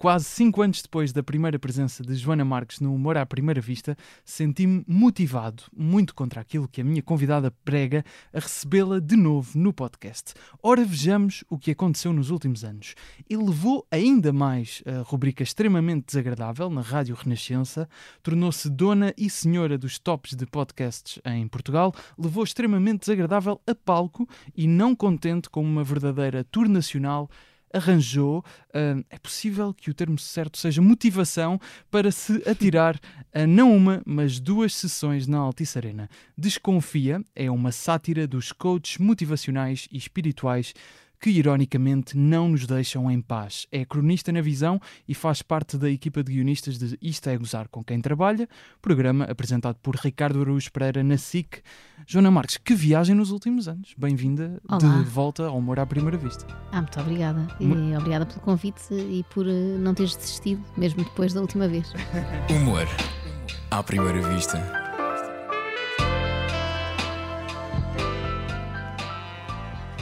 Quase cinco anos depois da primeira presença de Joana Marques no Humor à Primeira Vista, senti-me motivado, muito contra aquilo que a minha convidada prega, a recebê-la de novo no podcast. Ora, vejamos o que aconteceu nos últimos anos. E levou ainda mais a rubrica extremamente desagradável na Rádio Renascença, tornou-se dona e senhora dos tops de podcasts em Portugal, levou extremamente desagradável a palco e, não contente com uma verdadeira tour nacional, arranjou, uh, é possível que o termo certo seja motivação para se atirar a não uma, mas duas sessões na Altice Arena. Desconfia é uma sátira dos coaches motivacionais e espirituais que ironicamente não nos deixam em paz. É cronista na visão e faz parte da equipa de guionistas de Isto é Gozar com quem trabalha, programa apresentado por Ricardo Araújo Pereira na SIC. Joana Marques, que viagem nos últimos anos. Bem-vinda de volta ao Humor à Primeira Vista. Ah, muito obrigada. E obrigada pelo convite e por eh, não teres desistido, mesmo depois da última vez. Humor à Primeira Vista.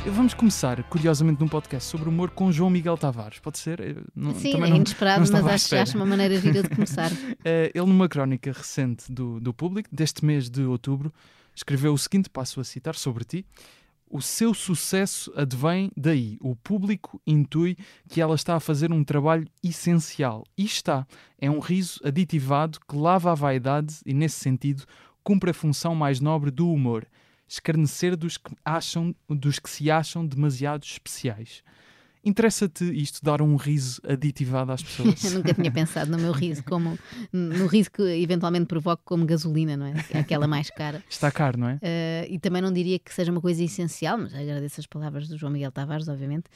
Vamos começar, curiosamente, num podcast sobre humor com João Miguel Tavares. Pode ser? Não, Sim, é inesperado, não, não mas acho, acho uma maneira gira de começar. Eh, ele, numa crónica recente do, do público, deste mês de outubro, escreveu o seguinte: passo a citar sobre ti. O seu sucesso advém daí. O público intui que ela está a fazer um trabalho essencial. E está. É um riso aditivado que lava a vaidade e, nesse sentido, cumpre a função mais nobre do humor escarnecer dos que, acham, dos que se acham demasiado especiais. Interessa-te isto, dar um riso aditivado às pessoas? Eu nunca tinha pensado no meu riso como no riso que eventualmente provoco como gasolina, não é? é aquela mais cara. Está caro, não é? Uh, e também não diria que seja uma coisa essencial, mas agradeço as palavras do João Miguel Tavares, obviamente.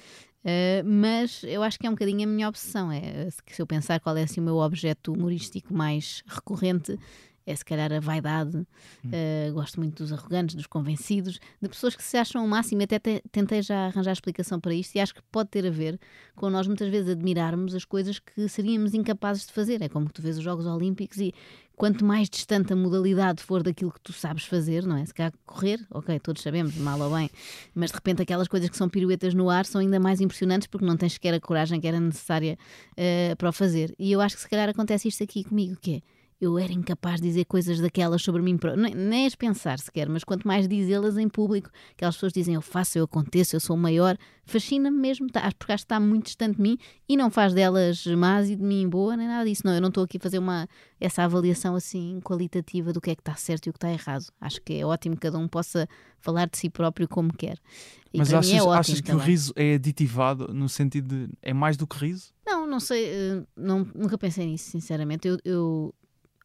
Uh, mas eu acho que é um bocadinho a minha obsessão. É, se eu pensar qual é assim, o meu objeto humorístico mais recorrente, é se calhar a vaidade. Hum. Uh, gosto muito dos arrogantes, dos convencidos, de pessoas que se acham o máximo. Até te, tentei já arranjar explicação para isto e acho que pode ter a ver com nós muitas vezes admirarmos as coisas que seríamos incapazes de fazer. É como tu vês os Jogos Olímpicos e quanto mais distante a modalidade for daquilo que tu sabes fazer, não é? Se calhar correr, ok, todos sabemos, mal ou bem, mas de repente aquelas coisas que são piruetas no ar são ainda mais impressionantes porque não tens sequer a coragem que era necessária uh, para o fazer. E eu acho que se calhar acontece isto aqui comigo, que é eu era incapaz de dizer coisas daquelas sobre mim, nem, nem as pensar sequer, mas quanto mais dizê-las em público, aquelas pessoas dizem eu faço, eu aconteço, eu sou o maior, fascina-me mesmo, tá, porque acho que está muito distante de mim e não faz delas más e de mim boa, nem nada disso. Não, eu não estou aqui a fazer uma, essa avaliação assim qualitativa do que é que está certo e o que está errado. Acho que é ótimo que cada um possa falar de si próprio como quer. E mas achas, é achas que também. o riso é aditivado no sentido de é mais do que riso? Não, não sei, eh, não, nunca pensei nisso, sinceramente. Eu, eu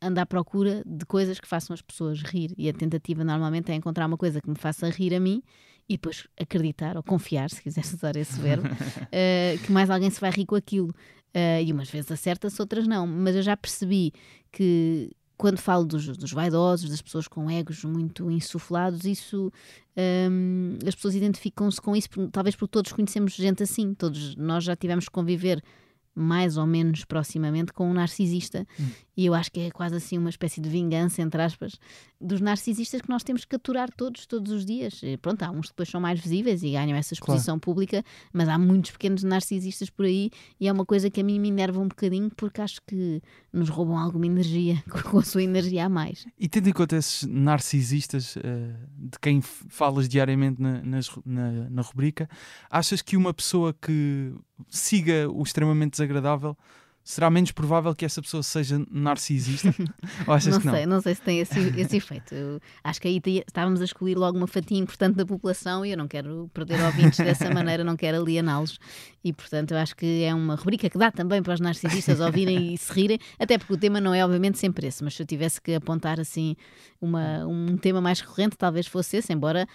ando à procura de coisas que façam as pessoas rir e a tentativa normalmente é encontrar uma coisa que me faça rir a mim e depois acreditar ou confiar, se quiseres usar esse verbo, uh, que mais alguém se vai rir com aquilo. Uh, e umas vezes acerta-se, outras não. Mas eu já percebi que quando falo dos, dos vaidosos, das pessoas com egos muito insuflados, isso um, as pessoas identificam-se com isso, talvez porque todos conhecemos gente assim, todos nós já tivemos que conviver mais ou menos proximamente com um narcisista. Hum. E eu acho que é quase assim uma espécie de vingança, entre aspas, dos narcisistas que nós temos que aturar todos, todos os dias. E pronto, há uns que depois são mais visíveis e ganham essa exposição claro. pública, mas há muitos pequenos narcisistas por aí e é uma coisa que a mim me enerva um bocadinho porque acho que nos roubam alguma energia com a sua energia a mais. E tendo em conta esses narcisistas uh, de quem falas diariamente na, na, na rubrica, achas que uma pessoa que siga o extremamente desagradável será menos provável que essa pessoa seja narcisista? Ou achas não que não? sei, não sei se tem esse, esse efeito. Eu acho que aí estávamos a escolher logo uma fatia importante da população e eu não quero perder ouvintes dessa maneira, não quero aliená-los. E portanto, eu acho que é uma rubrica que dá também para os narcisistas ouvirem e se rirem, até porque o tema não é obviamente sempre esse, mas se eu tivesse que apontar assim uma, um tema mais recorrente, talvez fosse esse, embora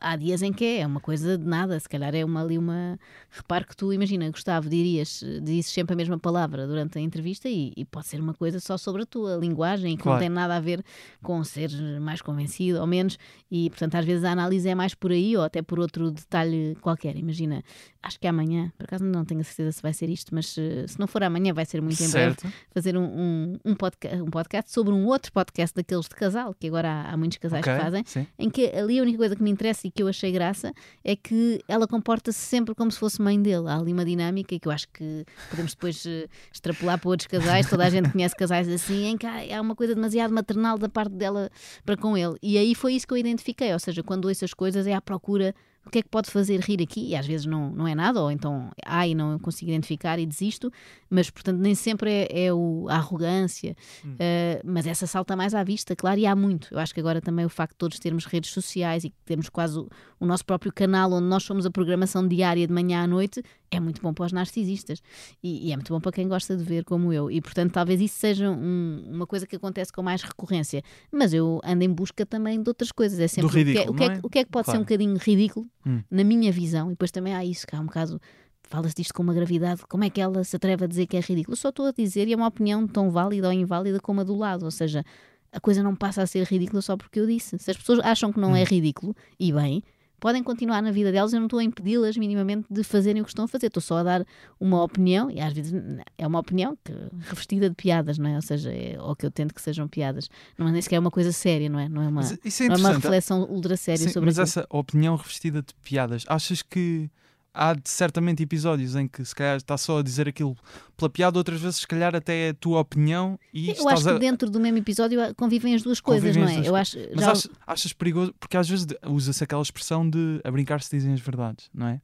há dias em que é uma coisa de nada, se calhar é uma, ali uma. Repare que tu, imagina, Gustavo, dirias, dizes sempre a mesma palavra durante a entrevista e, e pode ser uma coisa só sobre a tua linguagem e que Claro. não tem nada a ver com ser mais convencido ou menos, e portanto às vezes a análise é mais por aí ou até por outro detalhe qualquer. Imagina, acho que é amanhã, por acaso não tenho a certeza se vai ser isto, mas eh, se não for amanhã vai ser muito em breve Certo. fazer um, um, um, podca um podcast sobre um outro podcast daqueles de casal, que agora há, há muitos casais Ok, que fazem, sim. em que ali a única coisa que me interessa e que eu achei graça é que ela comporta-se sempre como se fosse mãe dele. Há ali uma dinâmica que eu acho que podemos depois eh, extrapolar para outros casais. Toda a gente conhece casais assim, em que há, há uma coisa demasiado maternal da parte dela para com ele. E aí foi isso que eu identifiquei. Ou seja, quando ouço as coisas é à procura. O que é que pode fazer rir aqui? E às vezes não, não é nada, ou então e não consigo identificar e desisto, mas portanto nem sempre é, é o, a arrogância, Uh, mas essa salta mais à vista, claro, e há muito. Eu acho que agora também o facto de todos termos redes sociais e que temos quase o, o nosso próprio canal onde nós somos a programação diária de manhã à noite é muito bom para os narcisistas e, e é muito bom para quem gosta de ver como eu. E portanto, talvez isso seja um- uma coisa que acontece com mais recorrência. Mas eu ando em busca também de outras coisas. É sempre Do ridículo, o, que é, o, que é, é? o que é que pode ser Claro. um bocadinho ridículo Hum. na minha visão. E depois também há isso, que há um bocado fala-se disto com uma gravidade, como é que ela se atreve a dizer que é ridículo? Eu só estou a dizer, e é uma opinião tão válida ou inválida como a do lado, ou seja, a coisa não passa a ser ridícula só porque eu disse. Se as pessoas acham que não é ridículo, e bem, podem continuar na vida delas, eu não estou a impedi-las minimamente de fazerem o que estão a fazer, estou só a dar uma opinião, e às vezes é uma opinião que, revestida de piadas, não é? Ou seja, é, ou que eu tento que sejam piadas, não é nem sequer uma coisa séria, não é? Não é uma, é não é uma interessante. reflexão ultra séria Sim, sobre mas aquilo. essa opinião revestida de piadas, achas que há certamente episódios em que se calhar está só a dizer aquilo pela piada, outras vezes se calhar até é a tua opinião e Eu acho que a... dentro do mesmo episódio ah, convivem as duas coisas, Convivem não as é? Eu acho, Mas já- achas, achas perigoso, porque às vezes usa-se aquela expressão de a brincar se dizem as verdades, não é?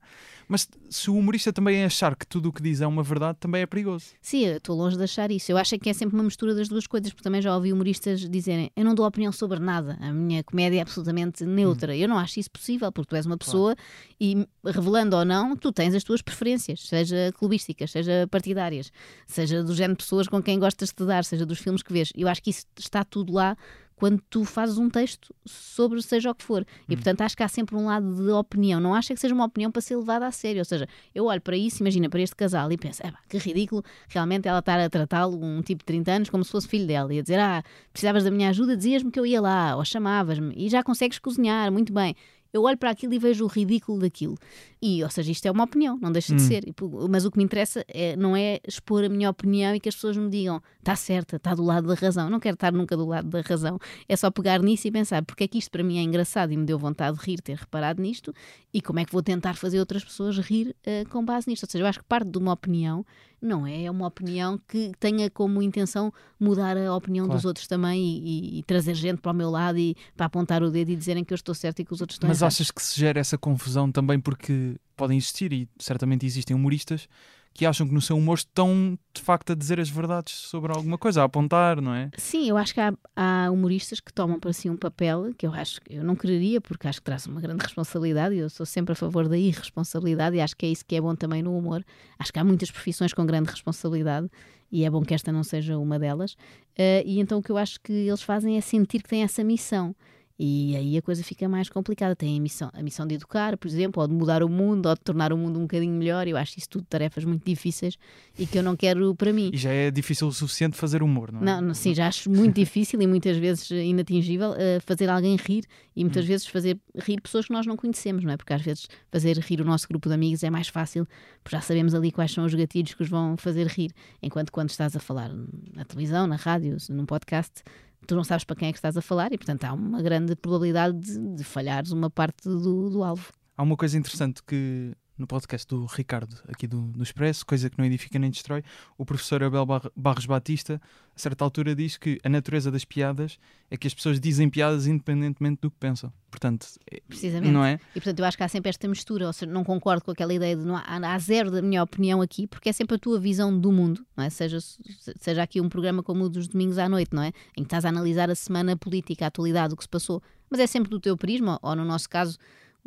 Mas se o humorista também achar que tudo o que diz é uma verdade, também é perigoso. Sim, eu estou longe de achar isso. Eu acho é que é sempre uma mistura das duas coisas, porque também já ouvi humoristas dizerem eu não dou opinião sobre nada, a minha comédia é absolutamente neutra. Eu não acho isso possível, porque tu és uma pessoa e, revelando ou não, tu tens as tuas preferências, seja clubísticas, seja partidárias, seja do género de pessoas com quem gostas de dar, seja dos filmes que vês. Eu acho que isso está tudo lá quando tu fazes um texto sobre seja o que for. E portanto acho que há sempre um lado de opinião. Não acho que seja uma opinião para ser levada a sério. Ou seja, eu olho para isso, imagina para este casal e penso, "É pá, que ridículo realmente ela estar a tratá-lo, um tipo de 30 anos, como se fosse filho dela. E a dizer, ah, precisavas da minha ajuda, dizias-me que eu ia lá, ou chamavas-me, e já consegues cozinhar, muito bem. Eu olho para aquilo e vejo o ridículo daquilo. E, ou seja, isto é uma opinião, não deixa de ser. E, pu- Mas o que me interessa é, não é expor a minha opinião e que as pessoas me digam está certa, está do lado da razão. Não quero estar nunca do lado da razão. É só pegar nisso e pensar porque é que isto para mim é engraçado e me deu vontade de rir, ter reparado nisto e como é que vou tentar fazer outras pessoas rir eh, com base nisto. Ou seja, eu acho que parte de uma opinião não é É uma opinião que tenha como intenção mudar a opinião Claro. dos outros também e, e- e trazer gente para o meu lado e para apontar o dedo e dizerem que eu estou certo e que os outros estão Mas errados. achas que se gera essa confusão também porque podem existir, e certamente existem humoristas, que acham que no seu humor estão de facto a dizer as verdades sobre alguma coisa, a apontar, não é? Sim, eu acho que há, há humoristas que tomam para si um papel que eu acho que eu não quereria, porque acho que traz uma grande responsabilidade e eu sou sempre a favor da irresponsabilidade e acho que é isso que é bom também no humor. Acho que há muitas profissões com grande responsabilidade e é bom que esta não seja uma delas. Eh, e então o que eu acho que eles fazem é sentir que têm essa missão. E aí a coisa fica mais complicada. Tem a missão, a missão de educar, por exemplo, ou de mudar o mundo, ou de tornar o mundo um bocadinho melhor. Eu acho isso tudo tarefas muito difíceis e que eu não quero para mim. E já é difícil o suficiente fazer humor, não é? Não, não, sim, já acho muito difícil e muitas vezes inatingível eh, fazer alguém rir e muitas vezes fazer rir pessoas que nós não conhecemos, não é? Porque às vezes fazer rir o nosso grupo de amigos é mais fácil, porque já sabemos ali quais são os gatilhos que os vão fazer rir. Enquanto quando estás a falar na televisão, na rádio, num podcast, tu não sabes para quem é que estás a falar e, portanto, há uma grande probabilidade de, de falhares uma parte do, do alvo. Há uma coisa interessante que no podcast do Ricardo, aqui do, do Expresso, coisa que não edifica nem destrói, o professor Abel Bar- Barros Batista, a certa altura, diz que a natureza das piadas é que as pessoas dizem piadas independentemente do que pensam. Portanto, é- Precisamente. não é? E portanto eu acho que há sempre esta mistura, ou seja, não concordo com aquela ideia de não há, há zero da minha opinião aqui, porque é sempre a tua visão do mundo, não é? Seja, seja aqui um programa como o dos domingos à noite, não é? Em que estás a analisar a semana política, a atualidade, o que se passou, mas é sempre do teu prisma, ou no nosso caso,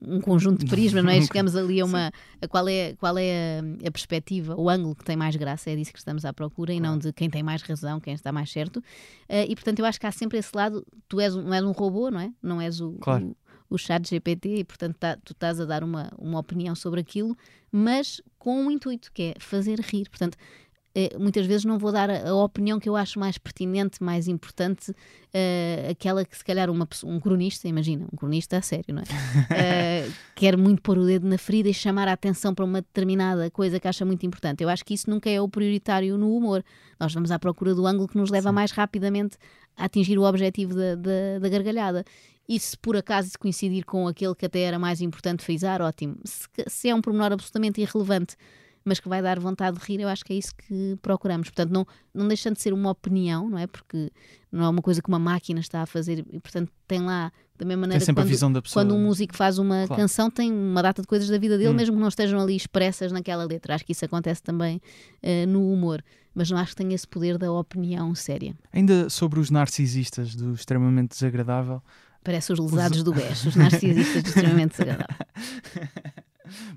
um conjunto de prismas, não é? Chegamos ali a uma. A qual é, qual é a, a perspectiva, o ângulo que tem mais graça, é disso que estamos à procura e não de quem tem mais razão, quem está mais certo. Eh, e portanto eu acho que há sempre esse lado, tu és, um- não és um robô, não é? Não és o, Claro. o- o chat GPT e, portanto, tá, tu estás a dar uma, uma opinião sobre aquilo, mas com um intuito, que é fazer rir. Portanto, muitas vezes não vou dar a, a, opinião que eu acho mais pertinente, mais importante, uh, aquela que se calhar uma, um cronista, imagina, um cronista a sério, não é? Uh, quer muito pôr o dedo na ferida e chamar a atenção para uma determinada coisa que acha muito importante. Eu acho que isso nunca é o prioritário no humor. Nós vamos à procura do ângulo que nos leva Sim. mais rapidamente a atingir o objetivo da, da, da gargalhada. E se por acaso coincidir com aquele que até era mais importante frisar, ótimo. Se, se é um pormenor absolutamente irrelevante mas que vai dar vontade de rir, eu acho que é isso que procuramos. Portanto, não, não deixando de ser uma opinião, não é? Porque não é uma coisa que uma máquina está a fazer e, portanto, tem lá, da mesma maneira que quando, quando, um músico faz uma claro. canção, tem uma data de coisas da vida dele, hum. mesmo que não estejam ali expressas naquela letra. Acho que isso acontece também uh, no humor. Mas não acho que tenha esse poder da opinião séria. Ainda sobre os narcisistas do extremamente desagradável. Parece os lesados os... do BES, os narcisistas do extremamente desagradável.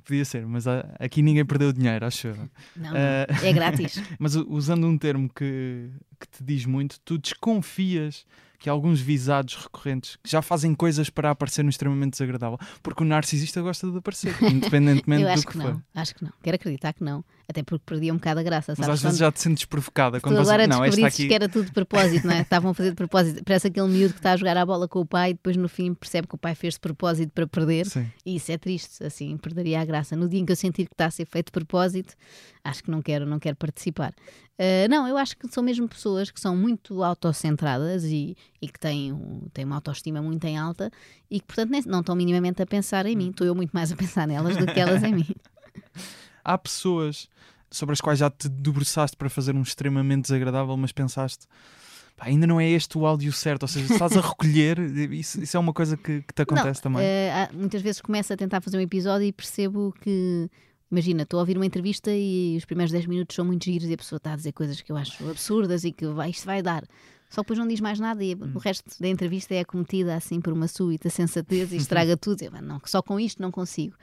Podia ser, mas aqui ninguém perdeu dinheiro, acho eu. Não, uh, é grátis. mas usando um termo que, que te diz muito, tu desconfias que alguns visados recorrentes que já fazem coisas para aparecer no extremamente desagradável, porque o narcisista gosta de aparecer, independentemente Eu acho do que, que não, for. Acho que não, quero acreditar que não, até porque perdia um bocado a graça. Mas às vezes já te sentes provocada quando agora não, esta aqui... que era tudo de propósito, não é? Estavam a fazer de propósito. Parece aquele miúdo que está a jogar a bola com o pai e depois no fim percebe que o pai fez de propósito para perder. Sim. E isso é triste, assim, perderia a graça. No dia em que eu sentir que está a ser feito de propósito, acho que não quero, não quero participar. Uh, não, eu acho que são mesmo pessoas que são muito autocentradas e, e que têm, um, têm uma autoestima muito em alta e que, portanto, não estão minimamente a pensar em mim. Estou eu muito mais a pensar nelas do que elas em mim. Há pessoas sobre as quais já te debruçaste para fazer um extremamente desagradável, mas pensaste. Pá, ainda não é este o áudio certo, ou seja, estás a recolher, isso, isso é uma coisa que, que te acontece não, também. Uh, muitas vezes começo a tentar fazer um episódio e percebo que Imagina, estou a ouvir uma entrevista e os primeiros 10 minutos são muito giros e a pessoa está a dizer coisas que eu acho absurdas e que vai, isto vai dar. Só que depois não diz mais nada e hum. o resto da entrevista é acometida assim por uma súbita sensatez e estraga tudo. Não, só com isto não consigo.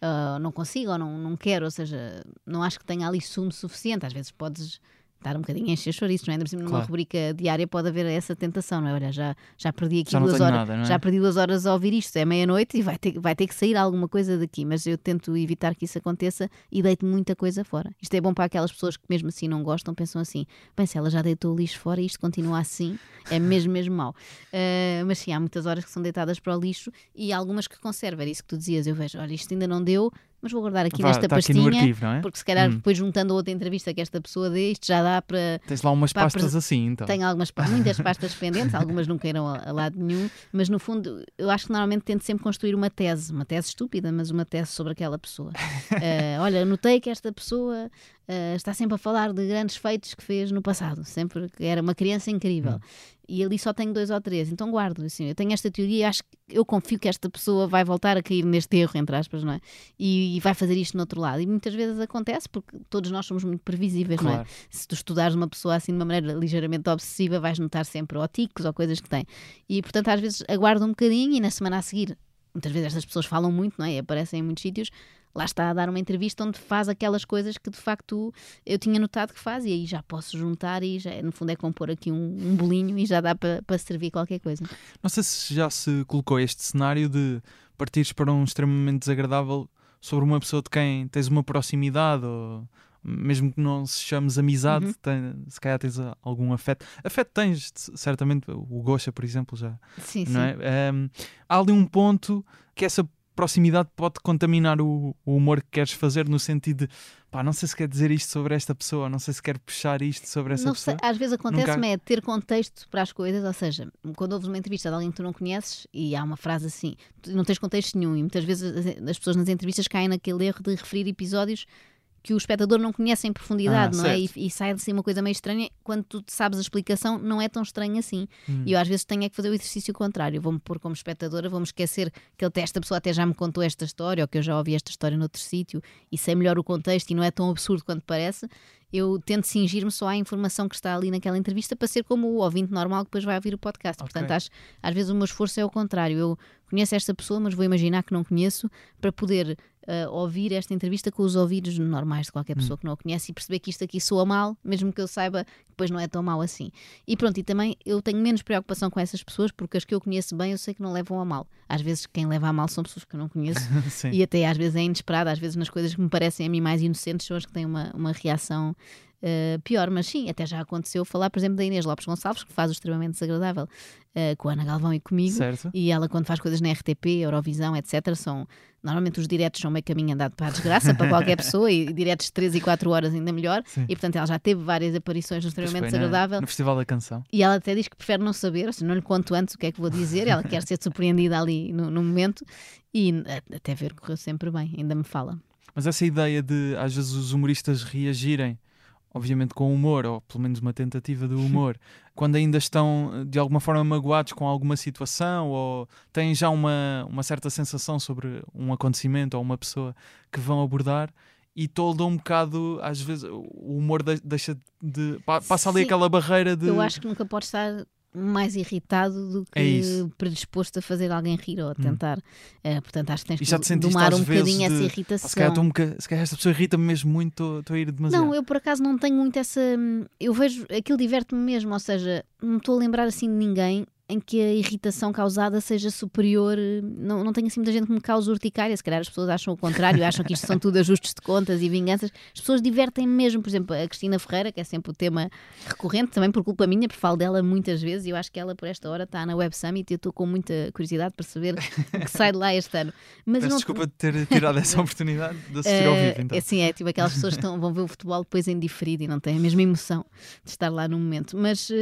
Uh, não consigo ou não, não quero, ou seja, não acho que tenha ali sumo suficiente. Às vezes podes estar um bocadinho a encher chouriços, não é? Numa claro. rubrica diária pode haver essa tentação, não é? Olha, já, já perdi aqui já duas horas, nada, é? já perdi duas horas a ouvir isto, é meia-noite e vai ter, vai ter que sair alguma coisa daqui, mas eu tento evitar que isso aconteça e deito muita coisa fora. Isto é bom para aquelas pessoas que mesmo assim não gostam, pensam assim, bem, se ela já deitou o lixo fora e isto continua assim, é mesmo, mesmo mau. Uh, mas sim, há muitas horas que são deitadas para o lixo e algumas que conservam, era isso que tu dizias, eu vejo, olha, isto ainda não deu, mas vou guardar aqui Vá, nesta tá pastinha, aqui arquivo, é? porque se calhar hum. depois juntando a outra entrevista que esta pessoa dê, isto já dá para... Tens lá umas pastas assim, então. Tenho algumas, muitas pastas pendentes, algumas nunca irão a, a, lado nenhum, mas no fundo eu acho que normalmente tento sempre construir uma tese, uma tese estúpida, mas uma tese sobre aquela pessoa. uh, olha, notei que esta pessoa uh, está sempre a falar de grandes feitos que fez no passado, sempre que era uma criança incrível. Hum. E ali só tenho dois ou três, então guardo. Assim, eu tenho esta teoria e acho que eu confio que esta pessoa vai voltar a cair neste erro, entre aspas, não é? E, e vai fazer isto no outro lado. E muitas vezes acontece porque todos nós somos muito previsíveis, claro. não é? Se tu estudares uma pessoa assim de uma maneira ligeiramente obsessiva, vais notar sempre ou ticos ou coisas que tem. E portanto, às vezes aguardo um bocadinho e na semana a seguir, muitas vezes estas pessoas falam muito, não é? E aparecem em muitos sítios lá está a dar uma entrevista onde faz aquelas coisas que de facto eu tinha notado que faz e aí já posso juntar e já, no fundo é compor aqui um, um bolinho e já dá para pa servir qualquer coisa. Não sei se já se colocou este cenário de partires para um extremamente desagradável sobre uma pessoa de quem tens uma proximidade ou mesmo que não se chames amizade, uhum. tem, se calhar tens algum afeto. Afeto tens, certamente, o Gosha, por exemplo, já. Sim, não sim. É? Um, há ali um ponto que essa proximidade pode contaminar o, o, humor que queres fazer no sentido de pá, não sei se quer dizer isto sobre esta pessoa, não sei se quer puxar isto sobre essa não pessoa. Sei, às vezes acontece-me Nunca... é ter contexto para as coisas, ou seja, quando ouves uma entrevista de alguém que tu não conheces e há uma frase assim, não tens contexto nenhum e muitas vezes as pessoas nas entrevistas caem naquele erro de referir episódios que o espectador não conhece em profundidade, ah, não é? E, e, sai assim uma coisa meio estranha, quando tu sabes a explicação, não é tão estranho assim. Hum. E eu às vezes tenho é que fazer o exercício contrário. Vou-me pôr como espectadora, vou-me esquecer que ele, esta pessoa até já me contou esta história, ou que eu já ouvi esta história noutro sítio e sei melhor o contexto e não é tão absurdo quanto parece. Eu tento cingir-me só à informação que está ali naquela entrevista para ser como o ouvinte normal que depois vai ouvir o podcast. Okay. Portanto, acho, às vezes o meu esforço é o contrário. Eu conheço esta pessoa, mas vou imaginar que não conheço para poder uh, ouvir esta entrevista com os ouvidos normais de qualquer pessoa hum. que não a conhece e perceber que isto aqui soa mal, mesmo que eu saiba que depois não é tão mal assim. E pronto, e também eu tenho menos preocupação com essas pessoas porque as que eu conheço bem eu sei que não levam a mal. Às vezes quem leva a mal são pessoas que eu não conheço e até às vezes é inesperado, às vezes nas coisas que me parecem a mim mais inocentes são as que têm uma, uma reação uh, pior, mas sim, até já aconteceu falar, por exemplo, da Inês Lopes Gonçalves, que faz o extremamente desagradável uh, com a Ana Galvão e comigo. Certo. E ela, quando faz coisas na RTP, Eurovisão, etc., são. Normalmente os diretos são meio caminho andado para a desgraça para qualquer pessoa e diretos de 3 e 4 horas ainda melhor. Sim. E portanto ela já teve várias aparições no extremamente desagradável. No Festival da Canção. E ela até diz que prefere não saber, assim, não lhe conto antes o que é que vou dizer, ela quer ser surpreendida ali no, no momento e até ver correu sempre bem, ainda me fala. Mas essa ideia de às vezes os humoristas reagirem obviamente com humor, ou pelo menos uma tentativa de humor, quando ainda estão de alguma forma magoados com alguma situação ou têm já uma, uma certa sensação sobre um acontecimento ou uma pessoa que vão abordar e toldam um bocado, às vezes, o humor deixa de. passa ali Sim, aquela barreira de. Eu acho que nunca pode estar mais irritado do que é predisposto a fazer alguém rir ou a hum. tentar. Hum. Uh, portanto, acho que tens que domar um bocadinho essa irritação. Se calhar, um se calhar esta pessoa irrita-me mesmo muito, estou a ir demasiado. Não, eu por acaso não tenho muito essa. Eu vejo aquilo diverte-me mesmo, ou seja, não estou a lembrar assim de ninguém em que a irritação causada seja superior. Não, não tenho assim muita gente que me cause urticária, se calhar as pessoas acham o contrário, acham que isto são tudo ajustes de contas e vinganças. As pessoas divertem mesmo, por exemplo, a Cristina Ferreira, que é sempre o tema recorrente, também por culpa minha, porque falo dela muitas vezes e eu acho que ela por esta hora está na Web Summit e eu estou com muita curiosidade para saber o que sai de lá este ano. Mas Peço não... desculpa de ter tirado essa oportunidade de assistir ao vivo. Então. É assim, é tipo aquelas pessoas que estão, vão ver o futebol depois em diferido e não têm a mesma emoção de estar lá no momento. Mas uh,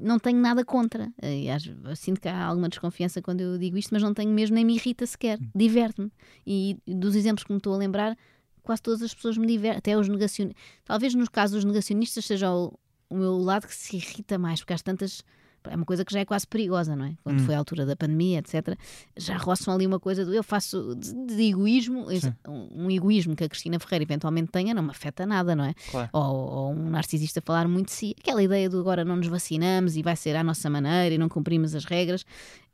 não tenho nada contra. E, sinto que há alguma desconfiança quando eu digo isto, mas não tenho mesmo, nem me irrita sequer. Hum. Diverte-me. E dos exemplos que me estou a lembrar, quase todas as pessoas me divertem, até os negacionistas. Talvez nos casos dos negacionistas seja o, o meu lado que se irrita mais, porque às tantas é uma coisa que já é quase perigosa, não é? Quando hum. foi a altura da pandemia, etc., já roçam ali uma coisa do eu faço de, de egoísmo, um, um, egoísmo que a Cristina Ferreira eventualmente tenha, não me afeta nada, não é? Claro. Ou, ou, um narcisista falar muito de si, aquela ideia do agora não nos vacinamos e vai ser à nossa maneira e não cumprimos as regras,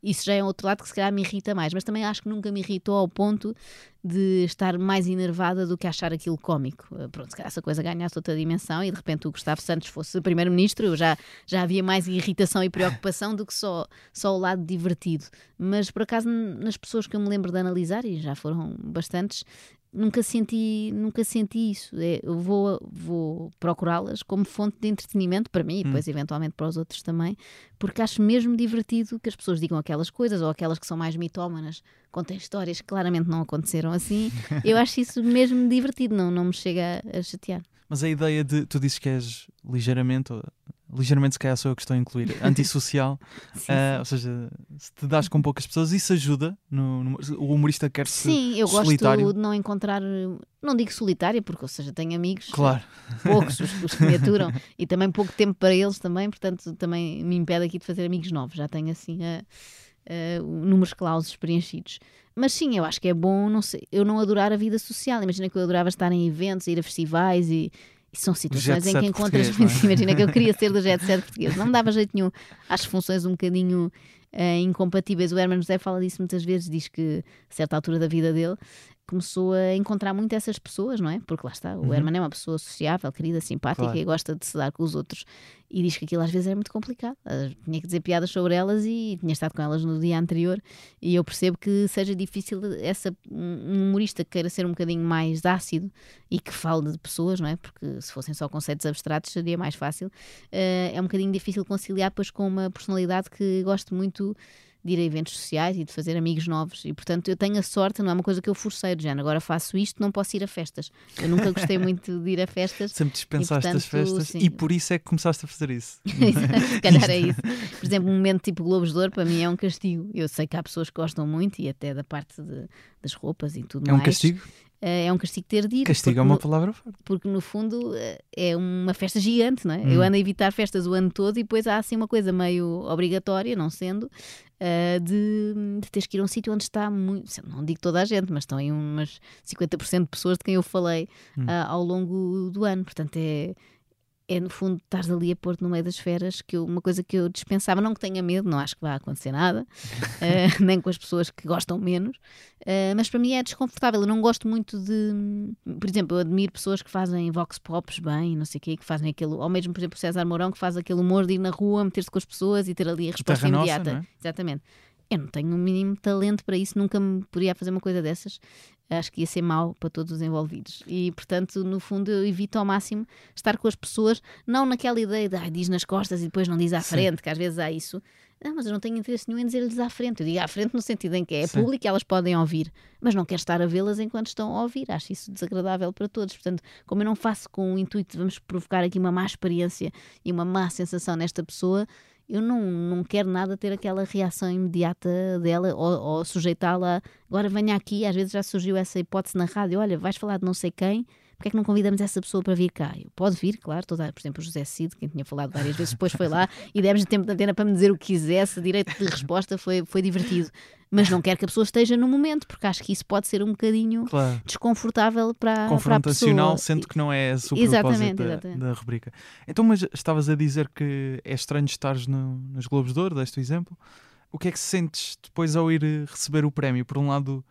isso já é outro lado que se calhar me irrita mais, mas também acho que nunca me irritou ao ponto de estar mais enervada do que achar aquilo cómico. Eh, pronto, se calhar essa coisa ganhasse outra dimensão e de repente o Gustavo Santos fosse primeiro-ministro, já, já havia mais irritação e preocupação do que só, só o lado divertido. Mas por acaso, nas pessoas que eu me lembro de analisar, e já foram bastantes, nunca senti, nunca senti isso. É, eu vou, vou procurá-las como fonte de entretenimento para mim e depois, hum. eventualmente, para os outros também, porque acho mesmo divertido que as pessoas digam aquelas coisas ou aquelas que são mais mitómanas, contem histórias que claramente não aconteceram assim. eu acho isso mesmo divertido, não, não me chega a, a chatear. Mas a ideia de tu dizes que és ligeiramente ligeiramente se calhar sou eu que estou a incluir, antissocial, sim, uh, ou seja, se te dás com poucas pessoas, isso ajuda? No, no o humorista quer ser Sim, eu solitário. gosto de não encontrar, não digo solitário, porque, ou seja, tenho amigos, claro. poucos os, os que me aturam, e também pouco tempo para eles também, portanto, também me impede aqui de fazer amigos novos, já tenho assim uh, uh, números clausos preenchidos. Mas sim, eu acho que é bom, não sei, eu não adorar a vida social. Imagina que eu adorava estar em eventos, ir a festivais e e são situações em que encontras. É? Imagina que eu queria ser do jet set português, não me dava jeito nenhum. Acho funções um bocadinho uh, incompatíveis. O Herman José fala disso muitas vezes, diz que a certa altura da vida dele começou a encontrar muito essas pessoas, não é? Porque lá está, o uhum. Herman é uma pessoa sociável, querida, simpática claro. e gosta de se dar com os outros. E diz que aquilo às vezes é muito complicado. Tinha que dizer piadas sobre elas e tinha estado com elas no dia anterior. E eu percebo que seja difícil essa, um humorista que queira ser um bocadinho mais ácido e que fale de pessoas, não é? Porque se fossem só conceitos abstratos seria mais fácil. Uh, é um bocadinho difícil conciliar, pois, com uma personalidade que gosto muito de ir a eventos sociais e de fazer amigos novos. E portanto eu tenho a sorte, não é uma coisa que eu forcei, género, agora faço isto, não posso ir a festas. Eu nunca gostei muito de ir a festas. Sempre dispensaste e, portanto, as festas sim. e por isso é que começaste a fazer isso. Se calhar é isso. Por exemplo, um momento tipo Globos de Ouro para mim é um castigo. Eu sei que há pessoas que gostam muito e até da parte de, das roupas e tudo é mais. É um castigo? Uh, é um castigo ter ir. Castigo é uma no, palavra forte. Porque no fundo uh, é uma festa gigante, não é? Hum. Eu ando a evitar festas o ano todo e depois há assim uma coisa meio obrigatória, não sendo, uh, de, de teres que ir a um sítio onde está muito. Não digo toda a gente, mas estão aí umas 50% de pessoas de quem eu falei hum. ao longo do ano. Portanto, é é no fundo estás ali a pôr-te no meio das feras, que eu, uma coisa que eu dispensava, não que tenha medo, não acho que vá acontecer nada, uh, nem com as pessoas que gostam menos, uh, mas para mim é desconfortável. Eu não gosto muito de, por exemplo, eu admiro pessoas que fazem vox pops bem, não sei o quê, que fazem aquilo, ou mesmo, por exemplo, o César Mourão, que faz aquele humor de ir na rua, meter-se com as pessoas e ter ali a resposta Terra imediata. Nossa, é? Exatamente. Eu não tenho o mínimo talento para isso, nunca me poderia fazer uma coisa dessas. Acho que ia ser mau para todos os envolvidos. E, portanto, no fundo, eu evito ao máximo estar com as pessoas, não naquela ideia de ah, diz nas costas e depois não diz à Sim. frente, que às vezes há isso. Não, mas eu não tenho interesse nenhum em dizer-lhes à frente. Eu digo à frente no sentido em que é Sim. público e elas podem ouvir, mas não quero estar a vê-las enquanto estão a ouvir. Acho isso desagradável para todos. Portanto, como eu não faço com o intuito de vamos provocar aqui uma má experiência e uma má sensação nesta pessoa, eu não, não quero nada ter aquela reação imediata dela ou, ou sujeitá-la. Agora venha aqui, às vezes já surgiu essa hipótese na rádio: olha, vais falar de não sei quem, porque é que não convidamos essa pessoa para vir cá? Eu, pode vir, claro, toda, por exemplo, o José Cid, quem tinha falado várias vezes, depois foi lá e demos-lhe tempo de antena para me dizer o que quisesse, direito de resposta, foi, foi divertido. Mas não quero que a pessoa esteja no momento, porque acho que isso pode ser um bocadinho Claro. desconfortável para, para a Confrontacional, pessoa. sendo que não é esse o Exatamente, da, exatamente. da rubrica. Então, mas estavas a dizer que é estranho estares no, nos Globos de Ouro, deste o exemplo. O que é que sentes depois ao ir receber o prémio? Por um lado,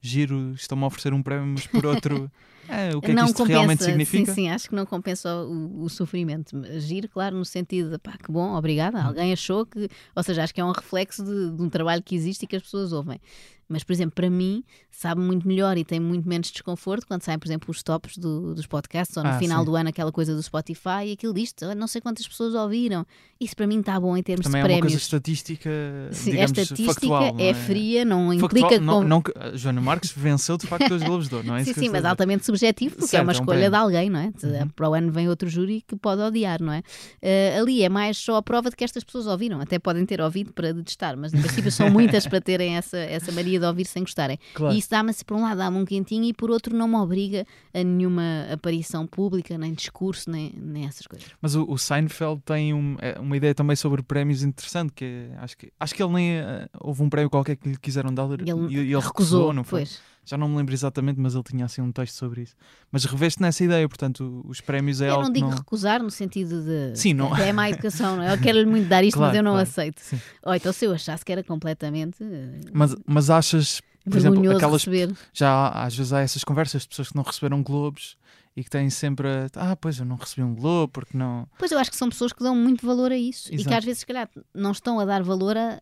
giro, estão-me a oferecer um prémio, mas por outro, é, o que é que não isto compensa, realmente significa? Sim, sim, acho que não compensa o, o sofrimento. Giro, claro, no sentido de pá, que bom, obrigada. Alguém achou que. Ou seja, acho que é um reflexo de, de um trabalho que existe e que as pessoas ouvem. Mas, por exemplo, para mim, sabe muito melhor e tem muito menos desconforto quando saem, por exemplo, os tops do- dos podcasts ou no Ah, final sim. do ano aquela coisa do Spotify e aquilo disto. "Ah, Não sei quantas pessoas ouviram. Isso para mim está bom em termos Também é de uma coisa prémios. estatística, Sim, a digamos, estatística factual. não é fria, não implica Factual, que. não, não que- a Joana Marques venceu de facto os Globos de Ouro, não é Sim, sim, mas a altamente subjetivo, porque é Certo, uma é um escolha de prémio. alguém, não é? Uhum. Para o ano vem outro júri que pode odiar, não é? Eh, ali é mais só a prova de que estas pessoas ouviram, até podem ter ouvido para detestar, mas em princípio são muitas para terem essa, essa mania de ouvir sem gostarem. Claro. E isso dá-me, por um lado, dá-me um quentinho e por outro, não me obriga a nenhuma aparição pública, nem discurso, nem, nem essas coisas. Mas o, o Seinfeld tem um- é, uma ideia também sobre prémios interessante, que é- acho que acho que ele nem eh, houve um prémio qualquer que lhe quiseram dar e ele, e ele recusou, não foi? pois. Já não me lembro exatamente, mas ele tinha assim um texto sobre isso. Mas reveste nessa ideia, portanto, os prémios é eu algo não que digo não... recusar no sentido de Sim, não- é má educação, não é? Eu quero-lhe muito dar isto, Claro, mas eu não claro. aceito. Sim. Ou então se eu achasse que era completamente eh, Mas, mas achas, por exemplo, aquelas receber. já às vezes há essas conversas de pessoas que não receberam globos e que têm sempre a, ah, pois eu não recebi um globo porque não. Pois eu acho que são pessoas que dão muito valor a isso e que Exato. às vezes, se calhar, não estão a dar valor a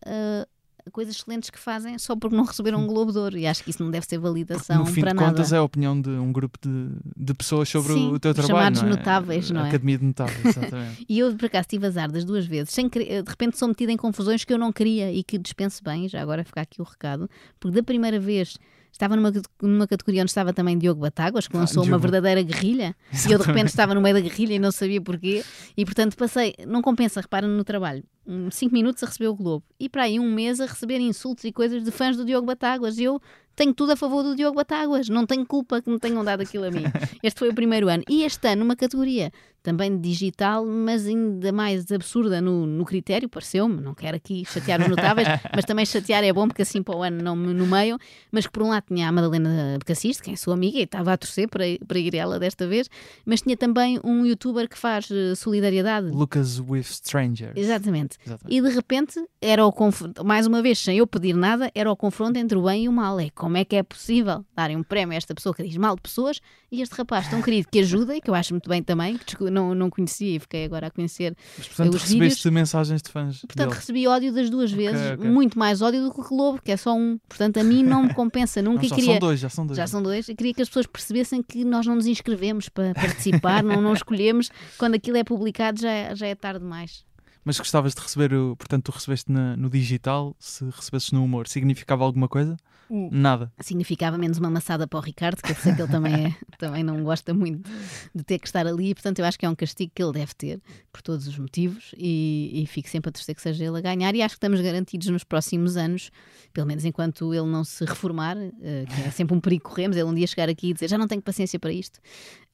coisas excelentes que fazem só porque não receberam um Globo de Ouro. E acho que isso não deve ser validação no fim para de nada. contas é a opinião de um grupo de, de pessoas sobre Sim, o teu trabalho. chamados não é? notáveis, não é? Academia de notáveis, exatamente. E eu, por acaso, tive azar das duas vezes. Sem querer- de repente sou metida em confusões que eu não queria e que dispenso bem. Já agora ficar aqui o recado. Porque da primeira vez estava numa, numa categoria onde estava também Diogo Batáguas, que Ah, lançou uma Diogo. verdadeira guerrilha. E eu, de repente, Exatamente. estava no meio da guerrilha e não sabia porquê. E, portanto, passei. Não compensa, repara no trabalho. Um, Cinco minutos a receber o Globo. E para aí um mês a receber insultos e coisas de fãs do Diogo Batáguas. E eu tenho tudo a favor do Diogo Batáguas. Não tenho culpa que me tenham dado aquilo a mim. Este foi o primeiro ano. E este ano, numa categoria também digital, mas ainda mais absurda no, no critério, pareceu-me. Não quero aqui chatear os notáveis, mas também chatear é bom, porque assim para o ano não me nomeiam. Mas que por um lado tinha a Madalena Becassiste, quem é sua amiga, e estava a torcer para, para ir ela desta vez, mas tinha também um youtuber que faz eh, solidariedade. Lucas with Strangers. Exatamente. Exatamente. E de repente era o confronto, mais uma vez, sem eu pedir nada, era o confronto entre o bem e o mal. É como é que é possível darem um prémio a esta pessoa que diz mal de pessoas e este rapaz tão querido que ajuda e que eu acho muito bem também, que não, não conhecia e fiquei agora a conhecer. Mas, portanto, os recebeste vídeos- mensagens de fãs. Portanto, dele. recebi ódio das duas vezes, ok. muito mais ódio do que o Globo, que é só um. Portanto, a mim não me compensa. Não, Nunca já queria. são dois, já são dois. Já são dois. Eu queria que as pessoas percebessem que nós não nos inscrevemos para participar, não, não escolhemos. Quando aquilo é publicado já, é- já é tarde demais. Mas gostavas de receber, o, portanto, tu recebeste na- no digital, se recebesses no humor, significava alguma coisa? Hum. Nada. significava menos uma maçada para o Ricardo, que eu sei que ele também, é, também não gosta muito de ter que estar ali, e, portanto eu acho que é um castigo que ele deve ter, por todos os motivos, e, e fico sempre a torcer que seja ele a ganhar, e acho que estamos garantidos nos próximos anos, pelo menos enquanto ele não se reformar, eh, que é sempre um perigo que corremos, ele um dia chegar aqui e dizer já não tenho paciência para isto.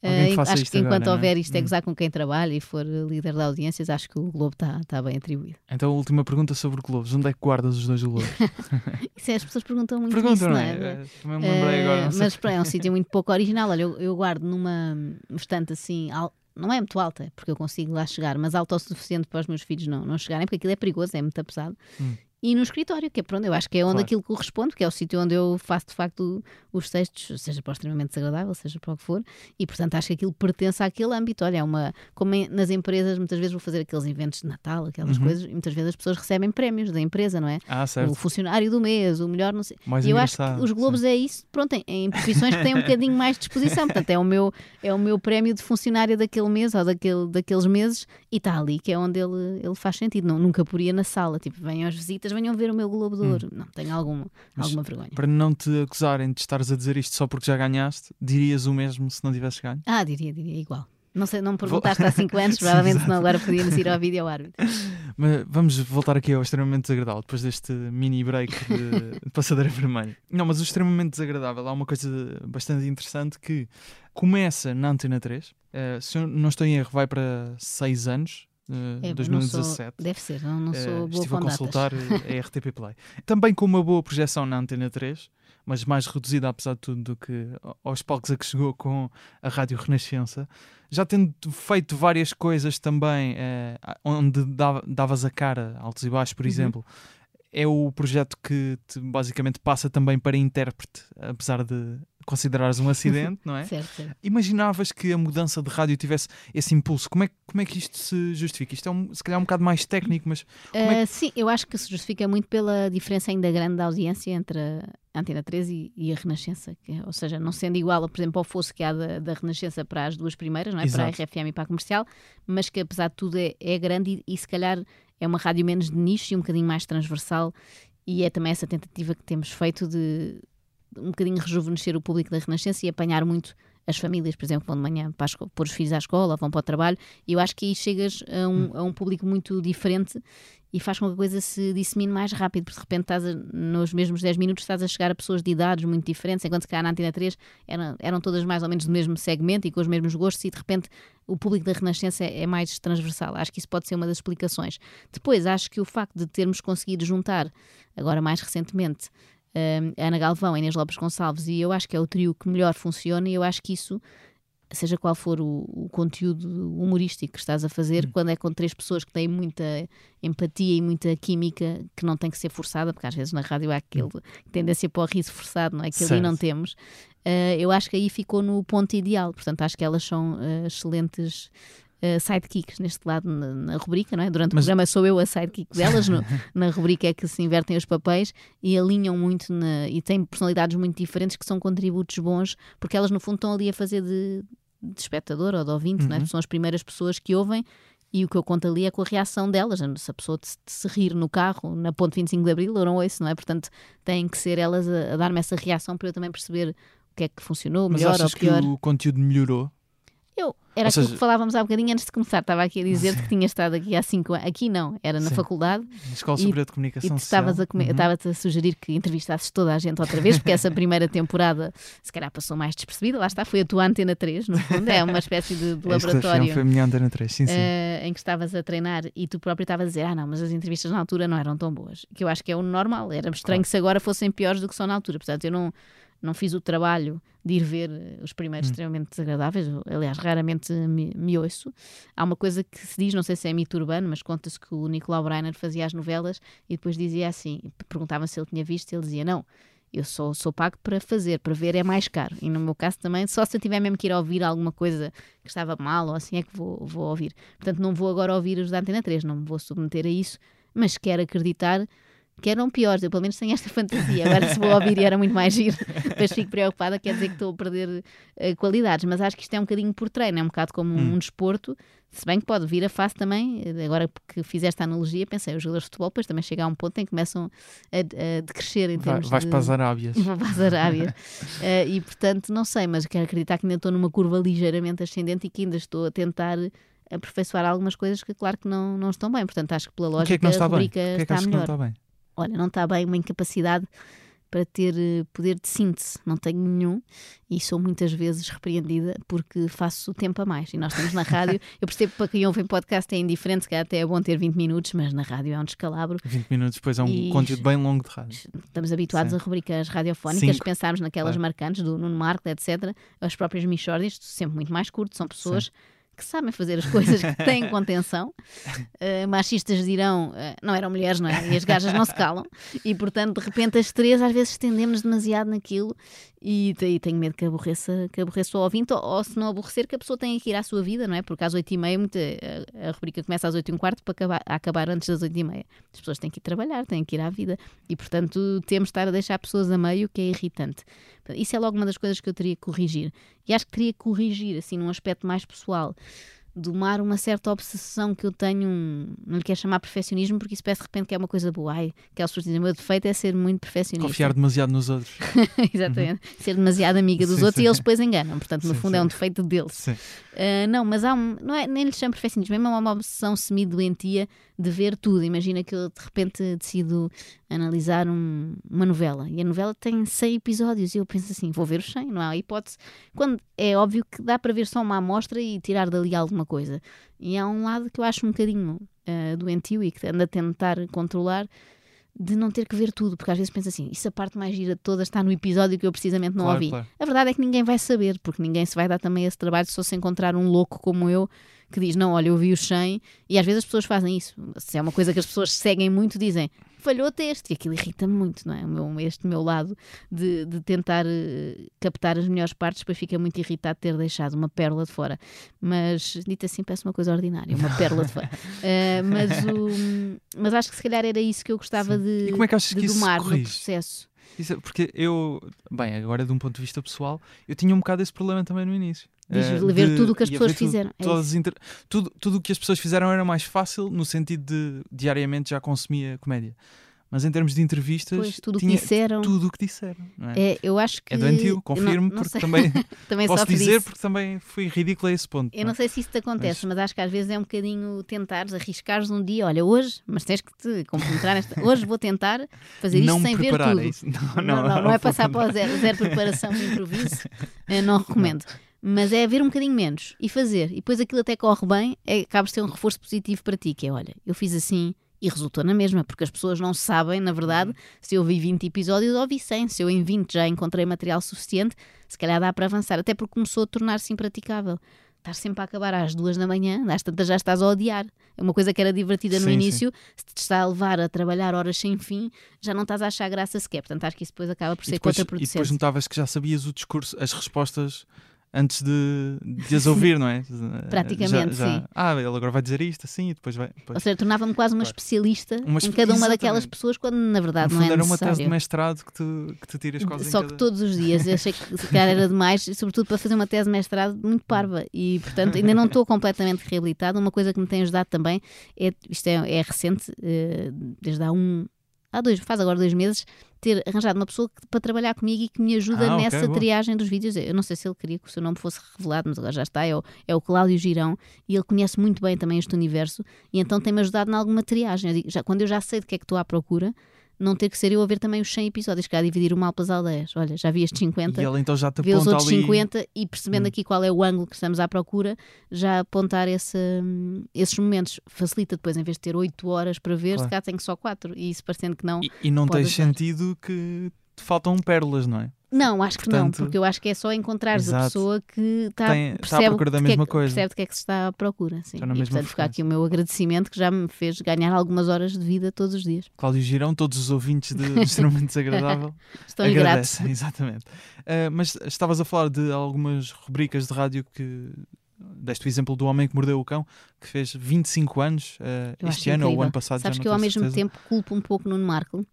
Eh, acho que enquanto agora, é? houver isto é gozar com quem trabalha e for líder de audiências, acho que o Globo está está bem atribuído. Então, a última pergunta sobre globos. Onde é que guardas os dois globos? Isso é, as pessoas perguntam muito Pergunta, isso, não não é? é? Eh, Também me lembrei agora. Eh, mas é um sítio muito pouco original. Olha, eu, eu guardo numa um estante assim, al- não é muito alta, porque eu consigo lá chegar, mas alta o suficiente para os meus filhos não, não chegarem, porque aquilo é perigoso, é muito pesado. Hum. E no escritório, que é pronto, eu acho que é onde Claro. aquilo corresponde, que é o sítio onde eu faço de facto os textos, seja para o extremamente desagradável, seja para o que for, e portanto acho que aquilo pertence àquele âmbito. Olha, é uma. Como em- nas empresas, muitas vezes vou fazer aqueles eventos de Natal, aquelas Uhum. coisas, e muitas vezes as pessoas recebem prémios da empresa, não é? Ah, O certo. funcionário do mês, o melhor, não sei. Mais E eu acho que os Globos é isso, pronto, em, em profissões que têm um bocadinho mais de disposição. Portanto, é o meu, é o meu prémio de funcionário daquele mês ou daquele, daqueles meses e está ali, que é onde ele, ele faz sentido. Não, nunca poria na sala. Tipo, venham as visitas, venham ver o meu Globo de Ouro. Não, tenho alguma, Hum. Mas alguma vergonha. Para não te acusarem de estares a dizer isto só porque já ganhaste, dirias o mesmo se não tivesses ganho? Ah, diria, diria, igual. Não sei, não me perguntaste há 5 anos, provavelmente senão agora podíamos ir ao vídeo ao árbitro. Mas vamos voltar aqui ao extremamente desagradável, depois deste mini break de, de passadeira vermelha. Não, mas o extremamente desagradável há uma coisa bastante interessante que começa na Antena 3. eh, se eu não estou em erro, vai para 6 anos, eh, É, não 2017. sou- deve ser, não, não Eh, sou boa estive a consultar eh, a RTP Play. Também com uma boa projeção na Antena 3, mas mais reduzida, apesar de tudo, do que aos palcos a que chegou com a Rádio Renascença. Já tendo feito várias coisas também, eh, onde dava- davas a cara, altos e baixos, por Uhum. exemplo, é o projeto que te, basicamente passa também para intérprete, apesar de considerares um acidente, não é? Certo, certo. Imaginavas que a mudança de rádio tivesse esse impulso? Como é, como é que isto se justifica? Isto é um, se calhar um bocado mais técnico, mas é Uh, sim, eu acho que se justifica muito pela diferença ainda grande da audiência entre a Antena 13 e, e a Renascença. que- ou seja, não sendo igual, por exemplo, ao fosso que há da, da Renascença para as duas primeiras, não é? para a Exato. RFM e para a comercial, mas que apesar de tudo é, é grande e, e se calhar é uma rádio menos de nicho e um bocadinho mais transversal. E é também essa tentativa que temos feito de um bocadinho rejuvenescer o público da Renascença e apanhar muito as famílias, por exemplo, vão de manhã para pôr os filhos à escola, vão para o trabalho, e eu acho que aí chegas a um, a um público muito diferente e faz com que a coisa se dissemine mais rápido, porque de repente estás a- nos mesmos 10 minutos estás a chegar a pessoas de idades muito diferentes, enquanto se cá na Antena 3 eram, eram todas mais ou menos do mesmo segmento e com os mesmos gostos, e de repente o público da Renascença é, é mais transversal. Acho que isso pode ser uma das explicações. Depois, acho que o facto de termos conseguido juntar, agora mais recentemente, hum, Ana Galvão, a Inês Lopes Gonçalves, e eu acho que é o trio que melhor funciona, e eu acho que isso seja qual for o, o conteúdo humorístico que estás a fazer, quando é com três pessoas que têm muita empatia e muita química, que não tem que ser forçada, porque às vezes na rádio há aquele tendência para o riso forçado, não é? Que ali não temos. Eh, eu acho que aí ficou no ponto ideal, portanto, acho que elas são eh, excelentes. Eh, sidekicks neste lado na, na rubrica, não é? Durante Mas- o programa sou eu a sidekick delas, no- na rubrica é que se invertem os papéis e alinham muito na- e têm personalidades muito diferentes que são contributos bons, porque elas no fundo estão ali a fazer de, de espectador ou de ouvinte, não é? Uhum. são as primeiras pessoas que ouvem e o que eu conto ali é com a reação delas. Se a pessoa de, de se rir no carro, na ponte 25 de Abril, eu não ouço, não é? Portanto, têm que ser elas a, a dar-me essa reação para eu também perceber o que é que funcionou, mas melhor ou achas que pior. o conteúdo melhorou? Eu, era Ou aquilo seja- que falávamos há bocadinho antes de começar. Estava aqui a dizer que tinha estado aqui há 5 anos. Aqui não, era na Sim. faculdade Na Escola E- Superior de e Comunicação tu estavas a, come- Uhum. estava-te a sugerir que entrevistasses toda a gente outra vez, porque essa primeira temporada se calhar passou mais despercebida. Lá está, foi a tua antena 3, no fundo, é uma espécie de, de laboratório. foi a minha antena 3, sim, sim. eh, em que estavas a treinar e tu próprio estavas a dizer: Ah, não, mas as entrevistas na altura não eram tão boas. Que eu acho que é o normal. Era estranho se agora fossem piores do que são na altura. Portanto, eu não, não fiz o trabalho de ir ver eh, os primeiros extremamente desagradáveis. Aliás, raramente me, me ouço. Há uma coisa que se diz, não sei se é mito urbano, mas conta-se que o Nicolau Breiner fazia as novelas e depois dizia assim: perguntavam se ele tinha visto, ele dizia: Não. Eu sou, sou pago para fazer, para ver é mais caro. E no meu caso também, só se eu tiver mesmo que ir ouvir alguma coisa que estava mal ou assim é que vou, vou ouvir. Portanto, não vou agora ouvir os da Antena 3, não me vou submeter a isso, mas quero acreditar que eram piores. Eu pelo menos tenho esta fantasia. Agora, se vou ouvir e era muito mais giro, depois fico preocupada, quer dizer que estou a perder eh, qualidades. Mas acho que isto é um bocadinho por treino, é um bocado como um, Hum. desporto. Se bem que pode vir a face também, eh, agora que fiz esta analogia, pensei, os jogadores de futebol depois também chegam a um ponto em que começam a, a decrescer em Vai- termos vais de... para as Arábias. Vou para as Arábias. Eh, e portanto, não sei, mas quero acreditar que ainda estou numa curva ligeiramente ascendente e que ainda estou a tentar aperfeiçoar algumas coisas que, claro, que não, não estão bem. Portanto, acho que pela O que lógica é que não está a bem? O que é que está achas que não melhor. está bem? Olha, não está bem uma incapacidade para ter eh, poder de síntese. Não tenho nenhum e sou muitas vezes repreendida porque faço o tempo a mais. E nós temos na rádio, eu percebo que para quem ouve em podcast é indiferente, se calhar até é bom ter 20 minutos, mas na rádio é um descalabro. 20 minutos depois é um E- conteúdo bem longo de rádio. Estamos habituados Sim. a rubricas radiofónicas, Cinco, pensarmos naquelas claro. marcantes do Nuno Marco, etc. As próprias Michórdias, sempre muito mais curto, são pessoas que sabem fazer as coisas, que têm contenção. Uh, machistas dirão, uh, não eram mulheres, não é? E as gajas não se calam. E, portanto, de repente, as três às vezes estendemos demasiado naquilo e, e tenho medo que aborreça, que aborreça o ouvinte, ou, ou, se não aborrecer, que a pessoa tenha que ir à sua vida, não é? Porque às oito e meia, a, a rubrica começa às oito e um quarto para acabar, acabar antes das oito e meia. As pessoas têm que ir trabalhar, têm que ir à vida. E, portanto, temos de estar a deixar pessoas a meio, que é irritante. Isso é logo uma das coisas que eu teria que corrigir. E acho que teria que corrigir, assim, num aspecto mais pessoal domar uma certa obsessão que eu tenho, não lhe quero chamar perfeccionismo, porque isso parece de repente que é uma coisa boa. Ai, aquelas pessoas dizem, o meu defeito é ser muito perfeccionista. Confiar demasiado nos outros. Exatamente. Uhum. Ser demasiado amiga dos sim, outros sim. e eles depois enganam. Portanto, no sim, fundo é um defeito deles. Uh, não, mas há um, não é, nem lhe chamo perfeccionismo, é uma obsessão semi-doentia de ver tudo. Imagina que eu de repente decido analisar um, uma novela e a novela tem 100 episódios e eu penso assim, vou ver os 100, não há hipótese. Quando é óbvio que dá para ver só uma amostra e tirar dali alguma coisa. E há um lado que eu acho um bocadinho uh, doentio e que anda a tentar controlar de não ter que ver tudo, porque às vezes penso assim, isso a parte mais gira de todas está no episódio que eu precisamente não claro, ouvi. Claro. A verdade é que ninguém vai saber, porque ninguém se vai dar também esse trabalho se se encontrar um louco como eu que diz, não, olha, eu vi o 100, e às vezes as pessoas fazem isso. Se é uma coisa que as pessoas seguem muito, dizem, falhou texto, e aquilo irrita-me muito, não é? Meu, este meu lado de, de tentar uh, captar as melhores partes, depois fica muito irritado de ter deixado uma pérola de fora. Mas, dito assim, parece uma coisa ordinária, uma pérola de fora. Uh, mas, o, mas acho que se calhar era isso que eu gostava Sim. de, e como é que achas de que domar no processo. Isso, é porque eu, bem, agora de um ponto de vista pessoal, eu tinha um bocado esse problema também no início. Diz uh, ver de, tudo o que as pessoas fizeram. É todas inter... tudo, tudo o que as pessoas fizeram era mais fácil no sentido de diariamente já consumia comédia. Mas em termos de entrevistas, pois, tudo tinha que disseram. tudo o que disseram. É? é? eu acho que. É doentio, confirmo, não, não porque também, também posso dizer, porque também fui ridículo a esse ponto. Eu não, não sei se isso te acontece, mas... mas... acho que às vezes é um bocadinho tentares, arriscares um dia, olha, hoje, mas tens que te concentrar nesta. Hoje vou tentar fazer isto sem ver tudo. Isso. Não, não, não, não, é passar para o zero, zero preparação de improviso, não recomendo mas é ver um bocadinho menos e fazer. E depois aquilo até corre bem, é, acaba de ser um reforço positivo para ti, que é, olha, eu fiz assim, e resultou na mesma, porque as pessoas não sabem, na verdade, uhum. se eu vi 20 episódios ou vi 100. Se eu em 20 já encontrei material suficiente, se calhar dá para avançar, até porque começou a tornar-se impraticável. Estar sempre a acabar às duas da manhã, às tantas já estás a odiar. É uma coisa que era divertida no sim, início, sim. se te está a levar a trabalhar horas sem fim, já não estás a achar graça sequer. Portanto, acho que isso depois acaba por ser contraproducente. E depois notavas que já sabias o discurso, as respostas antes de, de as ouvir, não é? Praticamente, já, já, sim. Ah, ele agora vai dizer isto assim e depois vai. Depois... Ou seja, tornava-me quase uma especialista uma em cada uma daquelas pessoas, quando na verdade no não é era necessário. uma tese de mestrado que tu, que tu tiras quase Só que cada... todos os dias. Eu achei que se calhar era demais, sobretudo para fazer uma tese de mestrado muito parva. E, portanto, ainda não estou completamente reabilitada. Uma coisa que me tem ajudado também é, isto é, é recente, eh, desde há um, há dois, faz agora dois meses, ter arranjado uma pessoa que, para trabalhar comigo e que me ajuda ah, nessa okay, triagem dos vídeos. Eu não sei se ele queria que o seu nome fosse revelado, mas agora já está. É o, é o Cláudio Girão e ele conhece muito bem também este universo e então tem-me ajudado em alguma triagem. Eu digo, já, quando eu já sei de que é que estou à procura, não ter que ser eu a ver também os 100 episódios, que há a dividir o mal pelas aldeias. Olha, já vi estes 50, e ele então já te vê os outros ali... 50 e percebendo hum. aqui qual é o ângulo que estamos à procura, já apontar esse, esses momentos. Facilita depois, em vez de ter 8 horas para ver, claro. se cá tem só 4. E isso parecendo que não. E, e não tens sentido que te faltam pérolas, não é? Não, acho Portanto, que não, porque eu acho que é só encontrar a pessoa que está, Tem, percebe, está à procura da mesma que é, coisa. percebe que é que se está à procura. Sim. Na e portanto, ficar aqui o meu agradecimento que já me fez ganhar algumas horas de vida todos os dias. Cláudio Girão, todos os ouvintes de Extremamente Desagradável estão agradecem, exatamente. Uh, mas estavas a falar de algumas rubricas de rádio que deste o exemplo do homem que mordeu o cão, que fez 25 anos uh, este ano ou o ano passado. Sabes que eu ao mesmo certeza. tempo culpo um pouco Nuno Marco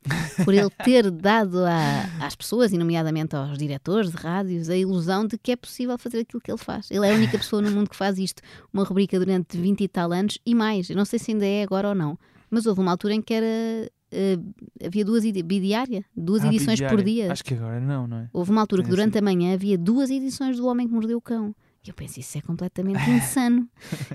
por ele ter dado a, às pessoas, e nomeadamente aos diretores de rádios, a ilusão de que é possível fazer aquilo que ele faz. Ele é a única pessoa no mundo que faz isto, uma rubrica durante 20 e tal anos e mais. Eu não sei se ainda é agora ou não, mas houve uma altura em que era Uh, havia duas bidiária, duas ah, edições bidiária. por dia. Acho que agora não, não é? Houve uma altura Tem que durante assim. a manhã havia duas edições do Homem que Mordeu o Cão. E eu penso, isso é completamente insano.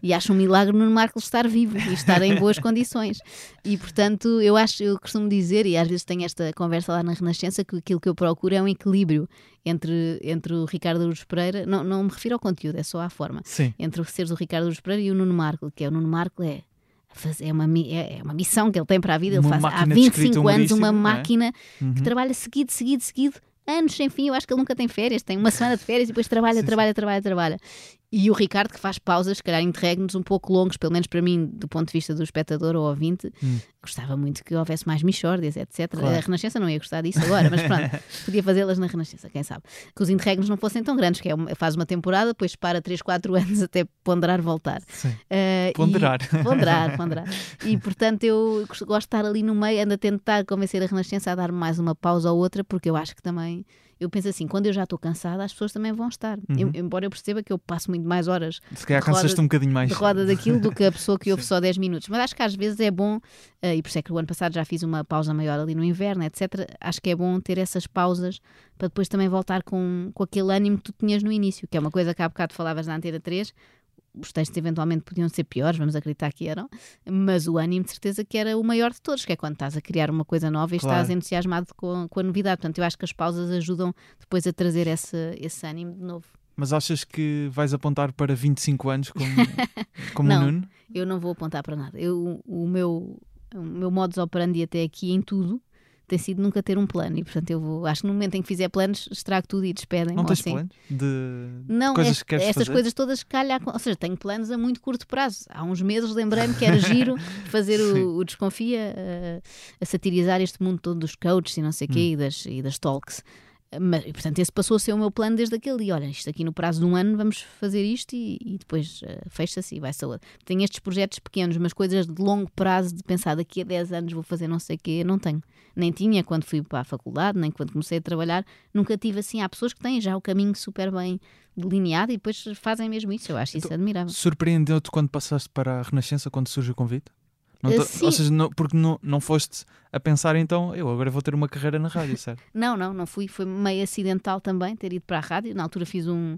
E acho um milagre no Marco estar vivo e estar em boas condições. E portanto, eu acho, eu costumo dizer, e às vezes tenho esta conversa lá na Renascença, que aquilo que eu procuro é um equilíbrio entre, entre o Ricardo Aruz Pereira, não, não me refiro ao conteúdo, é só à forma. Sim. Entre seres o Ricardo Aruz Pereira e o Nuno Marco, que é o Nuno Marco é é uma, é, é uma missão que ele tem para a vida. Ele uma faz há 25 anos uma é? máquina é? uhum. que trabalha seguido, seguido, seguido, anos sem fim. Eu acho que ele nunca tem férias, tem uma semana de férias e depois trabalha, trabalha, trabalha, trabalha. E o Ricardo, que faz pausas, se calhar interregnos um pouco longos, pelo menos para mim, do ponto de vista do espectador ou ouvinte, Hum. gostava muito que houvesse mais Michórdias, etc. Claro. A Renascença não ia gostar disso agora, mas pronto, podia fazê-las na Renascença, quem sabe. Que os interregnos não fossem tão grandes, que é uma- faz uma temporada, depois para 3, 4 anos até ponderar voltar. Sim. Eh, e- Ponderar. ponderar, ponderar. E portanto eu gosto de estar ali no meio, ando a tentar convencer a Renascença a dar-me mais uma pausa ou outra, porque eu acho que também. Eu penso assim, quando eu já estou cansada, as pessoas também vão estar. Eu- embora eu perceba que eu passo muito mais horas Se calhar de roda- cansaste um bocadinho mais. de roda daquilo do que a pessoa que ouve só 10 minutos. Mas acho que às vezes é bom, eh, e por isso é que o ano passado já fiz uma pausa maior ali no inverno, etc. Acho que é bom ter essas pausas para depois também voltar com, com aquele ânimo que tu tinhas no início, que é uma coisa que há bocado falavas na Antena 3. Os textos eventualmente podiam ser piores, vamos acreditar que eram, mas o ânimo de certeza que era o maior de todos, que é quando estás a criar uma coisa nova e Claro. estás entusiasmado com, com a novidade. Portanto, eu acho que as pausas ajudam depois a trazer esse, esse ânimo de novo. Mas achas que vais apontar para 25 anos como, como o Não. Nuno? Eu não vou apontar para nada. Eu, o, meu, o meu modus operandi até aqui em tudo tem sido nunca ter um plano. E portanto, eu vou, acho que no momento em que fizer planos, estrago tudo e despedem-me. Não tens assim. planos de Não, coisas est- que queres estas fazer? coisas todas calhar, ou seja, tenho planos a muito curto prazo. Há uns meses lembrei-me que era giro fazer o, o Desconfia eh, a satirizar este mundo todo dos coaches e não sei o Hum. quê e, das, e das talks. Mas, e, portanto, esse passou a ser o meu plano desde aquele dia. Olha, isto aqui no prazo de um ano vamos fazer isto e, e depois eh, fecha-se e vai-se a outro. Tenho estes projetos pequenos, mas coisas de longo prazo, de pensar daqui a 10 anos vou fazer não sei o quê, não tenho. Nem tinha quando fui para a faculdade, nem quando comecei a trabalhar. Nunca tive assim. Há pessoas que têm já o caminho super bem delineado e depois fazem mesmo isso. Eu acho isso admirável. Surpreendeu-te quando passaste para a Renascença, quando surge o convite? Não Eh, te- sim. Ou seja, não- porque não, não foste a pensar então, eu agora vou ter uma carreira na rádio, certo? Não, não, não fui. Foi meio acidental também ter ido para a rádio. Na altura fiz um,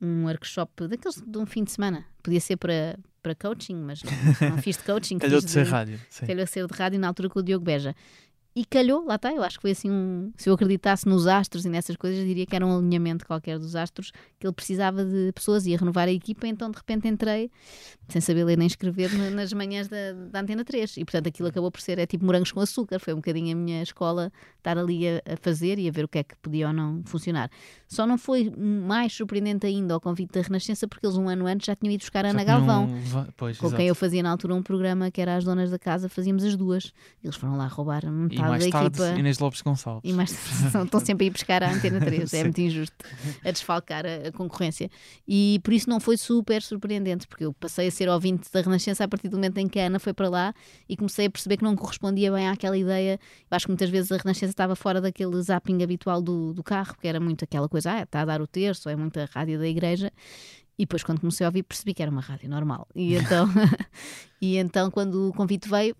um workshop daqueles de um fim de semana. Podia ser para, para coaching, mas não, não fiz de coaching. Calhou de ser rádio. Calhou de ser de rádio na altura com o Diogo Beja. E calhou, lá está, eu acho que foi assim um. Se eu acreditasse nos astros e nessas coisas, diria que era um alinhamento qualquer dos astros, que ele precisava de pessoas, ia renovar a equipa, então de repente entrei, sem saber ler nem escrever, na- nas manhãs da, da Antena 3. E portanto aquilo acabou por ser, é tipo morangos com açúcar, foi um bocadinho a minha escola estar ali a, a fazer e a ver o que é que podia ou não funcionar. Só não foi mais surpreendente ainda ao convite da Renascença, porque eles um ano antes já tinham ido buscar a Ana Galvão Pois, com exato. quem eu fazia na altura um programa que era as donas da casa, fazíamos as duas. Eles foram lá roubar E mais da tarde, equipa. Inês Lopes Gonçalves. E mais estão sempre a ir buscar a Antena 3, é muito injusto a desfalcar a, a concorrência. E por isso não foi super surpreendente, porque eu passei a ser ouvinte da Renascença a partir do momento em que a Ana foi para lá e comecei a perceber que não correspondia bem àquela ideia. Eu acho que muitas vezes a Renascença estava fora daquele zapping habitual do, do carro, que era muito aquela coisa, ah, está a dar o terço, é muita rádio da igreja. E depois, quando comecei a ouvir, percebi que era uma rádio normal. E então, e então quando o convite veio,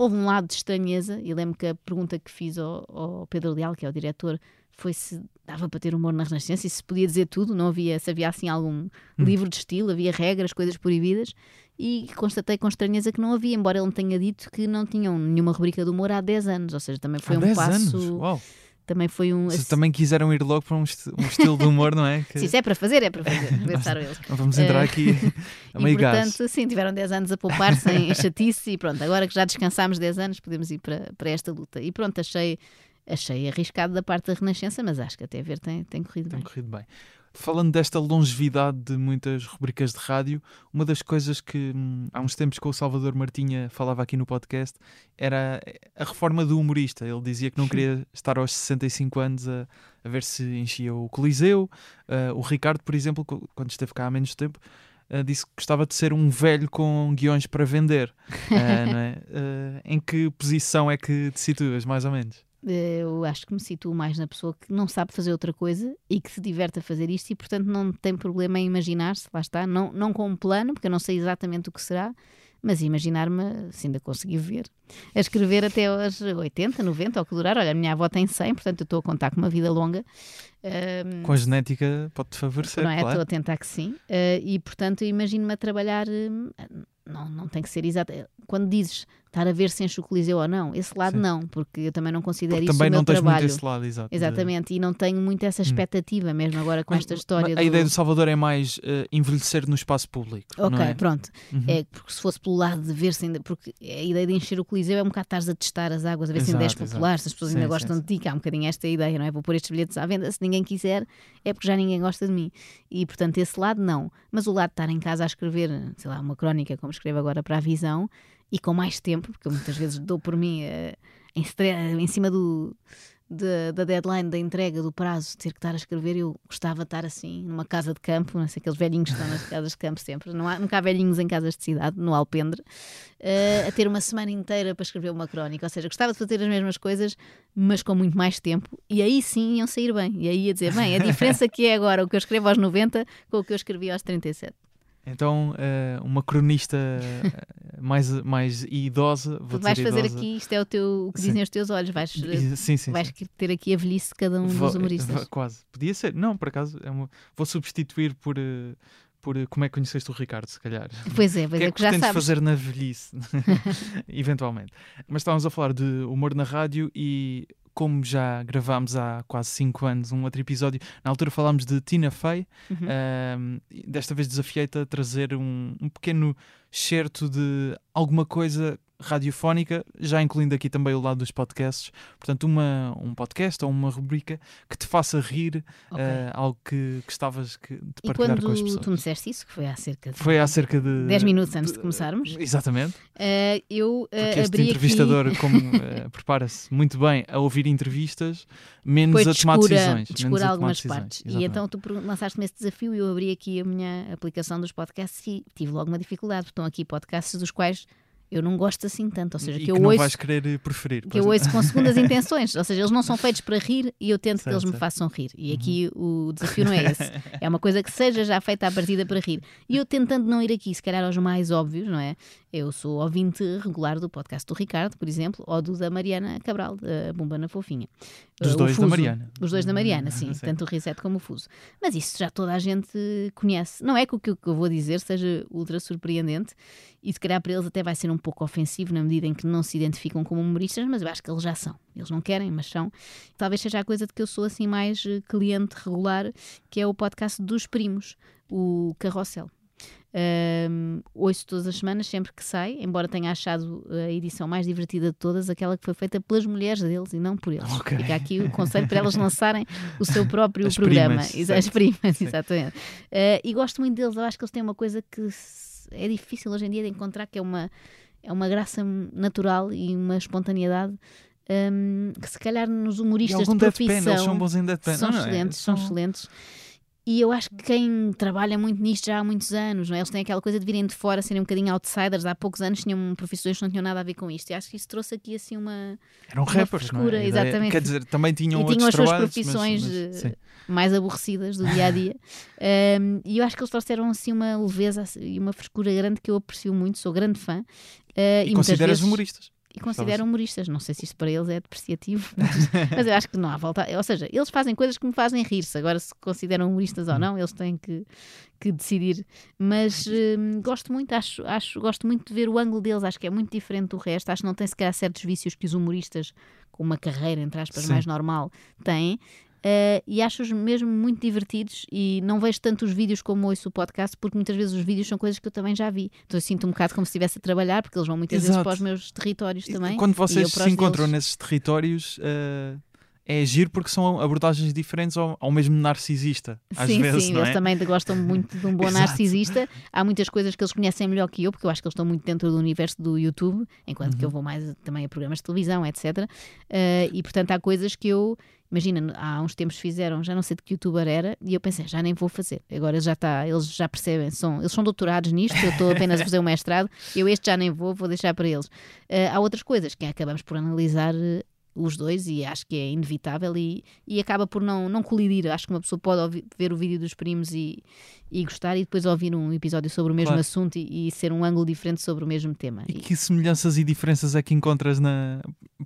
houve um lado de estranheza. E lembro que a pergunta que fiz ao, ao Pedro Leal, que é o diretor, foi se dava para ter humor na Renascença e se podia dizer tudo. Não havia, se havia assim algum livro de estilo, havia regras, coisas proibidas. E constatei com estranheza que não havia, embora ele me tenha dito que não tinham nenhuma rubrica de humor há 10 anos. Ou seja, também foi Há um 10 passo. anos. Uau. Também foi um. Vocês também quiseram ir logo para um, esti- um estilo de humor, não é? Que- Se isso é para fazer, é para fazer. Pensaram eles. Não Vamos entrar Eh, aqui a E meio gás. portanto, sim, tiveram 10 anos a poupar sem chatice e pronto, agora que já descansámos 10 anos, podemos ir para, para esta luta. E pronto, achei, achei arriscado da parte da Renascença, mas acho que até ver tem, tem corrido Tem bem. corrido bem. Falando desta longevidade de muitas rubricas de rádio, uma das coisas que hum, há uns tempos com o Salvador Martinha falava aqui no podcast era a reforma do humorista. Ele dizia que não queria estar aos 65 anos a, a ver se enchia o Coliseu. Ah, o Ricardo, por exemplo, quando esteve cá há menos tempo, ah, disse que gostava de ser um velho com guiões para vender. Não é? Em que posição é que te situas, mais ou menos? Eh, Eu acho que me situo mais na pessoa que não sabe fazer outra coisa e que se diverte a fazer isto e, portanto, não tem problema em imaginar-se, lá está, não, não com um plano, porque eu não sei exatamente o que será, mas imaginar-me, se ainda conseguir ver, a escrever até aos 80, 90, ou que durar. Olha, a minha avó tem 100, portanto, eu estou a contar com uma vida longa. Ahm, Com a genética pode-te favorecer, não é? claro. Estou a tentar que sim. Eh, e, portanto, imagino-me a trabalhar. eh, não, não tem que ser exato. Quando dizes estar a ver se enche o Coliseu ou não. Esse lado Sim. não, porque eu também não considero Porque isso também o meu não tens trabalho. muito esse lado, exato. de- Exatamente, e não tenho muito essa expectativa mesmo agora com Mas- esta história. A do... ideia do Salvador é mais eh, envelhecer no espaço público. Ok, é? pronto. Uhum. É porque se fosse pelo lado de ver se ainda. Porque a ideia de encher o Coliseu é um bocado estares a testar as águas, a ver se ainda és popular, exato. se as pessoas Sim, ainda gostam sim. de ti, que há um bocadinho esta ideia, não é? Vou pôr estes bilhetes à venda, se ninguém quiser, é porque já ninguém gosta de mim. E portanto, esse lado não. Mas o lado de estar em casa a escrever, sei lá, uma crónica, como escrevo agora para a visão, e com mais tempo, porque eu muitas vezes dou por mim eh, em, em cima do. de- da deadline, da entrega, do prazo, ter que estar a escrever, eu gostava de estar assim, numa casa de campo, não sei, aqueles velhinhos que estão nas casas de campo sempre, não há, nunca há velhinhos em casas de cidade, no Alpendre, eh, a ter uma semana inteira para escrever uma crónica, ou seja, gostava de fazer as mesmas coisas, mas com muito mais tempo, e aí sim iam sair bem, e aí ia dizer, bem, a diferença que é agora o que eu escrevo aos 90 com o que eu escrevi aos 37. Então, eh, uma cronista eh, mais, mais idosa. Vou vais fazer aqui, isto é o, teu, o que Sim. dizem os teus olhos, vais, eh, Sim, sim. vais sim. ter aqui a velhice de cada um Vou- dos humoristas. vou- Quase. Podia ser. Não, por acaso, é uma- vou substituir por, eh, por eh, como é que conheceste o Ricardo, se calhar. Pois é, pois que é, é que que já sabes. fazer na velhice? Eventualmente. Mas estávamos a falar de humor na rádio e como já gravámos há quase 5 anos um outro episódio, na altura falámos de Tina Fey, Uhum. e desta vez desafiei-te a trazer um, um pequeno certo de alguma coisa radiofónica, já incluindo aqui também o lado dos podcasts. Portanto, uma, um podcast ou uma rubrica que te faça rir, Ok. ah, algo que gostavas que, de E partilhar com as pessoas. tu me disseste isso, que foi há cerca de Foi há cerca de 10 minutos antes de começarmos, Exatamente. eh, eu eh, Porque este entrevistador, aqui... como eh, prepara-se muito bem a ouvir entrevistas, menos Depois a tomar descura, decisões. menos descura algumas decisões. partes. E então tu lançaste-me esse desafio e eu abri aqui a minha aplicação dos podcasts e tive logo uma dificuldade. porque Estão aqui podcasts dos quais eu não gosto assim tanto. Ou seja, e que eu que não ouço vais querer eh, preferir. que eu não? ouço com segundas intenções, ou seja, eles não são feitos para rir e eu tento que Certo, eles me façam rir. E aqui o desafio não é esse. É uma coisa que seja já feita à partida para rir. E eu tentando não ir aqui, se calhar aos mais óbvios, não é? Eu sou ouvinte regular do podcast do Ricardo, por exemplo, ou do da Mariana Cabral, da Bomba na Fofinha. Dos Uh, o dois da. Mariana. Os dois da Mariana, sim, Sim. tanto o Reset como o Fuso. Mas isso já toda a gente conhece. Não é que o que eu vou dizer seja ultra surpreendente e se calhar para eles até vai ser um pouco ofensivo na medida em que não se identificam como humoristas, mas eu acho que eles já são. Eles não querem, mas são. Talvez seja a coisa de que eu sou assim mais eh, cliente regular, que é o podcast dos primos, o Carrossel. Um, ouço todas as semanas, sempre que sai, embora tenha achado a edição mais divertida de todas, aquela que foi feita pelas mulheres deles e não por eles. Ok. Fica aqui o conselho para elas lançarem o seu próprio As programa. primas, As primas, exatamente. Uh, e gosto muito deles, eu acho que eles têm uma coisa que é difícil hoje em dia de encontrar, que é uma, é uma graça natural e uma espontaneidade. um, que se calhar nos humoristas de profissão eles são bons em deadpan. são não, não é? excelentes, são excelentes. E eu acho que quem trabalha muito nisto já há muitos anos, não é? eles têm aquela coisa de virem de fora, serem um bocadinho outsiders. Há poucos anos tinham profissões que não tinham nada a ver com isto. E acho que isso trouxe aqui assim uma. Eram uma rappers, não frescura, é? A ideia- exatamente. Quer dizer, também tinham e tinham as suas mas- profissões mas- eh, sim. mais aborrecidas do dia a dia. Um, e eu acho que eles trouxeram assim uma leveza e uma frescura grande que eu aprecio muito, sou grande fã. Uh, E, muitas consideras vezes- humoristas. E considero humoristas. Não sei se isto para eles é depreciativo, mas, mas eu acho que não há volta. Ou seja, eles fazem coisas que me fazem rir-se. Agora, se consideram humoristas ou não, eles têm que, que decidir. Mas hum, gosto muito, acho, acho, gosto muito de ver o ângulo deles. Acho que é muito diferente do resto. Acho que não tem sequer certos vícios que os humoristas com uma carreira, entre aspas, Sim. mais normal têm. Uh, e acho-os mesmo muito divertidos e não vejo tanto os vídeos como ouço o podcast porque muitas vezes os vídeos são coisas que eu também já vi então eu sinto um bocado como se estivesse a trabalhar porque eles vão muitas vezes Exato. para os meus territórios E também Quando vocês se encontram deles. nesses territórios, eh, é agir porque são abordagens diferentes ao, ao mesmo narcisista. Às sim, vezes, sim, não eles é? também gostam muito de um bom narcisista. Há muitas coisas que eles conhecem melhor que eu, porque eu acho que eles estão muito dentro do universo do YouTube, enquanto Uhum. que eu vou mais também a programas de televisão, etc. Eh, e portanto há coisas que eu. Imagina, há uns tempos fizeram, já não sei de que youtuber era, e eu pensei, já nem vou fazer. Agora já está, eles já percebem, são, eles são doutorados nisto, eu estou apenas a fazer o mestrado, eu este já nem vou, vou deixar para eles. Eh, há outras coisas que acabamos por analisar eh, os dois e acho que é inevitável e, e acaba por não, não colidir. Acho que uma pessoa pode ouvir- ver o vídeo dos primos e, e gostar e depois ouvir um episódio sobre o mesmo Claro. assunto e, e ser um ângulo diferente sobre o mesmo tema. E E- que semelhanças e diferenças é que encontras na.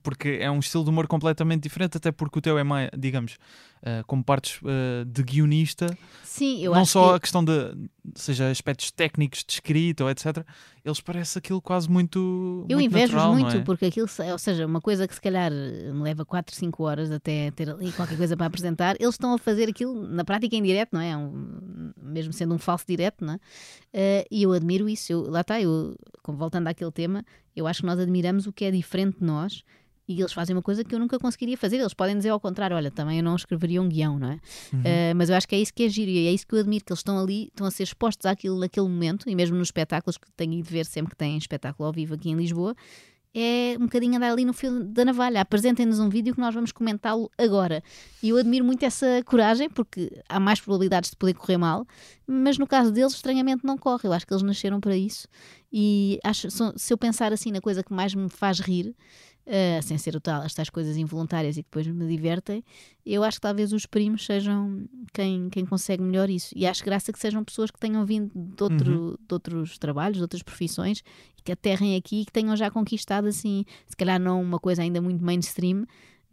Porque é um estilo de humor completamente diferente, até porque o teu é mais, digamos, uh, como partes uh, de guionista. Sim, eu não só que... a questão de, seja aspectos técnicos de escrita ou etc. Eles parecem aquilo quase muito. Eu muito invejo-os muito, não é? porque aquilo, ou seja, uma coisa que se calhar me leva 4, 5 horas até ter ali qualquer coisa para apresentar, eles estão a fazer aquilo na prática em direto, não é? Um, mesmo sendo um falso direto, não é? Uh, e eu admiro isso. Eu, lá está, eu, voltando àquele tema, eu acho que nós admiramos o que é diferente de nós e eles fazem uma coisa que eu nunca conseguiria fazer. Eles podem dizer ao contrário, olha, também eu não escreveria um guião, não é? Uhum. Uh, mas eu acho que é isso que é giro e é isso que eu admiro, que eles estão ali, estão a ser expostos àquilo naquele momento, e mesmo nos espetáculos que tenho ido ver sempre que têm espetáculo ao vivo aqui em Lisboa, é um bocadinho andar ali no fio da navalha. Apresentem-nos um vídeo que nós vamos comentá-lo agora. E eu admiro muito essa coragem, porque há mais probabilidades de poder correr mal, mas no caso deles, estranhamente, não corre. Eu acho que eles nasceram para isso. E acho, se eu pensar assim na coisa que mais me faz rir, uh, sem ser o tal, as tais coisas involuntárias e que depois me divertem, eu acho que talvez os primos sejam quem, quem consegue melhor isso. E acho graça que sejam pessoas que tenham vindo de, outro, Uhum. de outros trabalhos, de outras profissões e que aterrem aqui e que tenham já conquistado assim, se calhar não uma coisa ainda muito mainstream.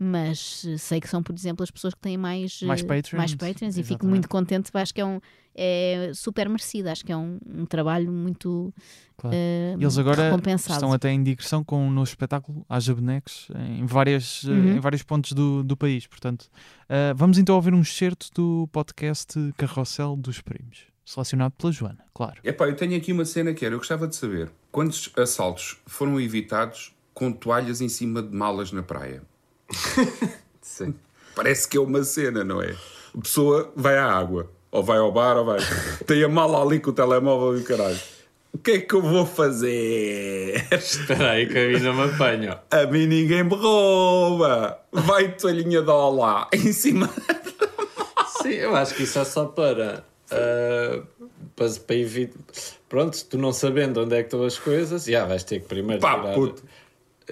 Mas eh, sei que são, por exemplo, as pessoas que têm mais, Mais eh, patrons, mais patrons e fico muito contente. Acho que é, um, é super merecido. Acho que é um, um trabalho muito Claro. eh, Eles agora recompensado. estão até em digressão com um novo espetáculo, Haja Bonecos, em, várias, Uhum. em vários pontos do, do país. Portanto, eh, vamos então ouvir um excerto do podcast Carrossel dos Primos, selecionado pela Joana, claro. Epá, eu tenho aqui uma cena que era, eu gostava de saber quantos assaltos foram evitados com toalhas em cima de malas na praia? Sim. Parece que é uma cena, não é? A pessoa vai à água, ou vai ao bar, ou vai. Tem a mala ali com o telemóvel e o caralho. O que é que eu vou fazer? Espera aí que a mim não me apanha. A mim ninguém me rouba. Vai toalhinha de olá em cima. Sim, eu acho que isso é só para. ah, para, para evitar. Pronto, tu não sabendo onde é que estão as coisas, já vais ter que primeiro Pá, tirar. puto.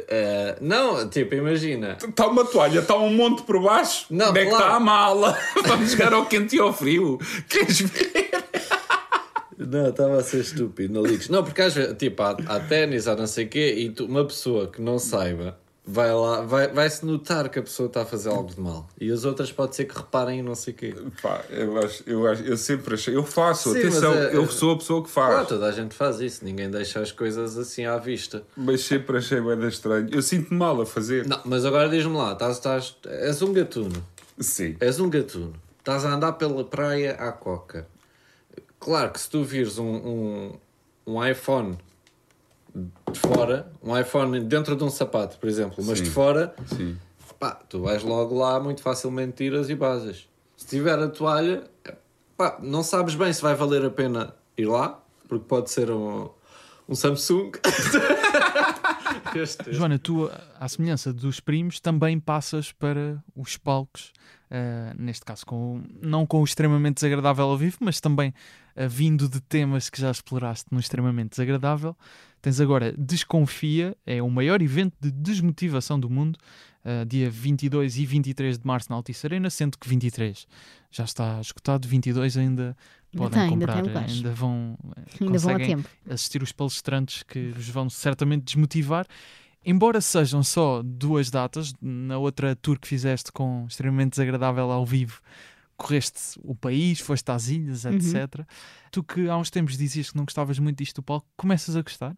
Ah, não, tipo, imagina. Está uma toalha, está um monte por baixo. Não, Onde é que claro. está a mala? Vamos jogar ao quente e ao frio. Queres ver? Não, estava a ser estúpido, não ligues. Não, porque às vezes, tipo, há, há ténis, há não sei o quê, e tu- uma pessoa que não saiba vai lá, vai- vai-se notar que a pessoa está a fazer algo de mal. E as outras pode ser que reparem e não sei o quê. Pá, eu, acho, eu, acho, eu sempre achei. Eu faço, Sim, atenção, é- eu sou a pessoa que faz. Claro, toda a gente faz isso, ninguém deixa as coisas assim à vista. Mas sempre achei bem estranho. Eu sinto-me mal a fazer. Não, mas agora diz-me lá, estás, estás, és um gatuno. Sim. És um gatuno. Estás a andar pela praia à coca. Claro que se tu vires um, um, um iPhone de fora, um iPhone dentro de um sapato, por exemplo, mas Sim. de fora, Sim. pá, tu vais logo lá muito facilmente tiras e basas. Se tiver a toalha, pá, não sabes bem se vai valer a pena ir lá, porque pode ser um, um Samsung. este, este. Joana, tu, à semelhança dos primos, também passas para os palcos, eh, neste caso, com, não com o extremamente desagradável ao vivo, mas também eh, vindo de temas que já exploraste no extremamente desagradável. Tens agora Desconfia, é o maior evento de desmotivação do mundo, eh, dia 22 e 23 de março na Altice Arena, sendo que 23 já está esgotado, 22 ainda Ainda podem ainda comprar, lugares. ainda vão, Ainda vão a tempo. assistir os palestrantes que vos vão certamente desmotivar. Embora sejam só duas datas, na outra tour que fizeste com extremamente desagradável ao vivo, correste o país, foste às ilhas, Uhum. etc. Tu que há uns tempos dizias que não gostavas muito disto do palco, começas a gostar?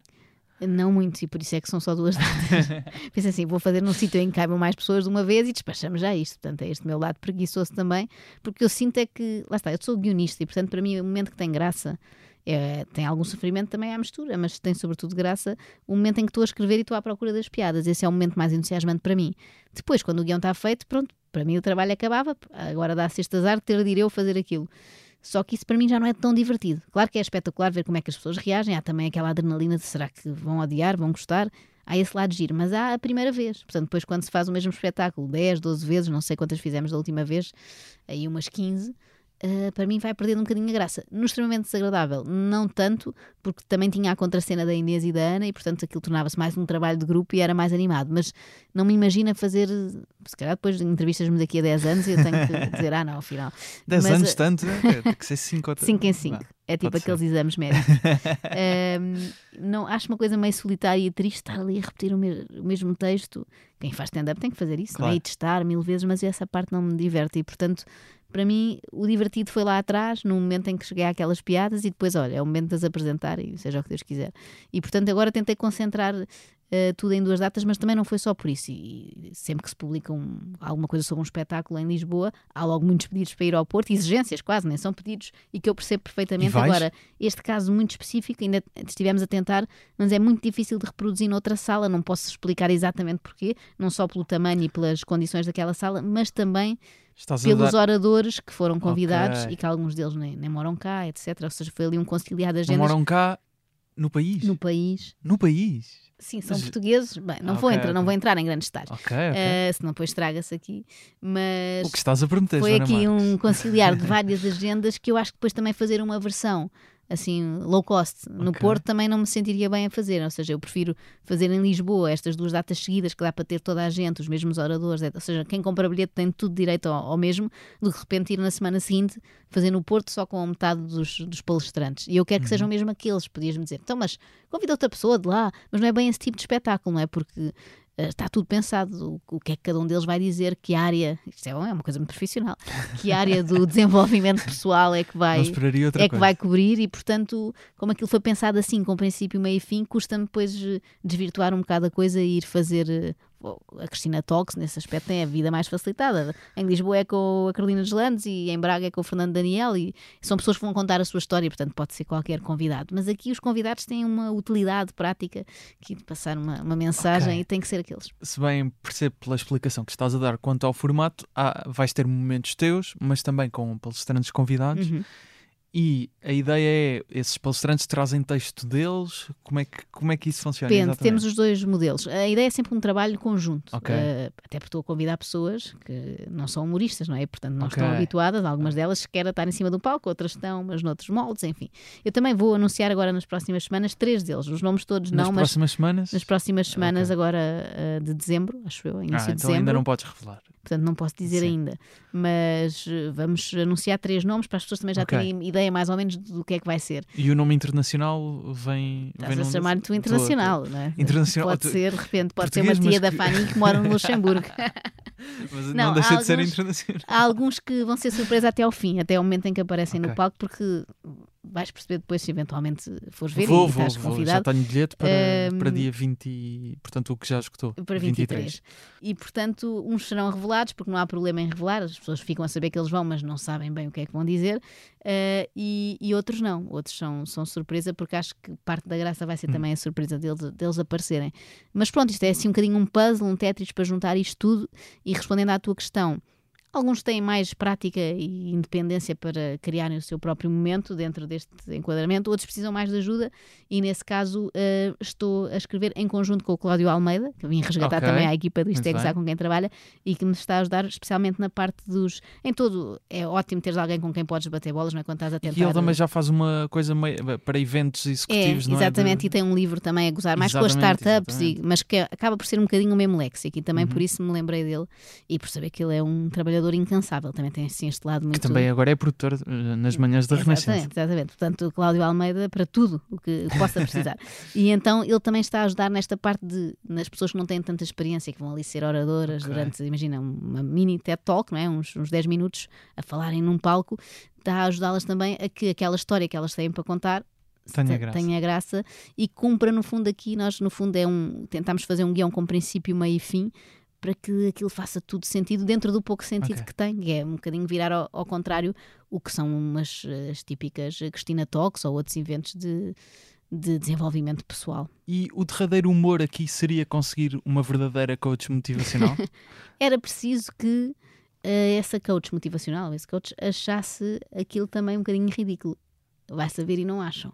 Não muito, e por isso é que são só duas datas. Pensa assim, vou fazer num sítio em que caibam mais pessoas de uma vez e despachamos já isto. Portanto, é este meu lado preguiçoso também, porque eu sinto é que, lá está, eu sou guionista e, portanto, para mim, o momento que tem graça é, tem algum sofrimento também à mistura, mas tem sobretudo graça o momento em que estou a escrever e estou à procura das piadas. Esse é o momento mais entusiasmante para mim. Depois, quando o guião está feito, pronto, para mim o trabalho acabava. Agora dá-se este azar de ter de ir eu fazer aquilo. Só que isso para mim já não é tão divertido. Claro que é espetacular ver como é que as pessoas reagem, há também aquela adrenalina de será que vão odiar, vão gostar. Há esse lado giro, mas há a primeira vez. Portanto, depois quando se faz o mesmo espetáculo 10, 12 vezes, não sei quantas fizemos da última vez, aí umas 15, Uh, para mim vai perdendo um bocadinho a graça. No extremamente desagradável, não tanto, porque também tinha a contracena da Inês e da Ana e, portanto, aquilo tornava-se mais um trabalho de grupo e era mais animado. Mas não me imagina fazer, se calhar depois de entrevistas-me daqui a 10 anos, eu tenho que dizer, ah, não, afinal. 10 Mas, anos uh, tanto, é, tem que ser 5 ou 5 em 5. Vá, É tipo aqueles ser. exames médicos. Ahm, não, acho uma coisa meio solitária e triste estar ali a repetir o, me- o mesmo texto. Quem faz stand-up tem que fazer isso, não é? Claro. E testar mil vezes, mas essa parte não me diverte. E portanto, para mim, o divertido foi lá atrás, no momento em que cheguei àquelas piadas, e depois, olha, é o momento de as apresentar e seja o que Deus quiser. E portanto, agora tentei concentrar. Eh, tudo em duas datas, mas também não foi só por isso. E sempre que se publica um- alguma coisa sobre um espetáculo em Lisboa, há logo muitos pedidos para ir ao Porto, exigências quase, nem são pedidos, e que eu percebo perfeitamente. Agora, este caso muito específico, ainda estivemos a tentar, mas é muito difícil de reproduzir noutra sala, não posso explicar exatamente porquê, não só pelo tamanho e pelas condições daquela sala, mas também pelos dar- oradores que foram convidados Ok. e que alguns deles nem, nem moram cá, etc. Ou seja, foi ali um conciliar de Não agendas moram cá no país? no país. No país? Sim, são Mas- portugueses. Bem, não, Ah, vou entrar, não ok. vou entrar em grandes detalhes. Ok, ok. Eh, senão depois estraga-se aqui. Mas o que estás a prometer, foi Joana aqui Marques? um conciliar de várias agendas que eu acho que depois também fazer uma versão assim low cost no Ok. Porto também não me sentiria bem a fazer, ou seja, eu prefiro fazer em Lisboa estas duas datas seguidas que dá para ter toda a gente, os mesmos oradores, ou seja, quem compra bilhete tem tudo direito ao, ao mesmo, do que de repente ir na semana seguinte fazer no Porto só com metade dos, dos palestrantes. E eu quero que Uhum. sejam mesmo aqueles, podias-me dizer, então mas convida outra pessoa de lá, mas não é bem esse tipo de espetáculo, não é? Porque está tudo pensado, o, o que é que cada um deles vai dizer, que área, isto é, é uma coisa muito profissional, que área do desenvolvimento pessoal é que vai, é que coisa. vai cobrir e, portanto, como aquilo foi pensado assim, com princípio, meio e fim, custa-me depois eh, desvirtuar um bocado a coisa e ir fazer. A Cristina Talks, nesse aspecto, tem a vida mais facilitada. Em Lisboa é com a Carolina Deslandes e em Braga é com o Fernando Daniel e são pessoas que vão contar a sua história, portanto pode ser qualquer convidado. Mas aqui os convidados têm uma utilidade prática que de passar uma, uma mensagem Ok. e tem que ser aqueles. Se bem percebo pela explicação que estás a dar quanto ao formato, há- vais ter momentos teus, mas também com palestrantes convidados. Uhum. E a ideia é, esses palestrantes trazem texto deles? Como é que, como é que isso funciona? Depende, exatamente? temos os dois modelos. A ideia é sempre um trabalho conjunto. Ok. Eh, até porque estou a convidar pessoas que não são humoristas, não é? Portanto, não Ok. estão habituadas, algumas delas sequer a estar em cima do palco, outras estão, mas noutros moldes, enfim. Eu também vou anunciar agora nas próximas semanas três deles. Os nomes todos Nas não, mas próximas semanas? nas próximas semanas, Ok. agora eh, de dezembro, acho eu, início ah, de então dezembro. ainda não podes revelar. Portanto, não posso dizer Sim. ainda. Mas eh, vamos anunciar três nomes para as pessoas também já terem ideia mais ou menos do que é que vai ser. E o nome internacional vem. Estás vem a chamar-te internacional, não é? Internacional, Pode ser, de repente, pode ser uma tia da que- Fanny que mora no Luxemburgo. Mas não, Não, deixa de ser alguns- internacional. Há alguns que vão ser surpresa até ao fim, até ao momento em que aparecem no Ok. palco, porque vais perceber depois se eventualmente fores ver Vou, e vou, estás vou. Já tenho bilhete para, Ahm, para dia 20. e- Portanto, o que já escutou. Para 23. E portanto, uns serão revelados, porque não há problema em revelar, as pessoas ficam a saber que eles vão, mas não sabem bem o que é que vão dizer, eh, e, e outros não, outros são, são surpresa, porque acho que parte da graça vai ser Hum. também a surpresa deles, deles aparecerem. Mas pronto, isto é assim um bocadinho um puzzle, um Tetris para juntar isto tudo, e respondendo à tua questão. Alguns têm mais prática e independência para criarem o seu próprio momento dentro deste enquadramento, outros precisam mais de ajuda e nesse caso eh, estou a escrever em conjunto com o Cláudio Almeida, que vim resgatar Ok. também a equipa do é bem. com quem trabalha e que me está a ajudar especialmente na parte dos... Em todo, é ótimo teres alguém com quem podes bater bolas, não é? Quando estás a tentar... E ele também já faz uma coisa meio- para eventos É, executivos, não é? exatamente, De- e tem um livro também a gozar mais com as startups, e-. Uhum. mas que acaba por ser um bocadinho o mesmo léxico, e também por isso me lembrei dele e por saber que ele é um trabalhador incansável, também tem assim este lado muito. Que também agora é produtor eh, nas manhãs da Renascença. Exatamente, exatamente. Portanto, Cláudio Almeida para tudo o que possa precisar. e então ele também está a ajudar nesta parte de nas pessoas que não têm tanta experiência, que vão ali ser oradoras Ok. durante, imagina, uma mini TED Talk, não é? uns, uns 10 minutos a falarem num palco, está a ajudá-las também a que aquela história que elas têm para contar Tenha te- graça. tenha graça e cumpra no fundo aqui, nós no fundo é um, tentamos fazer um guião com princípio, meio e fim para que aquilo faça tudo sentido dentro do pouco sentido Ok. que tem, que é um bocadinho virar ao, ao contrário o que são umas as típicas Cristina Talks ou outros eventos de, de desenvolvimento pessoal. E o derradeiro humor aqui seria conseguir uma verdadeira coach motivacional? Era preciso que eh, essa coach motivacional, esse coach, achasse aquilo também um bocadinho ridículo. Vai saber e não acham.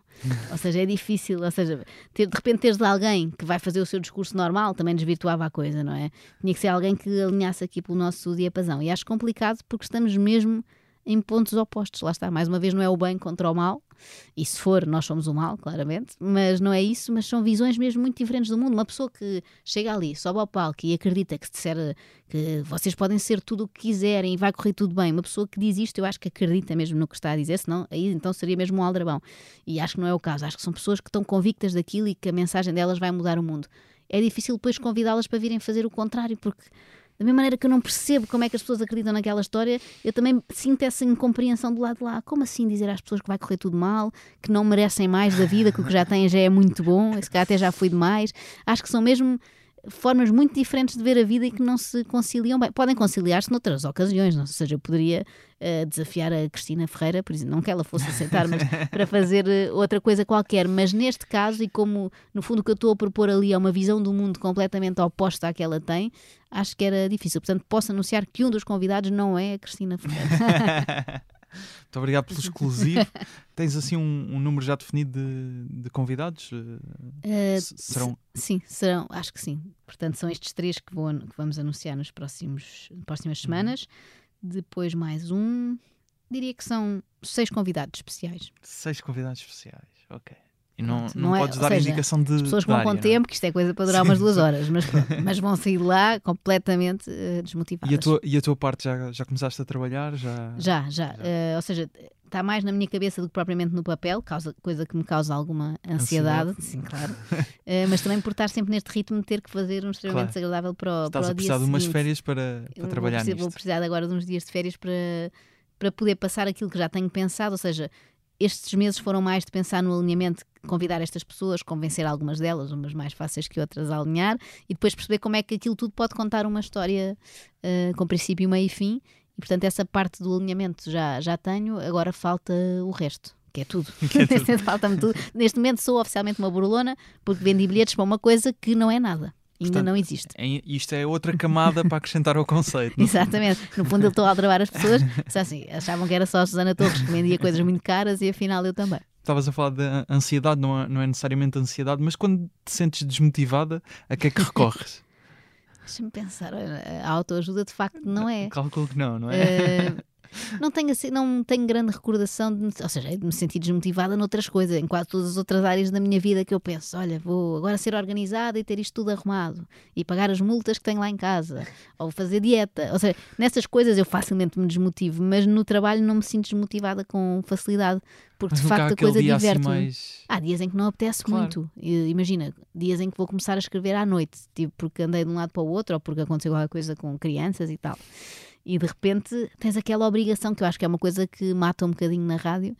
ou seja, é difícil. Ou seja, ter, de repente teres alguém que vai fazer o seu discurso normal também desvirtuava a coisa, não é? Tinha que ser alguém que alinhasse aqui pelo nosso diapasão. E acho complicado porque estamos mesmo em pontos opostos. Lá está, mais uma vez, não é o bem contra o mal, e se for, nós somos o mal, claramente, mas não é isso, mas são visões mesmo muito diferentes do mundo. Uma pessoa que chega ali, sobe ao palco e acredita que se disser que vocês podem ser tudo o que quiserem e vai correr tudo bem, uma pessoa que diz isto, eu acho que acredita mesmo no que está a dizer, senão aí então seria mesmo um aldrabão. E acho que não é o caso, acho que são pessoas que estão convictas daquilo e que a mensagem delas vai mudar o mundo. É difícil depois convidá-las para virem fazer o contrário, porque da mesma maneira que eu não percebo como é que as pessoas acreditam naquela história, eu também sinto essa incompreensão do lado de lá. Como assim dizer às pessoas que vai correr tudo mal, que não merecem mais da vida, que o que já têm já é muito bom, esse cara até já foi demais? Acho que são mesmo formas muito diferentes de ver a vida e que não se conciliam bem. Podem conciliar-se noutras ocasiões, não? ou seja, eu poderia uh, desafiar a Cristina Ferreira, por exemplo, não que ela fosse aceitar, mas para fazer uh, outra coisa qualquer. Mas neste caso, e como no fundo o que eu estou a propor ali é uma visão do mundo completamente oposta à que ela tem, acho que era difícil. Portanto, posso anunciar que um dos convidados não é a Cristina Ferreira. Muito obrigado pelo exclusivo. Tens assim um, um, número já definido de, de convidados? Uh, serão? Sim, serão, acho que sim. Portanto, são estes três que, vou, que vamos anunciar próximos próximas uhum. semanas. Uhum. Depois mais um. Diria que são seis convidados especiais. Seis convidados especiais, ok. E não, não, não é, podes dar seja, indicação de. As pessoas vão com é? tempo, que isto é coisa para durar sim, umas duas sim. horas, mas, mas vão sair lá completamente uh, desmotivadas. E a, tua, e a tua parte já, já começaste a trabalhar? Já, já. já. já. Uh, ou seja, está mais na minha cabeça do que propriamente no papel, causa, coisa que me causa alguma ansiedade, ansiedade. sim, claro. uh, mas também por estar sempre neste ritmo de ter que fazer um extremamente claro. desagradável para o, Estás para a precisar de umas férias para, para trabalhar vou, nisto. Vou precisar agora de uns dias de férias para, para poder passar aquilo que já tenho pensado, ou seja, estes meses foram mais de pensar no alinhamento, convidar estas pessoas, convencer algumas delas, umas mais fáceis que outras a alinhar, e depois perceber como é que aquilo tudo pode contar uma história uh, com princípio, meio e fim. E portanto, essa parte do alinhamento já, já tenho, agora falta o resto. Que é tudo. Que é tudo. Falta-me tudo. Neste momento sou oficialmente uma burlona porque vendi bilhetes para uma coisa que não é nada. Ainda Portanto, não existe. É, isto é outra camada para acrescentar ao conceito. Exatamente. No fundo, eu estou a aldrabar as pessoas. Assim, achavam que era só a Susana Torres que vendia coisas muito caras e afinal eu também. Estavas a falar de ansiedade, não é, não é necessariamente ansiedade, mas quando te sentes desmotivada, a que é que recorres? Deixa-me pensar, a autoajuda de facto não é. Calculo que não, não é? Uh, não tenho, assim, não tenho grande recordação, de, ou seja, de me sentir desmotivada noutras coisas, em quase todas as outras áreas da minha vida que eu penso, olha, vou agora ser organizada e ter isto tudo arrumado e pagar as multas que tenho lá em casa, ou fazer dieta, ou seja, nessas coisas eu facilmente me desmotivo, mas no trabalho não me sinto desmotivada com facilidade, porque mas de facto a coisa assim diverte-me. mais... Há dias em que não apetece claro. muito, imagina, dias em que vou começar a escrever à noite, tipo porque andei de um lado para o outro, ou porque aconteceu alguma coisa com crianças e tal e de repente tens aquela obrigação, que eu acho que é uma coisa que mata um bocadinho na rádio,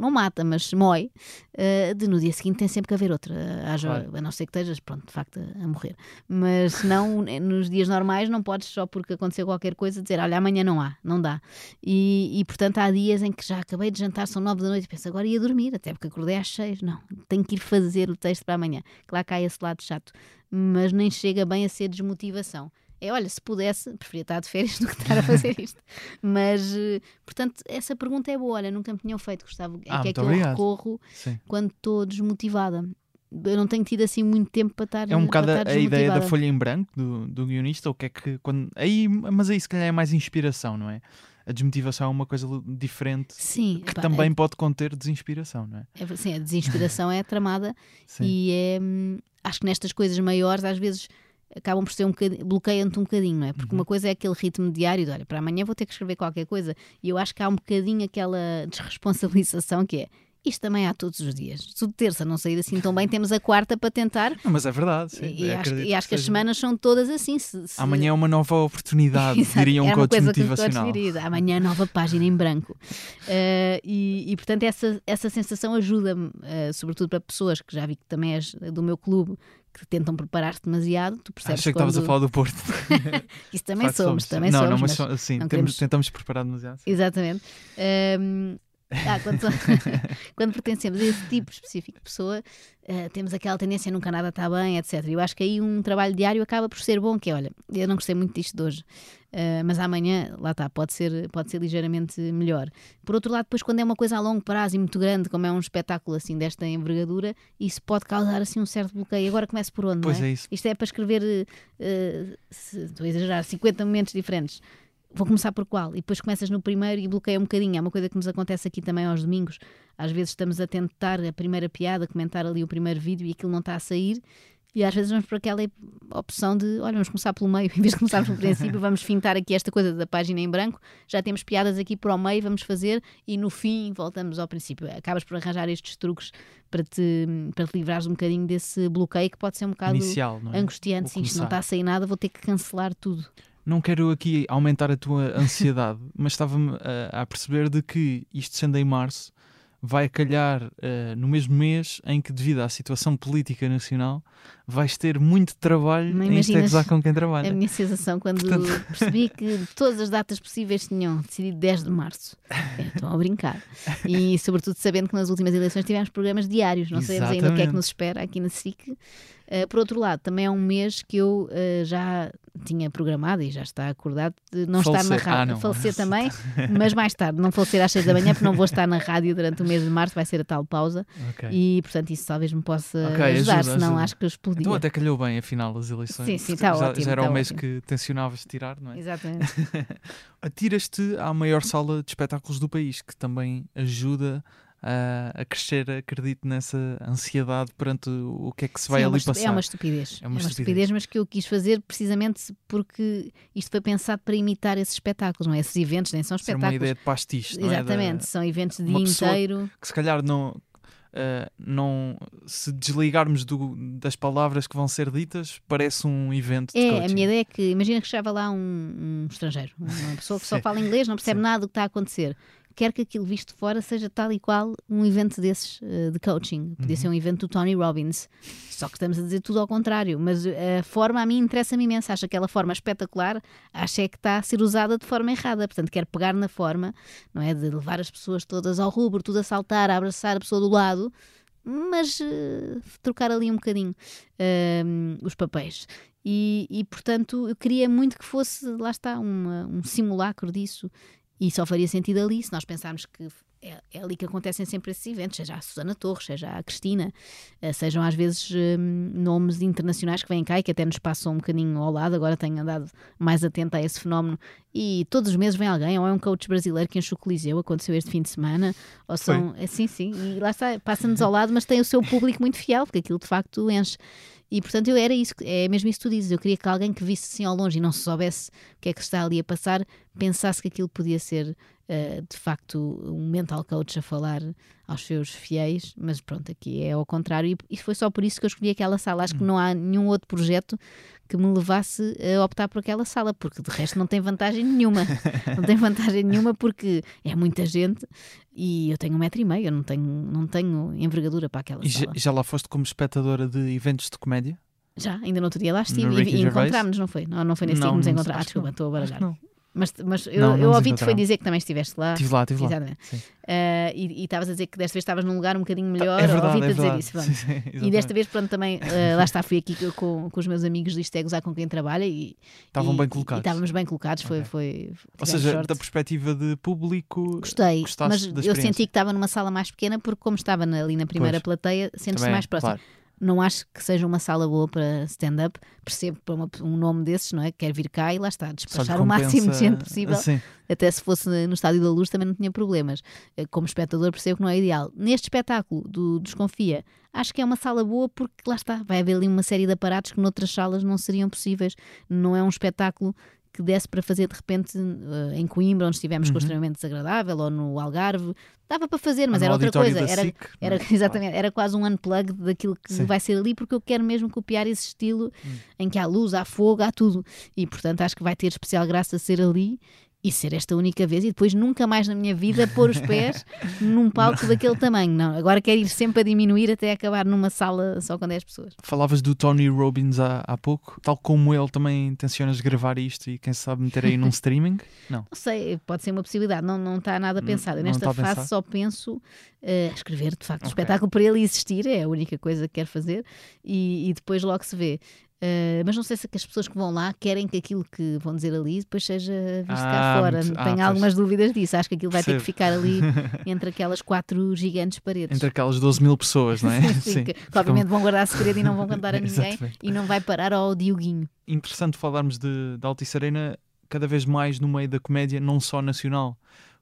não mata, mas mói, uh, de no dia seguinte tem sempre que haver outra, claro. a não ser que estejas, pronto, de facto, a, a morrer. Mas não, nos dias normais não podes só porque aconteceu qualquer coisa dizer, olha, amanhã não há, não dá. E, e portanto há dias em que já acabei de jantar, são nove da noite e penso, agora ia dormir, até porque acordei às seis. Não, tenho que ir fazer o texto para amanhã. Claro que há esse lado chato, mas nem chega bem a ser desmotivação é olha, se pudesse, preferia estar de férias do que estar a fazer isto. Mas, eh, portanto, essa pergunta é boa. Olha, nunca me tinham feito, Gustavo. É ah, que é que obrigado. eu recorro Sim. quando estou desmotivada. Eu não tenho tido assim muito tempo para estar É um bocado a ideia da folha em branco do, do guionista, o que é que quando. Aí, mas aí se calhar é mais inspiração, não é? A desmotivação é uma coisa diferente sim, que também é... pode conter desinspiração, não é? é sim, a desinspiração é tramada e é, hum, acho que nestas coisas maiores às vezes acabam por ser um bocadinho, bloqueiam-te um bocadinho, não é? Porque uhum. uma coisa é aquele ritmo diário de olha, para amanhã vou ter que escrever qualquer coisa, e eu acho que há um bocadinho aquela desresponsabilização que é. Isto também há todos os dias. Se de terça não sair assim tão bem, temos a quarta para tentar. Não, mas é verdade. Sim. E, acho, e acho que, as semanas são todas assim. Se, se... Amanhã é uma nova oportunidade, diria um coach motivacional. Que Amanhã nova página em branco. Uh, e, e, portanto, essa, essa sensação ajuda-me, uh, sobretudo para pessoas que já vi que também és do meu clube, que tentam preparar-te demasiado, tu percebes Achei que quando... estavas a falar do Porto. Isso também somos, somos, também não, somos. Não, mas, mas sim, temos, queremos... tentamos preparar demasiado. Exatamente. Um, ah, quando, quando, pertencemos a esse tipo específico de pessoa, uh, temos aquela tendência nunca nada está bem, etc. Eu acho que aí um trabalho diário acaba por ser bom, que é, olha, eu não gostei muito disto de hoje, uh, mas amanhã, lá está, pode ser, pode ser ligeiramente melhor. Por outro lado, depois quando é uma coisa a longo prazo e muito grande, como é um espetáculo assim desta envergadura, isso pode causar assim um certo bloqueio. Agora começo por onde, pois não é? é isso. Isto é para escrever, uh, se, estou a exagerar, 50 momentos diferentes vou começar por qual? E depois começas no primeiro e bloqueia um bocadinho. É uma coisa que nos acontece aqui também aos domingos. Às vezes estamos a tentar a primeira piada, comentar ali o primeiro vídeo e aquilo não está a sair. E às vezes vamos por aquela opção de, olha, vamos começar pelo meio, em vez de começarmos pelo princípio, vamos fintar aqui esta coisa da página em branco, já temos piadas aqui para o meio, vamos fazer e no fim voltamos ao princípio. Acabas por arranjar estes truques para te, para te livrares um bocadinho desse bloqueio que pode ser um bocado Inicial, é? angustiante. Se isto não está a sair nada, vou ter que cancelar tudo. Não quero aqui aumentar a tua ansiedade, mas estava-me a, a perceber de que isto sendo em março vai calhar eh, no mesmo mês em que, devido à situação política nacional, vais ter muito trabalho Não em com quem A trabalha. minha sensação quando percebi que todas as datas possíveis tinham decidido 10 de março. É, Estão a brincar. E sobretudo sabendo que nas últimas eleições tivemos programas diários, não sabemos ainda o que é que nos espera aqui na SIC. Uh, por outro lado, também é um mês que eu uh, já tinha programado e já está acordado de não estar na Falecer. rádio. Ah, não. Falecer também, mas mais tarde, não falecer às 6 da manhã, porque não vou estar na rádio durante o mês de março, vai ser a tal pausa. Ok. E portanto, isso talvez me possa Ok, ajudar, ajuda, senão ajuda. acho que eu explodia. Então até calhou bem, afinal, as eleições. Sim, sim, está já, ótimo, Já era está o mês ótimo. que tencionavas tirar, não é? Exatamente. Atiras-te à maior sala de espetáculos do país, que também ajuda a, a crescer, acredito, nessa ansiedade perante o que é que se vai Sim, é uma ali estu- passar. É uma estupidez. É uma estupidez. estupidez, mas que eu quis fazer precisamente porque isto foi pensado para imitar esses espetáculos, não é? Esses eventos, nem são Ser uma espetáculos. ideia de pastiche, não é? Exatamente, Da- são eventos de uma dia inteiro. que se calhar não, eh, não se desligarmos do- das palavras que vão ser ditas, parece um evento É, coaching. a minha ideia é que imagina que chegava lá um, um estrangeiro, uma pessoa que só fala inglês, não percebe Sim. nada do que está a acontecer. Quer que aquilo visto fora seja tal e qual um evento desses eh, de coaching. Podia Uhum. ser um evento do Tony Robbins. Só que estamos a dizer tudo ao contrário. Mas eh, a forma a mim interessa-me imenso. Acho aquela forma espetacular. Acho é que está a ser usada de forma errada. Portanto, quero pegar na forma, não é? De levar as pessoas todas ao rubro, tudo a saltar, a abraçar a pessoa do lado mas eh, trocar ali um bocadinho ehm, os papéis. E, e, portanto, eu queria muito que fosse, lá está, uma- um simulacro disso. E só faria sentido ali se nós pensarmos que é, é ali que acontecem sempre esses eventos, seja a Susana Torres, seja a Cristina, eh, sejam às vezes hum, nomes internacionais que vêm cá e que até nos passam um bocadinho ao lado. Agora tenho andado mais atenta a esse fenómeno e todos os meses vem alguém, ou é um coach brasileiro que enche o Coliseu, aconteceu este fim de semana, ou são. é, Sim, sim, e lá está, passa-nos ao lado, mas tem o seu público muito fiel, porque aquilo de facto enche. E portanto eu era isso, é mesmo isso que tu dizes. Eu queria que alguém que visse assim ao longe e não se soubesse o que é que está ali a passar, pensasse que aquilo podia ser eh, de facto um mental coach a falar aos seus fiéis, mas pronto, aqui é ao contrário. E, e foi só por isso que eu escolhi aquela sala. Acho que não há nenhum outro projeto que me levasse a optar por aquela sala, porque de resto não tem vantagem nenhuma. não tem vantagem nenhuma porque é muita gente e eu tenho um metro e meio, eu não tenho, não tenho envergadura para aquela E já, sala. já lá foste como espectadora de eventos de comédia? Já, ainda no outro dia lá estive No e, e Gervais? encontrámos, não foi? Não, não foi nesse dia Não, que nos encontramos. Ah, desculpa, estou a baralhar. Mas, mas eu, Não, não eu ouvi-te foi dizer que também estiveste lá. Estive lá, estive lá. Ah, e estavas a dizer que desta vez estavas num lugar um bocadinho melhor. É ouvi-te é a dizer isso. Sim, sim, E desta vez, pronto, também, ah, lá está, fui aqui com, com os meus amigos é gozar com quem trabalha e Estavam e- bem E colocados. estávamos bem colocados, foi. Ok. foi Ou tivemos seja, sorte. da perspectiva de público, Gostei, mas eu senti que estava numa sala mais pequena porque, como estava ali na primeira plateia, sentes-se Também é, mais próximo. claro. Não acho que seja uma sala boa para stand-up. Percebo para uma- um nome desses, não é? Quer vir cá e lá está, despachar o máximo de gente possível. Sim. Até se fosse no Estádio da Luz também não tinha problemas. Eh, Como espectador percebo que não é ideal. Neste espetáculo do Desconfia, acho que é uma sala boa porque lá está, vai haver ali uma série de aparatos que noutras salas não seriam possíveis. Não é um espetáculo que desse para fazer de repente eh, em Coimbra, onde estivemos Uhum. com extremamente desagradável, ou no Algarve. Dava para fazer, mas no era outra coisa. Era, SIC, era, é? exatamente, era quase um unplug daquilo que Sim. vai ser ali, porque eu quero mesmo copiar esse estilo Hum. em que há luz, há fogo, há tudo. E portanto acho que vai ter especial graça ser ali e ser esta única vez e depois nunca mais na minha vida pôr os pés num palco daquele tamanho. Não, agora quero ir sempre a diminuir até acabar numa sala só com 10 pessoas. Falavas do Tony Robbins há, há pouco, tal como ele também tencionas gravar isto e quem sabe meter aí num streaming? Não. Não sei, pode ser uma possibilidade, não, não está nada pensado. Eu nesta a fase só penso eh, escrever, de facto, o Ok. espetáculo para ele existir, é a única coisa que quero fazer e, e depois logo se vê. Eh, mas não sei se as pessoas que vão lá querem que aquilo que vão dizer ali depois seja visto cá Ah, fora. muito- ah, Tenho pois. algumas dúvidas disso. Acho que aquilo vai ter que Percebo. ficar ali entre aquelas quatro gigantes paredes. Entre aquelas 12 mil pessoas, não é? Sim, que, que obviamente vão guardar segredo e não vão contar a ninguém e não vai parar ao Dioguinho. Interessante falarmos de, de Altice Arena cada vez mais no meio da comédia, não só nacional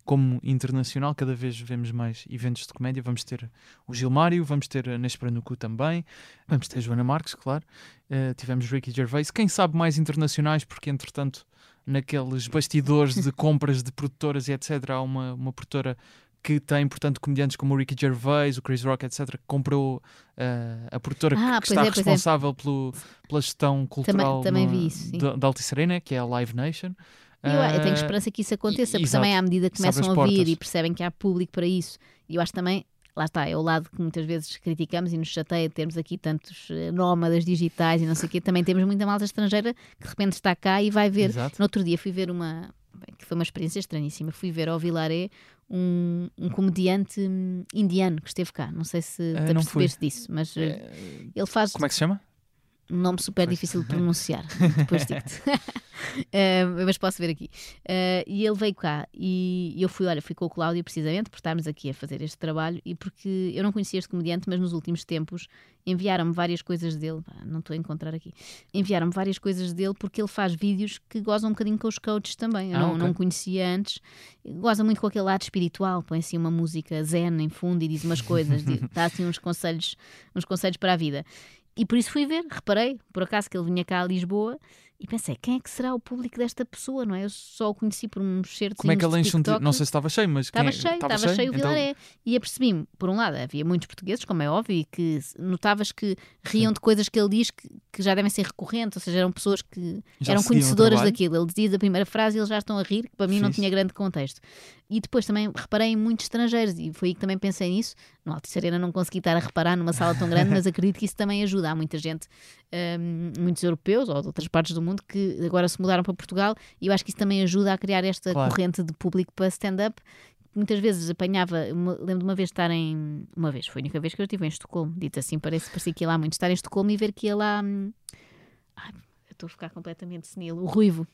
como internacional. Cada vez vemos mais eventos de comédia. Vamos ter o Gilmário, vamos ter a Nespera no Cu também, vamos ter a Joana Marques, claro. Uh, tivemos Ricky Gervais. Quem sabe mais internacionais, porque entretanto, naqueles bastidores de compras de produtoras e etc., há uma, uma produtora que tem, portanto, comediantes como o Ricky Gervais, o Chris Rock, etc., que comprou uh, a produtora Ah, que, que está é, é. responsável pelo, pela gestão cultural também no- isso, sim. da, da Altice Arena, que é a Live Nation. Eu, eu tenho Ah, esperança que isso aconteça, porque exato. também à medida que começam a as vir portas. e percebem que há público para isso, e eu acho também, lá está, é o lado que muitas vezes criticamos e nos chateia de termos aqui tantos eh, nómadas digitais e não sei o quê, também temos muita malta estrangeira que de repente está cá e vai ver. Exato. No outro dia fui ver uma, bem, que foi uma experiência estranhíssima, fui ver ao Vilaré um, um comediante hum, indiano que esteve cá, não sei se Ah, te não fui. percebeste disso, mas eh, ele faz Como é que se chama? Um nome super difícil de pronunciar. Depois digo-te. Eh, mas posso ver aqui. Eh, e ele veio cá e eu fui, olha, fui com o Cláudio precisamente por estarmos aqui a fazer este trabalho e porque eu não conhecia este comediante, mas nos últimos tempos enviaram-me várias coisas dele. Não estou a encontrar aqui. Enviaram-me várias coisas dele porque ele faz vídeos que gozam um bocadinho com os coaches também. Eu Ah, não, ok. não conhecia antes. Goza muito com aquele lado espiritual, põe assim uma música zen em fundo e diz umas coisas, dá assim uns conselhos, uns conselhos para a vida. E por isso fui ver, reparei, por acaso que ele vinha cá a Lisboa e pensei, quem é que será o público desta pessoa, não é? Eu só o conheci por uns certos Como é que ele enche um ti- Não sei se estava cheio, mas. Estava quem- cheio, estava cheio, o Então, Vilaré. E apercebi-me, por um lado, havia muitos portugueses, como é óbvio, e que notavas que riam de coisas que ele diz que, que já devem ser recorrentes, ou seja, eram pessoas que Já eram conhecedoras daquilo. Ele dizia a primeira frase e eles já estão a rir, que para mim não Fixe. tinha grande contexto. E depois também reparei em muitos estrangeiros, e foi aí que também pensei nisso. No Altice Arena não consegui estar a reparar numa sala tão grande, mas acredito que isso também ajuda. Há muita gente, hum, muitos europeus ou de outras partes do mundo, que agora se mudaram para Portugal, e eu acho que isso também ajuda a criar esta Claro. corrente de público para stand-up. Muitas vezes apanhava, lembro de uma vez estar em. Uma vez, foi a única vez que eu estive em Estocolmo, dito assim, parece, parecia que ia lá muito. Estar em Estocolmo e ver que ia lá. hum, Ai, estou a ficar completamente senil. O Ruivo.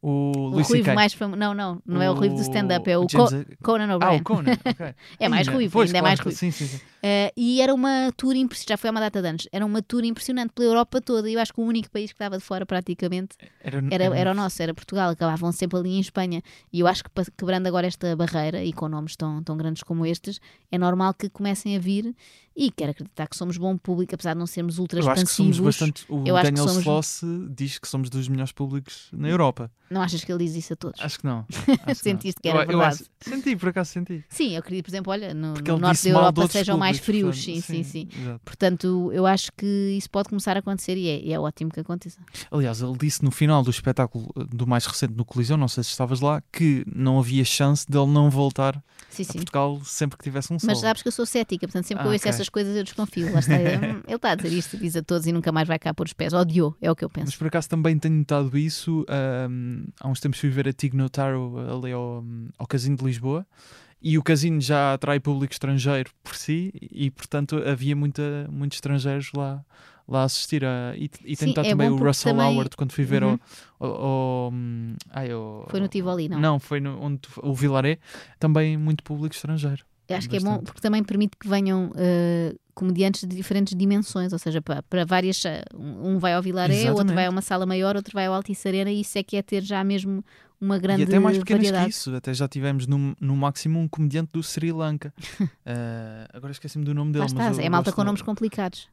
O O Luís Ruivo mais famoso. Não, não, não é o Ruivo do stand-up, é o, James- Co- Conan Ah, O'Brien. o Conan, ok. É mais ruivo, pois, ainda é claro, mais ruivo. Sim, sim, sim. Eh, e era uma tour impressionante, já foi há uma data de anos, era uma tour impressionante pela Europa toda. E eu acho que o único país que estava de fora praticamente Era, era, era o nosso, era Portugal, acabavam sempre ali em Espanha. E eu acho que quebrando agora esta barreira e com nomes tão, tão grandes como estes, é normal que comecem a vir e quero acreditar que somos bom público, apesar de não sermos ultra Eu acho que somos bastante. O Eu Daniel somos- Sloss diz que somos dos melhores públicos na Europa. Não achas que ele diz isso a todos? Acho que não. Acho que não. Sentiste que era Eu- eu verdade. acho- senti, por acaso senti. Sim, eu acredito, por exemplo, olha, no, no norte da Europa sejam mais públicos, frios, sim, portanto, sim, sim. exato. Portanto, eu acho que isso pode começar a acontecer e é, e é ótimo que aconteça. Aliás, ele disse no final do espetáculo do mais recente no Coliseu, não sei se estavas lá, que não havia chance dele não voltar Sim, a sim. Portugal sempre que tivesse um sol. Mas sabes que eu sou cética, portanto, sempre que Ah, eu ouço ok. essas coisas eu desconfio. Lá está. Ele está a dizer isto, diz a todos e nunca mais vai cá pôr os pés. Odiou, é o que eu Mas penso. por acaso também tenho notado isso. ahm, há uns tempos fui ver a Tig Notaro ali ao, ao Casino de Lisboa e o casino já atrai público estrangeiro por si e, portanto, havia muita, muitos estrangeiros lá, lá a assistir. A, e, e Sim, tenho notado é também o Russell também- Howard quando fui ver Uhum. ao, ao- hum, ai, ao- Foi no Tivoli, não? Não, foi no, onde tu- o Vilaré, também muito público estrangeiro. Acho que é bom bastante. porque também permite que venham eh, comediantes de diferentes dimensões, ou seja, para, para várias. eh, Um vai ao Vilaré, outro vai a uma sala maior, outro vai ao Altice Arena, e isso é que é ter já mesmo uma grande e até mais pequenas variedade. que isso, até já tivemos no, no máximo um comediante do Sri Lanka. Ah, agora esqueci-me do nome dele. Mas estás, eu é malta com nomes complicados.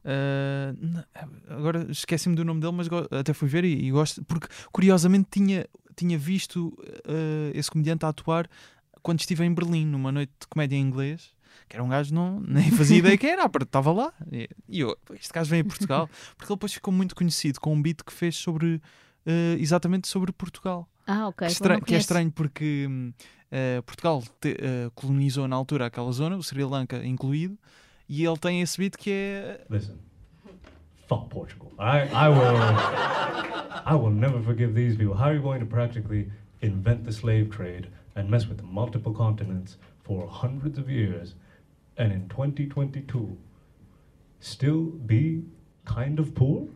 N- agora esqueci-me do nome dele, mas até fui ver e, e gosto, porque curiosamente tinha, tinha visto ah, esse comediante a atuar quando estive em Berlim, numa noite de comédia em inglês. Que era um gajo, não, nem fazia ideia quem era, estava lá. E eu, este gajo vem a Portugal, porque ele depois ficou muito conhecido com um beat que fez sobre ah, exatamente sobre Portugal. Ah, ok. Que, então estra- que é estranho porque eh, Portugal te- eh, colonizou na altura aquela zona, o Sri Lanka incluído, e ele tem esse beat que é. Listen, fuck Portugal. I, I will, I will never forgive these people. How are you going to practically invent the slave trade and mess with multiple continents for hundreds of years, and in 2022 still be kind of poor?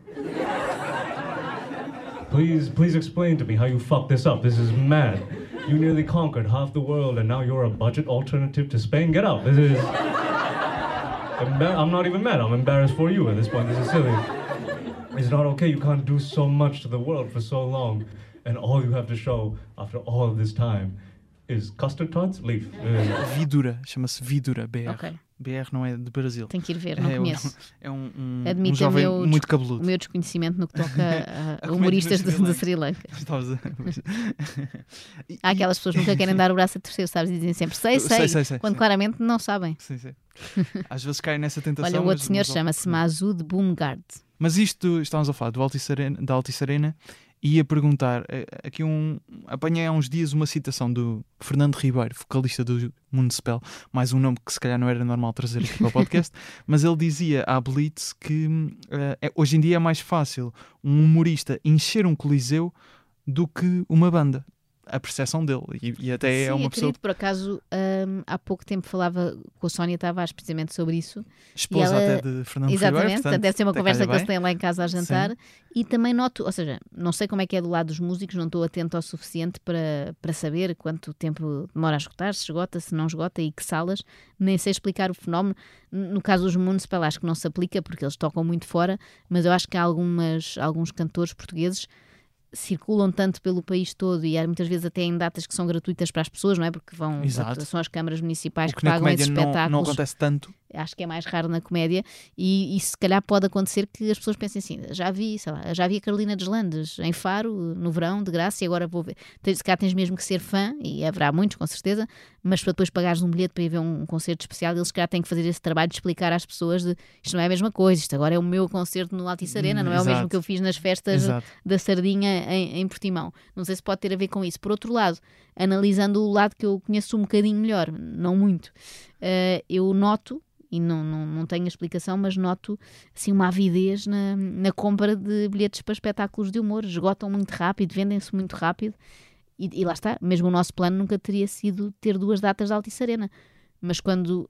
Please, please explain to me how you fucked this up. This is mad. You nearly conquered half the world, and now you're a budget alternative to Spain. Get out. This is. I'm not even mad. I'm embarrassed for you at this point. This is silly. It's not okay. You can't do so much to the world for so long and all you have to show after all of this time is custard tots? Leaf. Uh, Vidura, chama-se Vidura, BR. Ok. BR não é de Brasil. Tenho que ir ver, não é, conheço. é um, um, um jovem meu muito cabeludo. O meu desconhecimento no que toca a, a humoristas de, Sri de Sri Lanka. Estavas a- Há aquelas pessoas que nunca querem dar o braço a terceiro, sabes? E dizem sempre sei, sei, Sei, sei, sei, quando sim. claramente não sabem. Sim, sim. Às vezes caem nessa tentação. Olha, o mas- outro senhor mas- chama-se Mazud Boomgard. Mas isto, estávamos a falar do Altice Arena, da Altice Arena e a perguntar, eh, aqui um, apanhei há uns dias uma citação do Fernando Ribeiro, vocalista do Municipal, mais um nome que se calhar não era normal trazer aqui para o podcast, mas ele dizia à Blitz que é- hoje em dia é mais fácil um humorista encher um coliseu do que uma banda. A percepção dele. E, e até é Sim, uma eu pessoa acredito, por acaso, hum, há pouco tempo falava com a Sónia Tavares precisamente sobre isso. esposa ela- até de Fernando Exatamente, Ribeiro. portanto, deve ser uma até conversa que eles têm lá em casa a jantar. E também noto, ou seja, não sei como é que é do lado dos músicos, não estou atento ao suficiente para, para saber quanto tempo demora a esgotar, se esgota, se não esgota e que salas, nem sei explicar o fenómeno. No caso dos Municipal, acho que não se aplica porque eles tocam muito fora, mas eu acho que há algumas, alguns cantores portugueses circulam tanto pelo país todo e há muitas vezes até em datas que são gratuitas para as pessoas, não é? Porque vão, Exato. são as câmaras municipais O que, que pagam esses comédia não, espetáculos não acontece tanto. Acho que é mais raro na comédia e, e se calhar pode acontecer que as pessoas pensem assim, já vi, sei lá, já vi a Carolina Deslandes em Faro, no verão, de graça, e agora vou ver. Se calhar tens mesmo que ser fã, e haverá muitos, com certeza, mas para depois pagares um bilhete para ir ver um, concerto especial, eles se calhar têm que fazer esse trabalho de explicar às pessoas de isto não é a mesma coisa, isto agora é o meu concerto no Altice Arena, Hum, não é o mesmo exato. que eu fiz nas festas Exato. da sardinha em, em Portimão. Não sei se pode ter a ver com isso. Por outro lado, analisando o lado que eu conheço um bocadinho melhor, não muito, eh, eu noto, e não, não, não tenho explicação, mas noto assim, uma avidez na, na compra de bilhetes para espetáculos de humor. Esgotam muito rápido, vendem-se muito rápido. E, e lá está, mesmo o nosso plano nunca teria sido ter duas datas de Altice Arena. Mas quando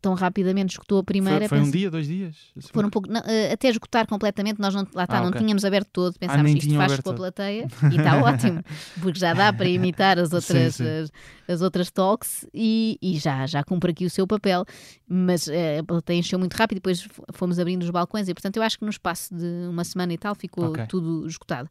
tão rapidamente esgotou a primeira, Foi, foi um penso- dia, dois dias? Foram um pouco, não, eh, até esgotar completamente, nós não, lá está, Ah, não ok. tínhamos aberto todo, pensámos nem que isto faz com a plateia e está ótimo, porque já dá para imitar as outras, sim. As, as outras talks e, e já, já cumpre aqui o seu papel, mas eh, a plateia encheu muito rápido e depois fomos abrindo os balcões e portanto eu acho que no espaço de uma semana e tal ficou Ok. tudo esgotado.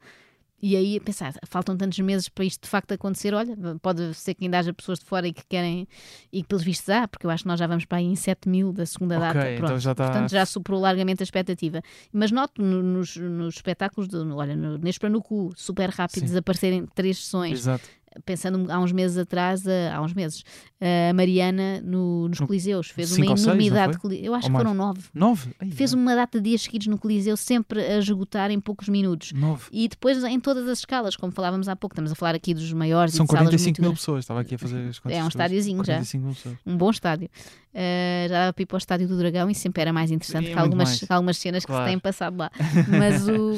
E aí pensar, faltam tantos meses para isto de facto acontecer. Olha, pode ser que ainda haja pessoas de fora e que querem, e que pelos vistos há, porque eu acho que nós já vamos para aí em 7 mil da segunda Ok, data. então Pronto, já está- Portanto, já superou largamente a expectativa. Mas noto no- nos, nos espetáculos, de, olha, no, neste para no cu, super rápido, Sim. desaparecerem três sessões. Exato. Pensando há uns meses atrás, a- há uns meses, a Mariana no- nos No- Coliseus fez uma seis, enormidade. coli- eu acho Ou que foram mais? nove. Nove? Ai, Fez uma data de dias seguidos no Coliseu, sempre a esgotar em poucos minutos. Nove. E depois em todas as escalas, como falávamos há pouco, estamos a falar aqui dos maiores São e de salas 45 muito mil grandes. pessoas. Estava aqui a fazer as contas. É um estádiozinho já. 45 mil pessoas. um bom estádio. Uh, já dava para ir para o estádio do Dragão e sempre era mais interessante Sim, que algumas, mais. que algumas cenas que Claro. se têm passado lá. Mas o,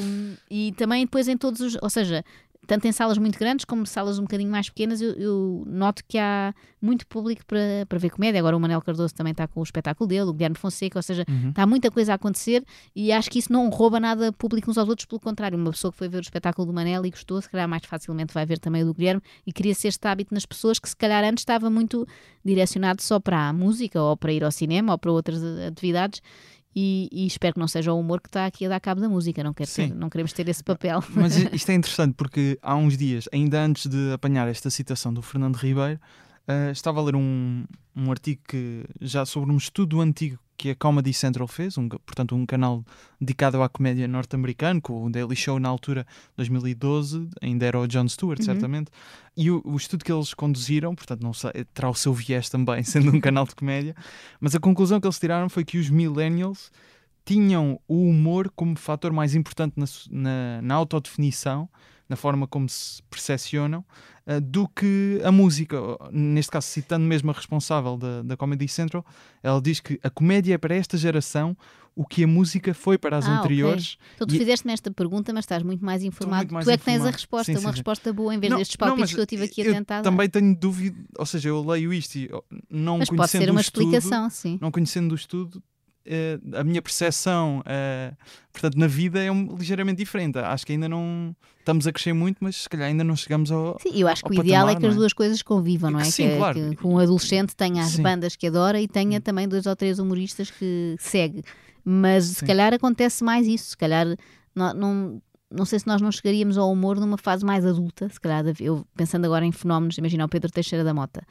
e também depois em todos os. Ou seja, tanto em salas muito grandes como salas um bocadinho mais pequenas, eu, eu noto que há muito público para, para ver comédia. Agora o Manel Cardoso também está com o espetáculo dele, o Guilherme Fonseca, ou seja, Uhum. está muita coisa a acontecer e acho que isso não rouba nada público uns aos outros, pelo contrário, uma pessoa que foi ver o espetáculo do Manel e gostou, se calhar mais facilmente vai ver também o do Guilherme e cria-se este hábito nas pessoas que se calhar antes estava muito direcionado só para a música ou para ir ao cinema ou para outras atividades. E, e espero que não seja o humor que está aqui a dar cabo da música, não, quero ter- não queremos ter esse papel. Mas isto é interessante porque há uns dias, ainda antes de apanhar esta citação do Fernando Ribeiro, eh, estava a ler um, um artigo que, já sobre um estudo antigo que a Comedy Central fez, um, portanto um canal dedicado à comédia norte-americano, com o Daily Show na altura 2012, ainda era o Jon Stewart, Uhum. certamente, e o, o estudo que eles conduziram, portanto não sei, terá o seu viés também, sendo um canal de comédia, mas a conclusão que eles tiraram foi que os millennials tinham o humor como fator mais importante na, na, na autodefinição, na forma como se percepcionam, eh, do que a música. Neste caso, citando mesmo a responsável da, da Comedy Central, ela diz que a comédia é para esta geração o que a música foi para as Ah, anteriores. Então tu E- fizeste-me esta pergunta, mas estás muito mais informado. muito tu é que tens a resposta, Sim, sim, uma sim. resposta boa em vez Não, destes não, palpites mas que eu tive aqui a tentar. Também tenho dúvida, ou seja, eu leio isto e não mas pode conhecendo ser uma estudo, explicação, sim. não conhecendo o estudo, eh, a minha percepção, eh, portanto, na vida é um- ligeiramente diferente. Acho que ainda não estamos a crescer muito, mas se calhar ainda não chegamos ao. Sim, eu acho que o ideal é patamar, que as é? duas coisas convivam, não é? Sim, que, claro. que- que um adolescente tenha as Sim. Hum. bandas que adora e tenha também dois ou três humoristas que segue. Mas se Sim. calhar acontece mais isso, se calhar não, não, não sei se nós não chegaríamos ao humor numa fase mais adulta, se calhar, eu pensando agora em fenómenos, imagina o Pedro Teixeira da Mota.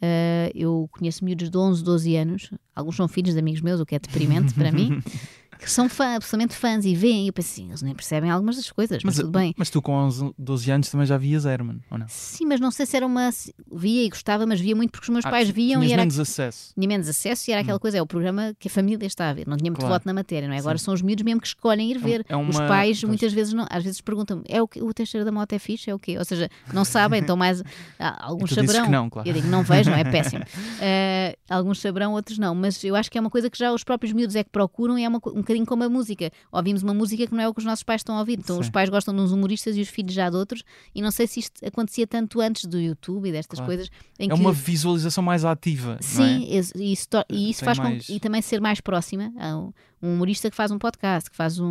Uh, eu conheço miúdos de 11, 12 anos, alguns são filhos de amigos meus, o que é deprimente para mim, que são fã, absolutamente fãs e veem, e eu penso assim, eles nem percebem algumas das coisas, mas, mas tudo bem. Mas tu com 11, 12 anos também já vias Herman, ou não? Sim, mas não sei se era uma. Via e gostava, mas via muito porque os meus Ah, pais viam e era. menos acesso. Tinha menos acesso e era aquela coisa, é o programa que a família está a ver, não tinha muito Claro. voto na matéria, não é? Agora são os miúdos mesmo que escolhem ir ver. é Os uma- pais pois. muitas vezes não, às vezes perguntam é o que o Teixeira da Mota é fixe, é o quê? Ou seja, não sabem, então mais ah, alguns saberão. não, claro. Eu digo, não vejam, é péssimo. Eh, alguns saberão, outros não, mas eu acho que é uma coisa que já os próprios miúdos é que procuram e é uma, um bocadinho como a música. Ouvimos uma música que não é o que os nossos pais estão a ouvir. Então os Sim. pais gostam de uns humoristas e os filhos já de outros, e não sei se isto acontecia tanto antes do YouTube e destas Claro. coisas. É que... uma visualização mais ativa, Sim, é? e isso, e isso faz com mais- e também ser mais próxima. Um um humorista que faz um podcast, que faz um,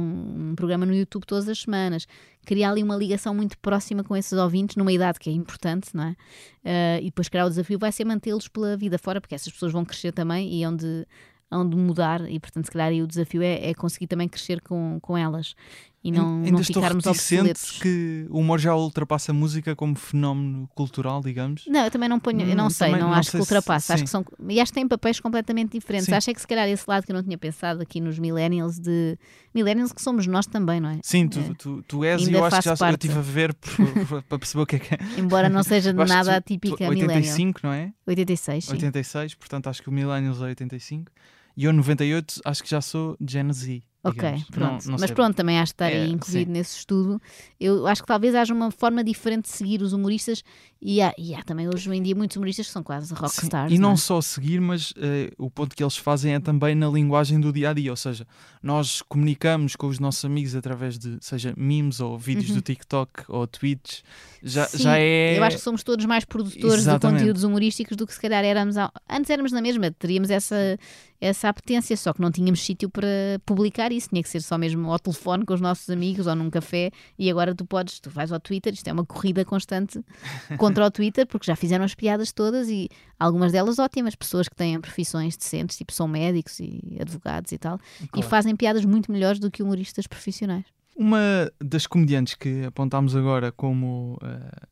um programa no YouTube todas as semanas, criar ali uma ligação muito próxima com esses ouvintes, numa idade que é importante, não é? Ah, e depois, criar o desafio vai ser mantê-los pela vida fora, porque essas pessoas vão crescer também e hão de, hão de mudar, e portanto, se calhar, aí o desafio é, é conseguir também crescer com, com elas e não, Ainda não ficarmos obsoletos. que o humor já ultrapassa a música como fenómeno cultural, digamos. Não, eu também não ponho, eu não Hum, sei, não, não acho sei que se- ultrapassa. Acho sim. que são, e acho que têm papéis completamente diferentes. Sim. Acho é que se calhar esse lado que eu não tinha pensado aqui nos millennials, de millennials que somos nós também, não é? Sim, tu, É. tu, tu és Ainda e eu acho que já eu parte. estive a ver para perceber o que é que é. Embora não seja acho nada atípica millennial. 85, não é? 86, sim. 86, portanto acho que o Millennials é 85. E eu 98 acho que já sou Gen Z. Ok, digamos. pronto. Não- não Mas pronto, também acho que está É, aí incluído nesse estudo. Eu acho que talvez haja uma forma diferente de seguir os humoristas e há, e há também hoje em dia muitos humoristas que são quase Sim, rockstars. E não é? só seguir, mas eh, o ponto que eles fazem é também na linguagem do dia a dia. Ou seja, nós comunicamos com os nossos amigos através de, seja memes ou vídeos do TikTok ou Twitch. Já, Uhum. Sim, já é. Eu acho que somos todos mais produtores Exatamente. de conteúdos humorísticos do que se calhar éramos. há- Antes éramos na mesma, teríamos essa, essa apetência, só que não tínhamos sítio para publicar isso. Tinha que ser só mesmo ao telefone com os nossos amigos ou num café. E agora tu podes, tu vais ao Twitter, isto é uma corrida constante contra o Twitter, porque já fizeram as piadas todas e algumas delas ótimas. Pessoas que têm profissões decentes, tipo são médicos e advogados e tal, e Claro. fazem piadas muito melhores do que humoristas profissionais. Uma das comediantes que apontámos agora como eh,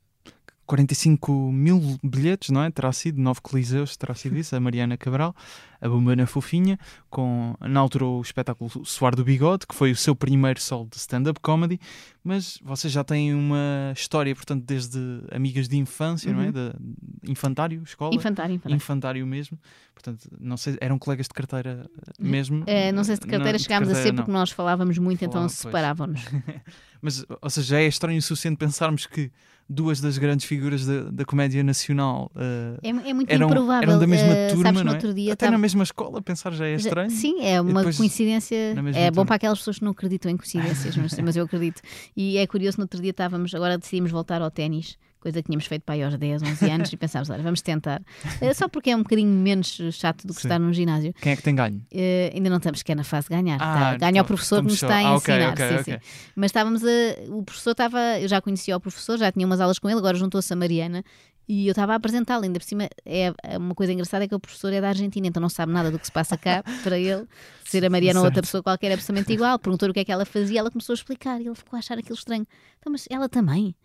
45 mil bilhetes, não é? Terá sido, nove coliseus, terá sido isso, a Mariana Cabral, a Bombana Fofinha, com na altura o espetáculo Suar do Bigode, que foi o seu primeiro solo de stand-up comedy, mas vocês já têm uma história, portanto, desde amigas de infância, não é? Uhum. De infantário, escola? Infantário, infantário. Infantário mesmo, portanto, não sei, eram colegas de carteira eh, mesmo? Eh, não sei se de carteira Não, chegámos a carteira ser não. porque nós falávamos muito, então Falava, se pois. separavam-nos. Mas, ou seja, já é estranho o suficiente pensarmos que duas das grandes figuras da, da comédia nacional eh, É, é muito eram, improvável. eram da mesma eh, turma, sabes, não é? dia Até estava- na mesma escola, pensar já é estranho. Sim, é uma depois coincidência. É bom turma. para aquelas pessoas que não acreditam em coincidências, mas, mas eu acredito. E é curioso, no outro dia estávamos, agora decidimos voltar ao ténis, coisa que tínhamos feito para aí aos 10, 11 anos, e pensámos, olha, vamos tentar. Eh, Só porque é um bocadinho menos chato do que Sim. estar num ginásio. Quem é que tem ganho? Eh, ainda não estamos sequer na fase de ganhar. Ah, Tá, ganha o então, professor que nos está a ah, ensinar. ok, sim, ok. sim. Mas estávamos a. O professor estava. Eu já conhecia o professor, já tinha umas aulas com ele, agora juntou-se a Mariana. E eu estava a apresentá-lo, ainda por cima, é, é uma coisa engraçada é que o professor é da Argentina, então não sabe nada do que se passa cá, para ele, ser a Mariana ou outra pessoa qualquer é absolutamente igual. Perguntou-lhe o que é que ela fazia, ela começou a explicar e ele ficou a achar aquilo estranho. Então, mas ela também?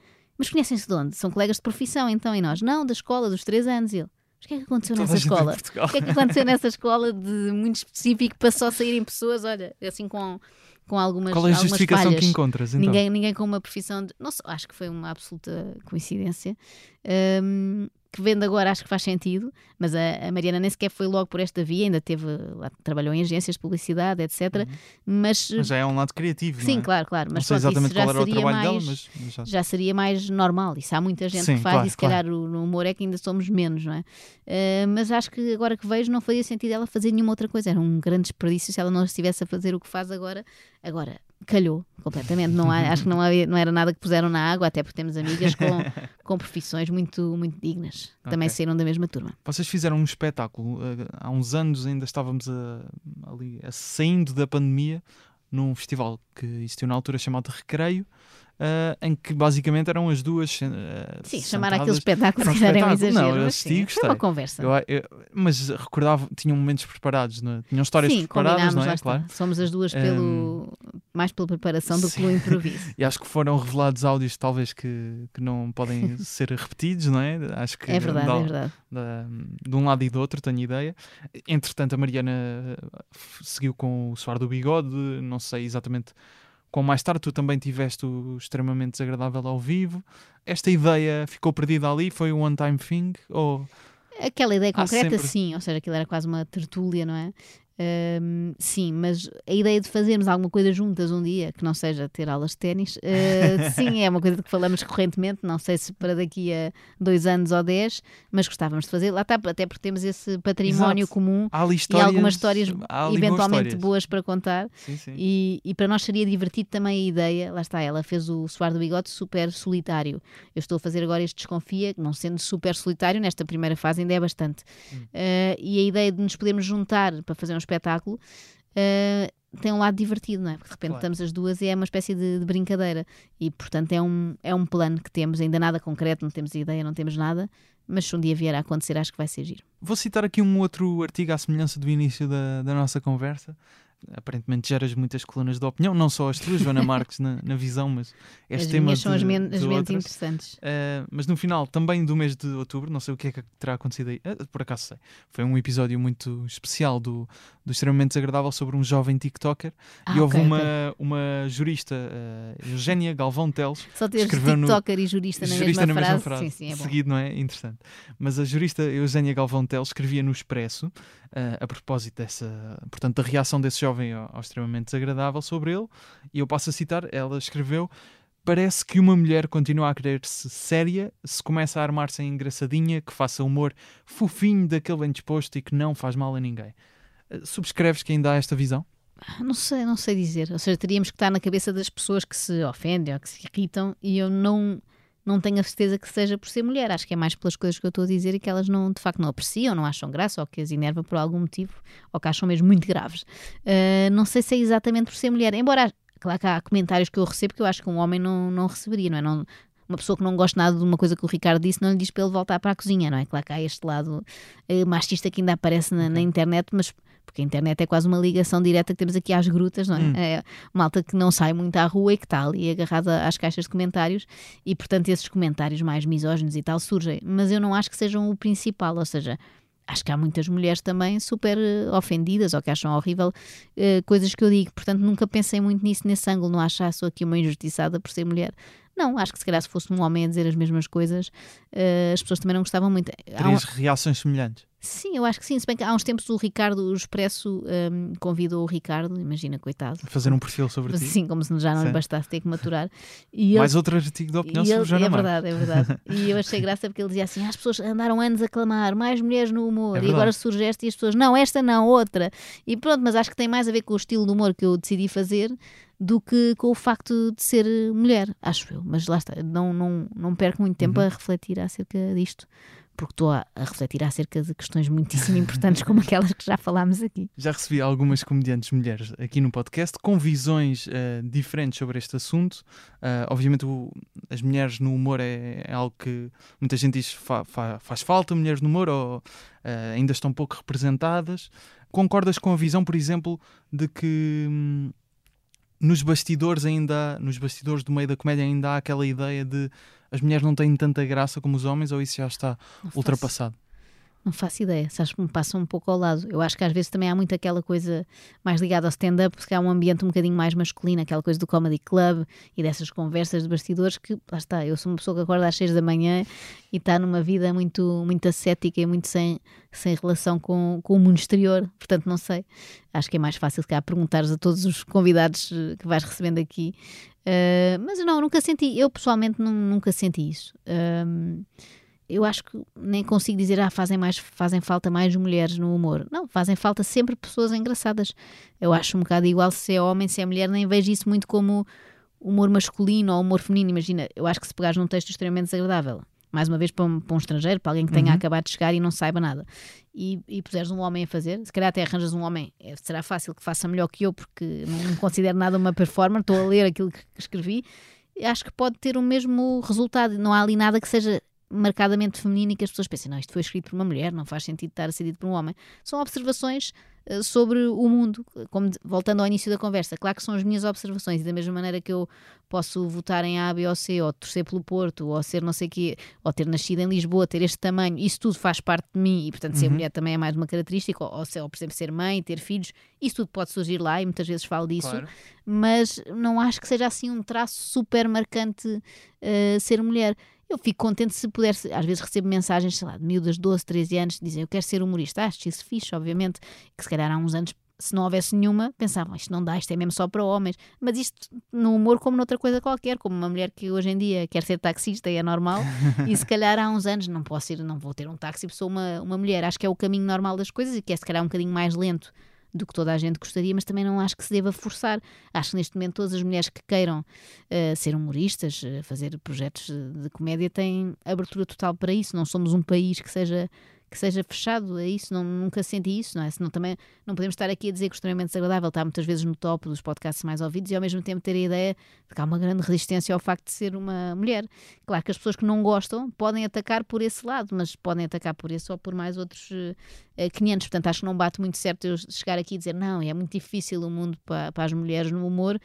Mas conhecem-se de onde? São colegas de profissão, então, e nós? Não, da escola, dos três anos. E ele, mas o que é que aconteceu Toda nessa escola? O que é que aconteceu nessa escola de muito específico para só saírem pessoas, olha, assim com, com algumas, Qual é a justificação falhas. que encontras? Então? Ninguém, ninguém com uma profissão de. Não sei, acho que foi uma absoluta coincidência. Hum, que vendo agora acho que faz sentido, mas a, a Mariana nem sequer foi logo por esta via, ainda teve, trabalhou em agências de publicidade, etc. Mas, Mas já é um lado criativo, sim, não é? claro, claro. Não Mas sei pronto, exatamente já qual era o seria trabalho mais, dela, mas, mas já... já seria mais normal. Isso há muita gente Sim, que faz claro, e se calhar o, no humor é que ainda somos menos, não é? Eh, mas acho que agora que vejo não faria sentido ela fazer nenhuma outra coisa. Era um grande desperdício se ela não estivesse a fazer o que faz agora. Agora, calhou completamente. Não há- acho que não, havia- não era nada que puseram na água, até porque temos amigas com, com profissões muito, muito dignas, que também saíram da mesma turma. Vocês fizeram um espetáculo, eh, há uns anos ainda estávamos a, ali a- saindo da pandemia, num festival que existiu na altura chamado Recreio, eh, em que basicamente eram as duas. eh, Sim, chamar aquele espetáculo Era um um espetáculo. Não, exagero. eu assisti sim, e foi gostei. uma conversa. Eu- eu- mas recordava, tinham momentos preparados, não é? tinham histórias Sim, preparadas, não é? Claro. Somos as duas pelo, mais pela preparação do que pelo improviso. E acho que foram revelados áudios talvez que, que não podem ser repetidos, não é? Acho que É verdade, da- é verdade. da- de um lado e do outro, tenho ideia. Entretanto, a Mariana seguiu com o suar do bigode, não sei exatamente com mais tarde. Tu também tiveste o extremamente desagradável ao vivo. Esta ideia ficou perdida ali? Foi um one-time thing? Ou Aquela ideia concreta, sempre- sim, ou seja, aquilo era quase uma tertúlia, não é? Ahm, sim, mas a ideia de fazermos alguma coisa juntas um dia, que não seja ter aulas de ténis, ah, sim, é uma coisa de que falamos recorrentemente, não sei se para daqui a dois anos ou dez, mas gostávamos de fazer. Lá está, até porque temos esse património Exato. comum e algumas histórias eventualmente histórias. boas para contar. Sim, sim. E, e para nós seria divertido também a ideia, lá está, ela fez o suar do bigode super solitário. Eu estou a fazer agora este desconfia, não sendo super solitário, nesta primeira fase ainda é bastante. Eh, e a ideia de nos podermos juntar para fazer um espetáculo eh, tem um lado divertido, não é? Porque de repente Claro. estamos as duas e é uma espécie de, de brincadeira. E portanto é um, é um plano que temos, ainda nada concreto, não temos ideia, não temos nada. Mas se um dia vier a acontecer, acho que vai ser giro. Vou citar aqui um outro artigo à semelhança do início da, da nossa conversa. Aparentemente geras muitas colunas de opinião, não só as tuas, Joana Marques, na, na visão, mas este as tema são as, men de as menos interessantes. Uh, mas no final, também do mês de outubro, não sei o que é que terá acontecido aí, uh, por acaso sei. Foi um episódio muito especial do, do Extremamente Desagradável sobre um jovem TikToker Ah, e houve ok, uma, ok. uma jurista, uh, Eugénia Galvão Teles, Só teres escreveu no- TikToker e jurista na, jurista mesma, na mesma frase. frase, Sim, sim, é seguido, não é? Interessante. Mas a jurista Eugénia Galvão Teles escrevia no Expresso, a propósito dessa, portanto, da reação desse jovem ao, ao extremamente desagradável sobre ele, e eu passo a citar, ela escreveu Parece que uma mulher continua a querer-se séria se começa a armar-se em engraçadinha, que faça humor fofinho daquele bem disposto e que não faz mal a ninguém. Uh, Subscreves que ainda há esta visão? Não sei, não sei dizer. Ou seja, teríamos que estar na cabeça das pessoas que se ofendem ou que se irritam e eu não, não tenho a certeza que seja por ser mulher. Acho que é mais pelas coisas que eu estou a dizer e que elas não, de facto não apreciam, não acham graça ou que as enerva por algum motivo ou que acham mesmo muito graves. Ah, não sei se é exatamente por ser mulher, embora claro que há comentários que eu recebo que eu acho que um homem não, não receberia, não é? Não, uma pessoa que não gosta nada de uma coisa que o Ricardo disse não lhe diz para ele voltar para a cozinha, não é? Claro que há este lado eh, machista que ainda aparece na, na internet, mas porque a internet é quase uma ligação direta que temos aqui às grutas, não é? Hum. É malta que não sai muito à rua e que está ali agarrada às caixas de comentários e, portanto, esses comentários mais misóginos e tal surgem. Mas eu não acho que sejam o principal, ou seja, acho que há muitas mulheres também super eh, ofendidas ou que acham horrível eh, coisas que eu digo. Portanto, nunca pensei muito nisso nesse ângulo, não acho, ah, sou aqui uma injustiçada por ser mulher. Não, acho que se calhar se fosse um homem a dizer as mesmas coisas, eh, as pessoas também não gostavam muito. Há um- Terias reações semelhantes? Sim, eu acho que sim. Se bem que há uns tempos o Ricardo, o Expresso, hum, convidou o Ricardo, imagina, coitado. Fazer um perfil sobre ti? Sim, como se já não lhe Sim. bastasse ter que maturar. E Mais ele, outro artigo de opinião sobre Joana é verdade, é verdade. E eu achei graça porque ele dizia assim: "Ah, as pessoas andaram anos a clamar mais mulheres no humor, É e agora surge esta e as pessoas, não, esta não, outra. E pronto, mas acho que tem mais a ver com o estilo de humor que eu decidi fazer do que com o facto de ser mulher, acho eu. Mas lá está, não, não, não perco muito tempo Uhum. a refletir acerca disto. Porque estou a, refletir acerca de questões muitíssimo importantes como aquelas que já falámos aqui. Já recebi algumas comediantes mulheres aqui no podcast com visões eh, diferentes sobre este assunto. Ah, obviamente, o- as mulheres no humor é, é algo que muita gente diz fa- fa- faz falta, mulheres no humor, ou ah, ainda estão pouco representadas. Concordas com a visão, por exemplo, de que hum, nos bastidores ainda nos bastidores do meio da comédia ainda há aquela ideia de as mulheres não têm tanta graça como os homens, ou isso já está Não faço- ultrapassado? Não faço ideia, acho que me passa um pouco ao lado. Eu acho que às vezes também há muito aquela coisa mais ligada ao stand-up, porque há um ambiente um bocadinho mais masculino, aquela coisa do comedy club e dessas conversas de bastidores que, lá está, eu sou uma pessoa que acorda às seis da manhã e está numa vida muito, muito ascética e muito sem, sem relação com, com o mundo exterior, portanto não sei. Acho que é mais fácil, se calhar, perguntares a todos os convidados eh, que vais recebendo aqui. Eh, mas não, nunca senti, eu pessoalmente nu- nunca senti isso. Ahm, eu acho que nem consigo dizer, ah, fazem, mais, fazem falta mais mulheres no humor. Não, fazem falta sempre pessoas engraçadas. Eu acho um bocado igual se é homem, se é mulher, nem vejo isso muito como humor masculino ou humor feminino. Imagina, eu acho que se pegares num texto extremamente desagradável, mais uma vez para um, para um estrangeiro, para alguém que tenha Uhum. acabado de chegar e não saiba nada, e, e puseres um homem a fazer, se calhar até arranjas um homem, é, será fácil que faça melhor que eu, porque não, considero nada uma performance, estou a ler aquilo que escrevi, acho que pode ter o mesmo resultado. Não há ali nada que seja marcadamente feminino e que as pessoas pensem, não, isto foi escrito por uma mulher, não faz sentido estar a ser dito por um homem. São observações uh, sobre o mundo, como de, voltando ao início da conversa. Claro que são as minhas observações e da mesma maneira que eu posso votar em A, B ou C, ou torcer pelo Porto, ou ser não sei o quê, ou ter nascido em Lisboa, ter este tamanho, isso tudo faz parte de mim e, portanto, ser Uhum. mulher também é mais uma característica, ou, ou, se- ou, por exemplo, ser mãe, ter filhos, isso tudo pode surgir lá e muitas vezes falo disso Claro. mas não acho que seja assim um traço super marcante uh, ser mulher. Eu fico contente se puder, às vezes recebo mensagens, sei lá, de miúdas de 12, 13 anos, que dizem eu quero ser humorista. Acho isso fixe, obviamente, que se calhar há uns anos, se não houvesse nenhuma, pensavam isto não dá, isto é mesmo só para homens. Mas isto no humor como noutra coisa qualquer, como uma mulher que hoje em dia quer ser taxista e é normal, e se calhar há uns anos não posso ir, não vou ter um táxi porque sou uma, uma mulher. Acho que é o caminho normal das coisas e que é se calhar um bocadinho mais lento do que toda a gente gostaria, mas também não acho que se deva forçar. Acho que neste momento todas as mulheres que queiram eh, ser humoristas, eh, fazer projetos eh, de comédia, têm abertura total para isso. Não somos um país que seja que seja fechado a isso, não, nunca senti isso, não é? Senão também não podemos estar aqui a dizer que o extremamente desagradável está muitas vezes no top dos podcasts mais ouvidos e ao mesmo tempo ter a ideia de que há uma grande resistência ao facto de ser uma mulher. Claro que as pessoas que não gostam podem atacar por esse lado, mas podem atacar por esse ou por mais outros eh, eh, 500. Portanto, acho que não bate muito certo eu chegar aqui e dizer não, é muito difícil o mundo para, para as mulheres no humor.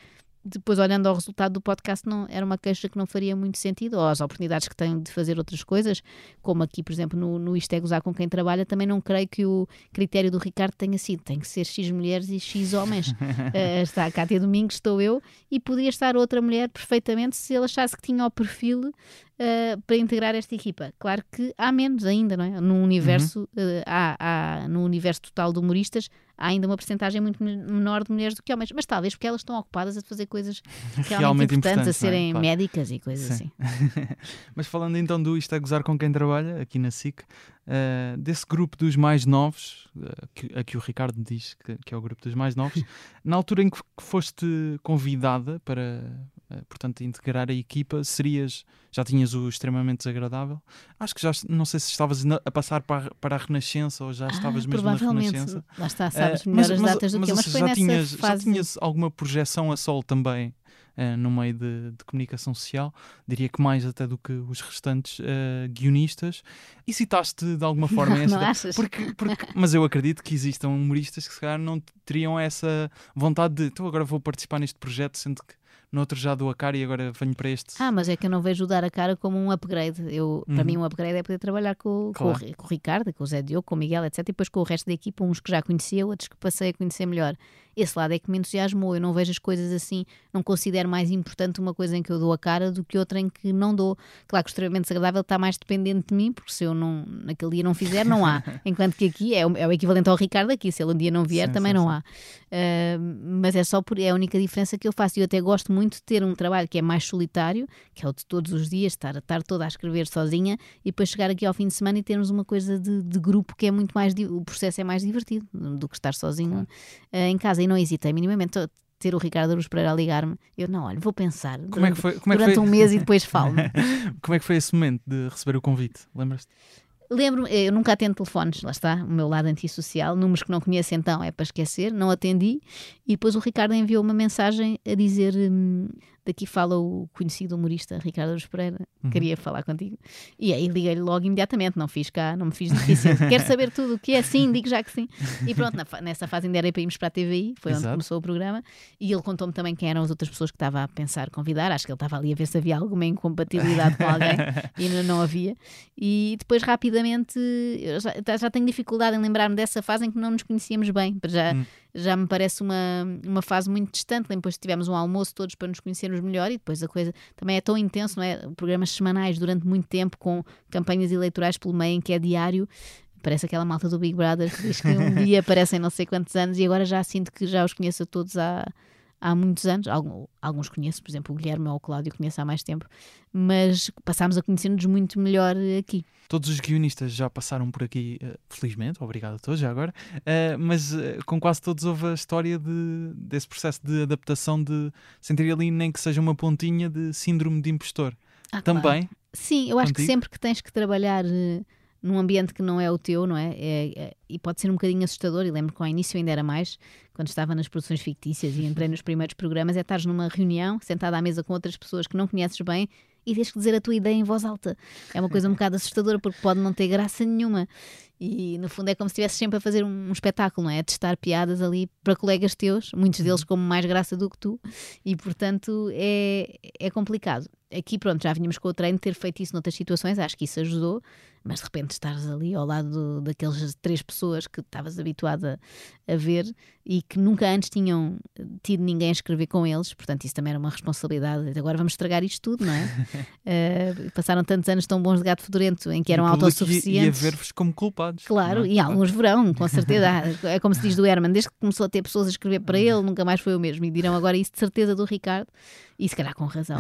Depois, olhando ao resultado do podcast, não, era uma queixa que não faria muito sentido, ou as oportunidades que tenho de fazer outras coisas, como aqui, por exemplo, no, no Isto é Gozar com quem trabalha, também não creio que o critério do Ricardo tenha sido tem que ser X mulheres e X homens. Eh, está a Cátia Domingos, estou eu, e poderia estar outra mulher perfeitamente se ele achasse que tinha o perfil eh, para integrar esta equipa. Claro que há menos ainda, não é? No universo, eh, há, há- no universo total de humoristas, há ainda uma porcentagem muito men- menor de mulheres do que homens, mas talvez porque elas estão ocupadas a fazer coisas realmente, Realmente importantes, a é? serem Claro. médicas e coisas Sim. assim. Mas falando então do Isto é Gozar com quem trabalha, aqui na SIC, eh, desse grupo dos mais novos, eh, que, a que o Ricardo diz que, que é o grupo dos mais novos, na altura em que, foste convidada para, portanto, integrar a equipa, serias, já tinhas o extremamente desagradável? Acho que já, não sei se estavas na- a passar para, a- para a Renascença ou já estavas Ah, mesmo na Renascença. lá está, sabes Eh, melhor as datas do que eu, mas seja, já tinhas, fase. Já tinhas alguma projeção a sol também eh, no meio de, de comunicação social, diria que mais até do que os restantes eh, guionistas. E citaste de alguma forma Não, essa não achas? porque, porque- mas eu acredito que existam humoristas que se calhar não teriam essa vontade de então agora vou participar neste projeto, sendo que no outro já dou a cara e agora venho para este. Ah, mas é que eu não vejo dar a cara como um upgrade. Eu, Para Uhum. mim, um upgrade é poder trabalhar com, com o Claro. Com o Ricardo, com o Zé Diogo, com o Miguel, etc. E depois com o resto da equipa, uns que já conhecia, outros que passei a conhecer melhor. Esse lado é que me entusiasmou. Eu não vejo as coisas assim, não considero mais importante uma coisa em que eu dou a cara do que outra em que não dou. Claro que o extremamente desagradável está mais dependente de mim, porque se eu não, naquele dia não fizer, não há. Enquanto que aqui é o, é o equivalente ao Ricardo aqui. Se ele um dia não vier, Sim, também sim, não sim. há. Uh, mas é só por é a única diferença que eu faço. E eu até gosto muito de ter um trabalho que é mais solitário, que é o de todos os dias, estar a tarde toda a escrever sozinha e depois chegar aqui ao fim de semana e termos uma coisa de, de grupo que é muito mais. O processo é mais divertido do que estar sozinho uh, em casa. E não hesitei minimamente. Ter o Ricardo Aruz Pereira a ligar-me, eu não, olha, vou pensar Como é que foi? Como é que durante foi? um mês e depois falo-me. Como é que foi esse momento de receber o convite? Lembras-te? Lembro-me, eu nunca atendo telefones, lá está, o meu lado antissocial, números que não conheço então é para esquecer, não atendi. E depois o Ricardo enviou uma mensagem a dizer: hum, daqui fala o conhecido humorista Ricardo Aruz Pereira, queria falar contigo. E aí liguei-lhe logo imediatamente, não fiz cá, não me fiz difícil. Quero saber tudo o que é sim, digo já que sim. E pronto, na nessa fase ainda era para irmos para a TVI, foi onde Exato. começou o programa. E ele contou-me também quem eram as outras pessoas que estava a pensar convidar. Acho que ele estava ali a ver se havia alguma incompatibilidade com alguém e não, não havia. E depois, rapidamente, já, já tenho dificuldade em lembrar-me dessa fase em que não nos conhecíamos bem. Para Já, Hum. Já me parece uma, uma fase muito distante. Depois tivemos um almoço todos para nos conhecermos melhor e depois a coisa também é tão intenso, não é? Programas semanais durante muito tempo com campanhas eleitorais pelo meio em que é diário. Parece aquela malta do Big Brother que diz que um dia aparecem não sei quantos anos e agora já sinto que já os conheço a todos há, há muitos anos. Alguns conheço, por exemplo, o Guilherme ou o Cláudio conheço há mais tempo, mas passámos a conhecer-nos muito melhor aqui. Todos os guionistas já passaram por aqui, eh, felizmente, obrigado a todos já agora, eh, mas eh, com quase todos houve a história de, desse processo de adaptação de sentir ali nem que seja uma pontinha de síndrome de impostor. Ah, claro. Também, Sim, eu acho que Contigo? sempre que tens que trabalhar eh, num ambiente que não é o teu, não é? É- é- e pode ser um bocadinho assustador, e lembro que ao início ainda era mais, quando estava nas produções fictícias e entrei nos primeiros programas, é estares numa reunião, sentada à mesa com outras pessoas que não conheces bem e tens que dizer a tua ideia em voz alta. É uma coisa um bocado assustadora porque pode não ter graça nenhuma. E no fundo é como se estivesse sempre a fazer um, um espetáculo, não é? A testar piadas ali para colegas teus, muitos deles com mais graça do que tu, e portanto é, é complicado. Aqui, pronto, já vínhamos com o treino ter feito isso noutras situações, acho que isso ajudou, mas de repente estares ali ao lado do, daquelas três pessoas que estavas habituada a ver e que nunca antes tinham tido ninguém a escrever com eles, portanto, isso também era uma responsabilidade. Agora vamos estragar isto tudo, não é? uh, passaram tantos anos tão bons de gato fedorento em que eram autossuficientes. E a ver-vos como culpados. Claro, é? e alguns verão, com certeza. é como se diz do Herman, desde que começou a ter pessoas a escrever para ele, nunca mais foi o mesmo. E dirão agora isso de certeza do Ricardo, e se calhar com razão.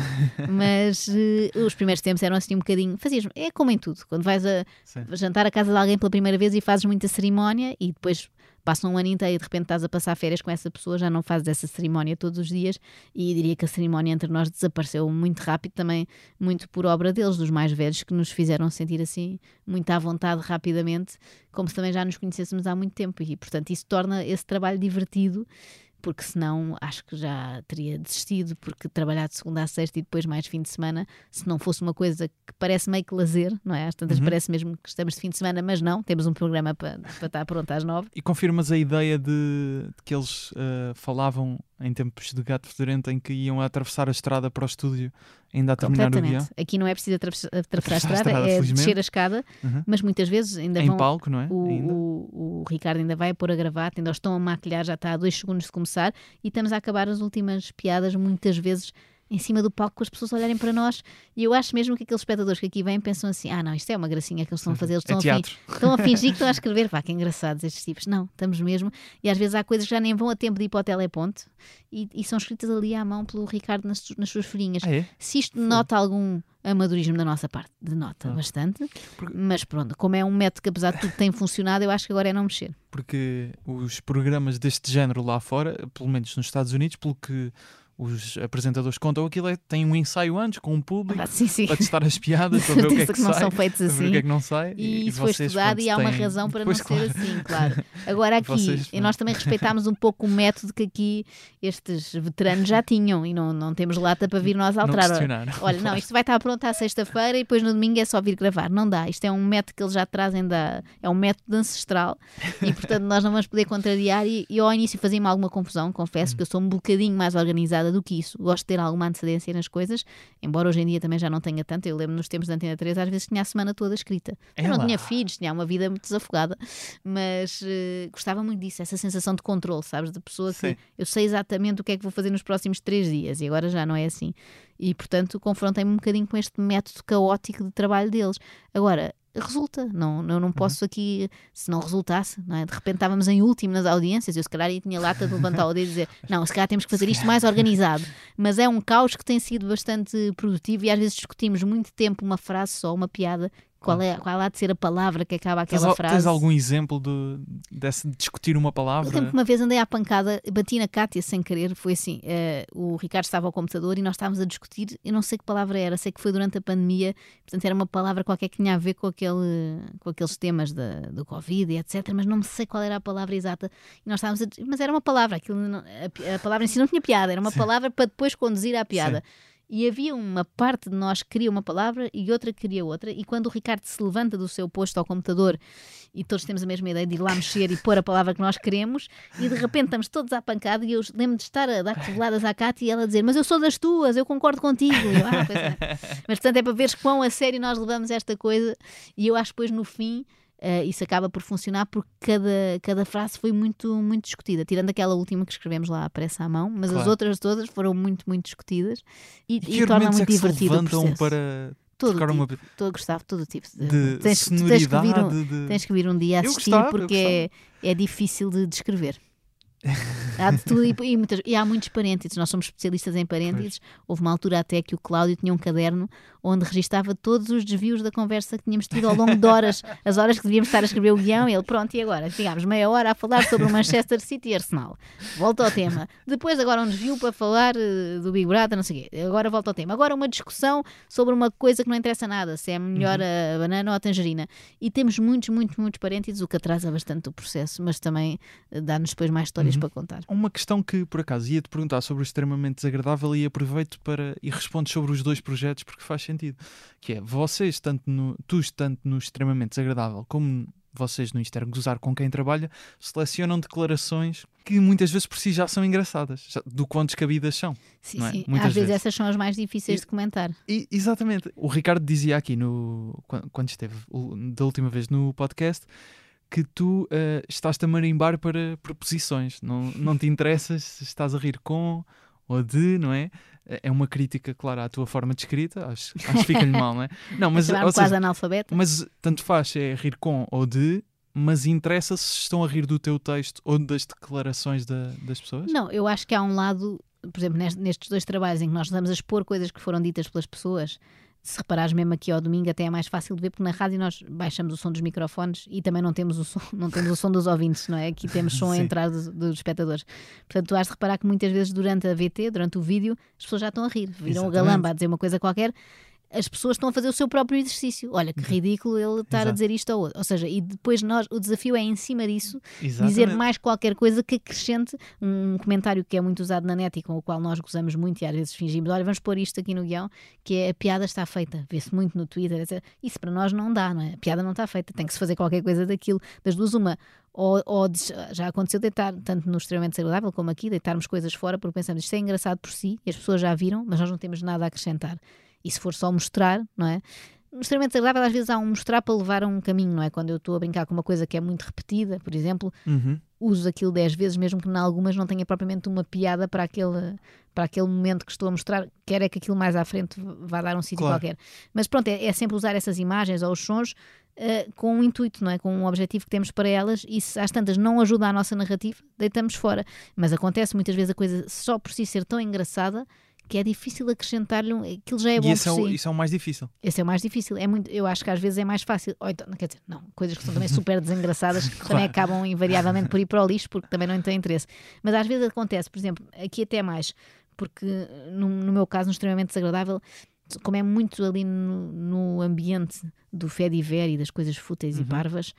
Mas uh, os primeiros tempos eram assim um bocadinho. Fazias, é como em tudo, quando vais a Sim. jantar à casa de alguém pela primeira vez e fazes muita cerimónia e depois passa um ano inteiro e de repente estás a passar férias com essa pessoa, já não fazes essa cerimónia todos os dias e diria que a cerimónia entre nós desapareceu muito rápido também, muito por obra deles, dos mais velhos, que nos fizeram sentir assim muito à vontade rapidamente, como se também já nos conhecêssemos há muito tempo e portanto isso torna esse trabalho divertido porque senão acho que já teria desistido, porque trabalhar de segunda a sexta e depois mais fim de semana, se não fosse uma coisa que parece meio que lazer, não é? Às tantas uhum. parece mesmo que estamos de fim de semana, mas não, temos um programa para, para estar pronto às nove. E confirmas a ideia de, de que eles uh, falavam em tempos de gato fedorento em que iam atravessar a estrada para o estúdio ainda a terminar o dia. Aqui não é preciso atravessar, atravessar a estrada, a estrada é descer a escada, uhum. mas muitas vezes ainda em vão... palco, não é? O, o, o, Ricardo ainda vai pôr a gravata, ainda estão a maquilhar, já está a dois segundos de começar e estamos a acabar as últimas piadas muitas vezes em cima do palco com as pessoas olharem para nós e eu acho mesmo que aqueles espectadores que aqui vêm pensam assim, ah não, isto é uma gracinha que eles estão a fazer, eles estão, é a, fingir, estão a fingir que estão a escrever, pá, que engraçados estes tipos. Não, estamos mesmo, e às vezes há coisas que já nem vão a tempo de ir para o teleponto e, e são escritas ali à mão pelo Ricardo nas, nas suas folhinhas. Ah, é? Se isto nota algum amadorismo da nossa parte, denota ah. bastante, Porque... mas pronto, como é um método que apesar de tudo tem funcionado, eu acho que agora é não mexer. Porque os programas deste género lá fora, pelo menos nos Estados Unidos, pelo que os apresentadores contam aquilo é tem um ensaio antes com um público ah, sim, sim. para testar as piadas para ver o que é que, que não sai, são feitos assim. o que é que não sai e, e isso foi estudado e há uma razão para pois, não claro. ser assim claro agora aqui vocês, e nós também respeitámos um pouco o método que aqui estes veteranos já tinham e não, não temos lata para vir nós alterar não olha não isto vai estar pronto à sexta-feira e depois no domingo é só vir gravar não dá isto é um método que eles já trazem da é um método ancestral e portanto nós não vamos poder contrariar e, e ao início fazia-me alguma confusão confesso hum. que eu sou um bocadinho mais organizada do que isso gosto ter alguma antecedência nas coisas, embora hoje em dia também já não tenha tanto. Eu lembro nos tempos da Antena 3, às vezes tinha a semana toda escrita. Eu não tinha filhos, tinha uma vida muito desafogada, mas uh, gostava muito disso, essa sensação de controle, sabes? De pessoa que Sim. eu sei exatamente o que é que vou fazer nos próximos três dias e agora já não é assim. E portanto confrontei-me um bocadinho com este método caótico de trabalho deles. Agora, resulta. Não, eu não uhum. posso uhum. aqui, se não resultasse, não é? de repente estávamos em último nas audiências, eu se calhar tinha lata de levantar o dedo e dizer, não, se calhar temos que fazer isto mais organizado. Mas é um caos que tem sido bastante produtivo e às vezes discutimos muito tempo uma frase só, uma piada, qual, é, qual há de ser a palavra que acaba aquela tens, frase? Tens algum exemplo de, desse, de discutir uma palavra? Eu uma vez andei à pancada, bati na Cátia sem querer, foi assim, uh, o Ricardo estava ao computador e nós estávamos a discutir, eu não sei que palavra era, sei que foi durante a pandemia, portanto era uma palavra qualquer que tinha a ver com, aquele, com aqueles temas da, do Covid e etc, mas não me sei qual era a palavra exata. E nós estávamos a, mas era uma palavra, aquilo, a, a palavra em si não tinha piada, era uma Sim. palavra para depois conduzir à piada. Sim e havia uma parte de nós que queria uma palavra e outra que queria outra. E quando o Ricardo se levanta do seu posto ao computador e todos temos a mesma ideia de ir lá mexer e pôr a palavra que nós queremos, e de repente estamos todos à pancada. E eu lembro de estar a dar coveladas à Cátia e ela dizer: Mas eu sou das tuas, eu concordo contigo. Eu, ah, é. Mas portanto é para veres quão a sério nós levamos esta coisa. E eu acho que depois no fim uh, isso acaba por funcionar porque cada, cada frase foi muito, muito discutida, tirando aquela última que escrevemos lá à pressa à mão, mas claro. as outras todas foram muito, muito discutidas e, e, e torna muito é divertido o processo. para todo tipo, uma... todo, Gustavo, todo tipo de, de tens, tens, que vir um, de... tens que vir um dia assistir gostava, porque é, é difícil de descrever. há de tudo e, e, muitas, e, há muitos parênteses. Nós somos especialistas em parênteses. Houve uma altura até que o Cláudio tinha um caderno onde registava todos os desvios da conversa que tínhamos tido ao longo de horas, as horas que devíamos estar a escrever o guião. E ele, pronto, e agora? Ficámos meia hora a falar sobre o Manchester City e Arsenal. Volta ao tema. Depois, agora, um desvio para falar uh, do Big Brother, não sei o quê. Agora volta ao tema. Agora, uma discussão sobre uma coisa que não interessa nada, se é melhor uhum. a banana ou a tangerina. E temos muitos, muitos, muitos parênteses, o que atrasa bastante o processo, mas também uh, dá-nos depois mais histórias uhum. Para contar. Uma questão que, por acaso, ia-te perguntar sobre o extremamente desagradável e aproveito para e respondo sobre os dois projetos porque faz sentido. Que é, vocês, tanto no, tu tanto no extremamente desagradável como vocês no Instagram gozar com quem trabalha, selecionam declarações que muitas vezes por si já são engraçadas, já- do quão descabidas são. Sim, é? sim. Muitas Às vezes vezes. essas são as mais difíceis de comentar. E- exatamente. O Ricardo dizia aqui no, quan- quando esteve da última vez no podcast que tu eh, estás-te a marimbar para preposições. Não, não te interessas se estás a rir com ou de, não é? É uma crítica, claro, à tua forma de escrita. Acho, acho que fica-lhe mal, não é? Não, mas, ou quase seja, analfabeta. mas tanto faz é rir com ou de, mas interessa se estão a rir do teu texto ou das declarações da- das pessoas? Não, eu acho que há um lado, por exemplo, nest- nestes dois trabalhos em que nós estamos a expor coisas que foram ditas pelas pessoas, se reparares mesmo aqui ao domingo, até é mais fácil de ver, porque na rádio nós baixamos o som dos microfones e também não temos o som, não temos o som dos ouvintes, não é? Aqui temos som a entrar dos, dos espectadores. Portanto, tu has de reparar que muitas vezes durante a VT, durante o vídeo, as pessoas já estão a rir. Viram o Exatamente. galamba a dizer uma coisa qualquer. As pessoas estão a fazer o seu próprio exercício. Olha, que ridículo ele estar a Exato. dizer isto ou outro. Ou seja, e depois nós, o desafio é em cima disso dizer Exatamente. mais qualquer coisa que acrescente um comentário que é muito usado na net e com o qual nós gozamos muito e às vezes fingimos, olha, vamos pôr isto aqui no guião, que é a piada está feita. Vê-se muito no Twitter, etc. Isso para nós não dá, não é? A piada não está feita, tem que se fazer qualquer coisa daquilo. Das duas, uma. Ou, ou já aconteceu deitar, tanto no extremamente desagradável como aqui, deitarmos coisas fora porque pensamos isto é engraçado por si e as pessoas já viram, mas nós não temos nada a acrescentar. E se for só mostrar, não é? Extremamente desagradável, às vezes há um mostrar para levar a um caminho, não é? Quando eu estou a brincar com uma coisa que é muito repetida, por exemplo, Uhum. uso aquilo 10 vezes, mesmo que em algumas não tenha propriamente uma piada para aquele, para aquele momento que estou a mostrar, quer é que aquilo mais à frente vá dar um sítio Claro. qualquer. Mas pronto, é, é sempre usar essas imagens ou os sons eh, com um intuito, não é? Com um objetivo que temos para elas e se às tantas não ajuda a nossa narrativa, deitamos fora. Mas acontece muitas vezes a coisa só por si ser tão engraçada que é difícil acrescentar-lhe um, aquilo já é bom e esse por é, o, si. isso é o mais difícil. Esse é o mais difícil. É muito, eu acho que às vezes é mais fácil. Ou então, quer dizer, não, coisas que são também super desengraçadas que também acabam invariavelmente por ir para o lixo porque também não têm interesse. Mas às vezes acontece, por exemplo, aqui até mais, porque no, no meu caso, no extremamente desagradável, como é muito ali no, no ambiente do fediver e das coisas fúteis e parvas,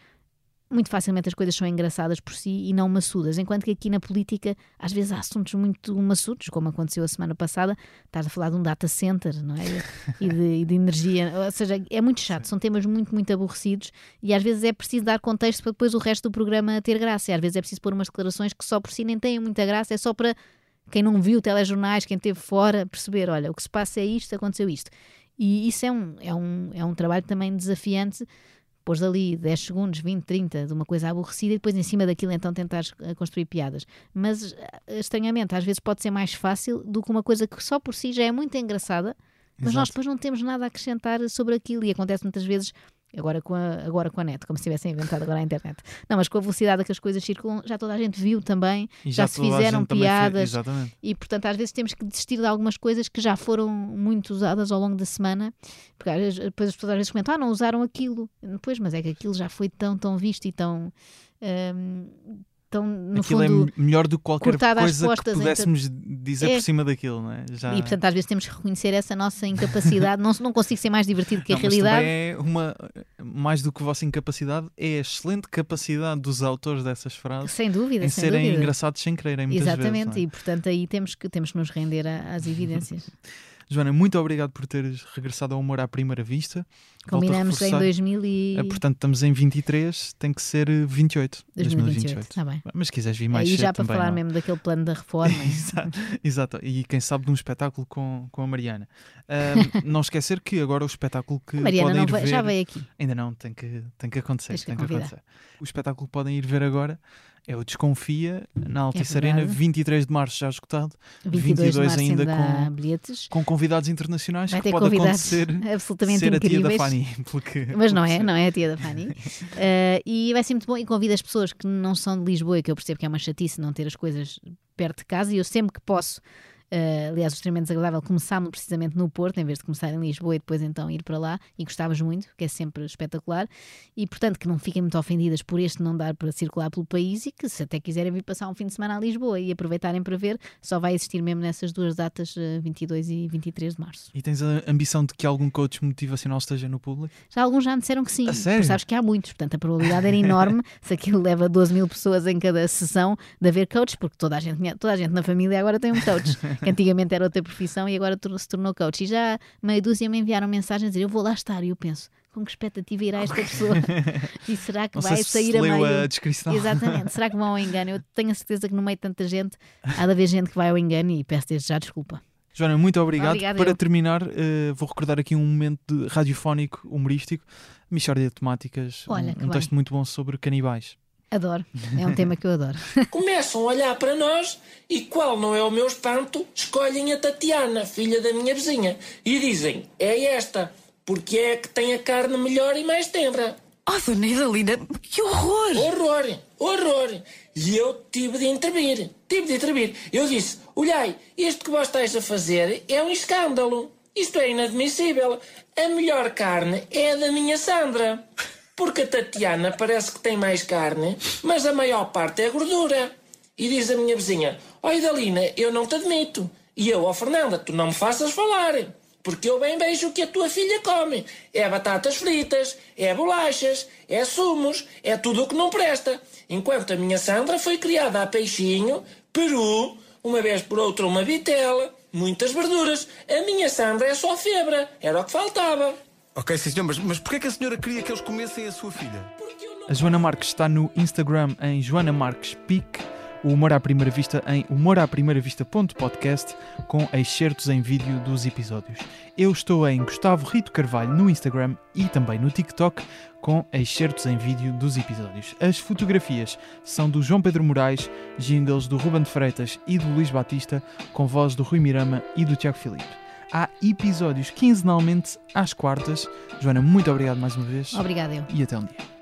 muito facilmente as coisas são engraçadas por si e não maçudas. Enquanto que aqui na política, às vezes há assuntos muito maçudos, como aconteceu a semana passada. Estás a falar de um data center, não é? E de, e de energia. Ou seja, é muito chato. São temas muito, muito aborrecidos e às vezes é preciso dar contexto para depois o resto do programa ter graça. E às vezes é preciso pôr umas declarações que só por si nem têm muita graça, é só para quem não viu telejornais, quem esteve fora, perceber: olha, o que se passa é isto, aconteceu isto. E isso é um, é um, é um trabalho também desafiante pôs ali 10 segundos, 20, 30 de uma coisa aborrecida e depois em cima daquilo então tentares eh, construir piadas. Mas eh, estranhamente, às vezes pode ser mais fácil do que uma coisa que só por si já é muito engraçada, mas nós Exato. depois não temos nada a acrescentar sobre aquilo e acontece muitas vezes. Agora com, a, agora com a net, como se tivessem inventado agora a internet. Não, mas com a velocidade a que as coisas circulam, já toda a gente viu também, E já, se toda a fizeram fez- piadas, Exatamente. e portanto às vezes temos que desistir de algumas coisas que já foram muito usadas ao longo da semana, porque às vezes, depois as pessoas às vezes comentam, ah, não usaram aquilo. Pois, mas é que aquilo já foi tão, tão visto e tão. hum, tão no Aquilo é fundo. me- melhor do que qualquer coisa que então- pudéssemos dizer É. por cima daquilo, não é? Já... E portanto às vezes temos que reconhecer essa nossa incapacidade. não, não consigo ser mais divertido que a Não, mas realidade. é uma, mais do que a vossa incapacidade, é a excelente capacidade dos autores dessas frases Sem dúvida, em sem serem dúvida. engraçados sem quererem muitas Exatamente, vezes. é? e portanto aí temos que, temos que nos render a- às evidências. Joana, muito obrigado por teres regressado ao humor à primeira vista. Combinamos em reforçar. 2000 e... Eh, Portanto, estamos em 23, tem que ser eh, 28. 2028. Está bem. Mas se quiseres vir mais Aí cedo já para também, falar não. mesmo daquele plano da reforma. Exato, exato. E quem sabe de um espetáculo com, com a Mariana. Ahm, não esquecer que agora o espetáculo que A Mariana podem não ir vai- ver... já veio aqui. Ainda não, tem que, tem que acontecer. Tem que acontecer. O espetáculo que podem ir ver agora é o Desconfia, na Altice É Arena, verdade. 23 de março já esgotado, 22, de março ainda ainda com- bilhetes. com convidados internacionais Vai que ter pode convidados acontecer absolutamente ser a tia da incríveis. Fanny. Porque, Mas não é, se- não é a tia da Fanny. Eh, e vai ser muito bom. E convido as pessoas que não são de Lisboa, que eu percebo que é uma chatice não ter as coisas perto de casa, e eu sempre que posso Uh, aliás, o extremamente desagradável começámos precisamente no Porto, em vez de começar em Lisboa e depois então ir para lá, e gostávamos muito, que é sempre espetacular. E portanto, que não fiquem muito ofendidas por este não dar para circular pelo país e que se até quiserem vir passar um fim de semana a Lisboa e aproveitarem para ver, só vai existir mesmo nessas duas datas, uh, 22 e 23 de março. E tens a ambição de que algum coach motivacional esteja no público? Já alguns já me disseram que sim. Sério? Sabes que há muitos, portanto a probabilidade era enorme se aquilo leva 12 mil pessoas em cada sessão de haver coach, porque toda a gente, toda a gente na família agora tem um coach, que antigamente era outra profissão e agora se tornou coach. E já meia dúzia me enviaram mensagens a dizer eu vou lá estar e eu penso com que expectativa irá esta pessoa? e será que Não vai se sair se a meio? a descrição. Exatamente. Será que vão ao engano? Eu tenho a certeza que no meio de tanta gente há de haver gente que vai ao engano e peço desde já desculpa. Joana, muito obrigado. Obrigada, Para eu. terminar, eh, vou recordar aqui um momento radiofónico, humorístico, Michórdia de Temáticas, Olha, um, um texto muito bom sobre canibais. Adoro. É um tema que eu adoro. Começam a olhar para nós e, qual não é o meu espanto, escolhem a Tatiana, filha da minha vizinha, e dizem: é esta, porque é a que tem a carne melhor e mais tenra. Oh, Dona Idalina, que horror! Horror, horror. E eu tive de intervir, tive de intervir. Eu disse: olhai, isto que vós estáis a fazer é um escândalo. Isto é inadmissível. A melhor carne é a da minha Sandra. Porque a Tatiana parece que tem mais carne, mas a maior parte é gordura. E diz a minha vizinha: Ó Idalina, eu não te admito. E eu, ó Fernanda, tu não me faças falar. Porque eu bem vejo o que a tua filha come. É batatas fritas, é bolachas, é sumos, é tudo o que não presta. Enquanto a minha Sandra foi criada a peixinho, peru, uma vez por outra uma vitela, muitas verduras. A minha Sandra é só febra, era o que faltava. Ok, sim senhor, mas, mas porquê que a senhora queria que eles comessem a sua filha? A Joana Marques está no Instagram em Joana Marques Pic, o Humor à Primeira Vista em humoraprimeiravista.podcast com excertos em vídeo dos episódios. Eu estou em Gustavo Rito Carvalho no Instagram e também no TikTok com excertos em vídeo dos episódios. As fotografias são do João Pedro Moraes, jingles do Ruben Freitas e do Luís Batista, com voz do Rui Mirama e do Tiago Filipe. Há episódios quinzenalmente às quartas. Joana, muito obrigado mais uma vez Obrigada eu. e até um dia.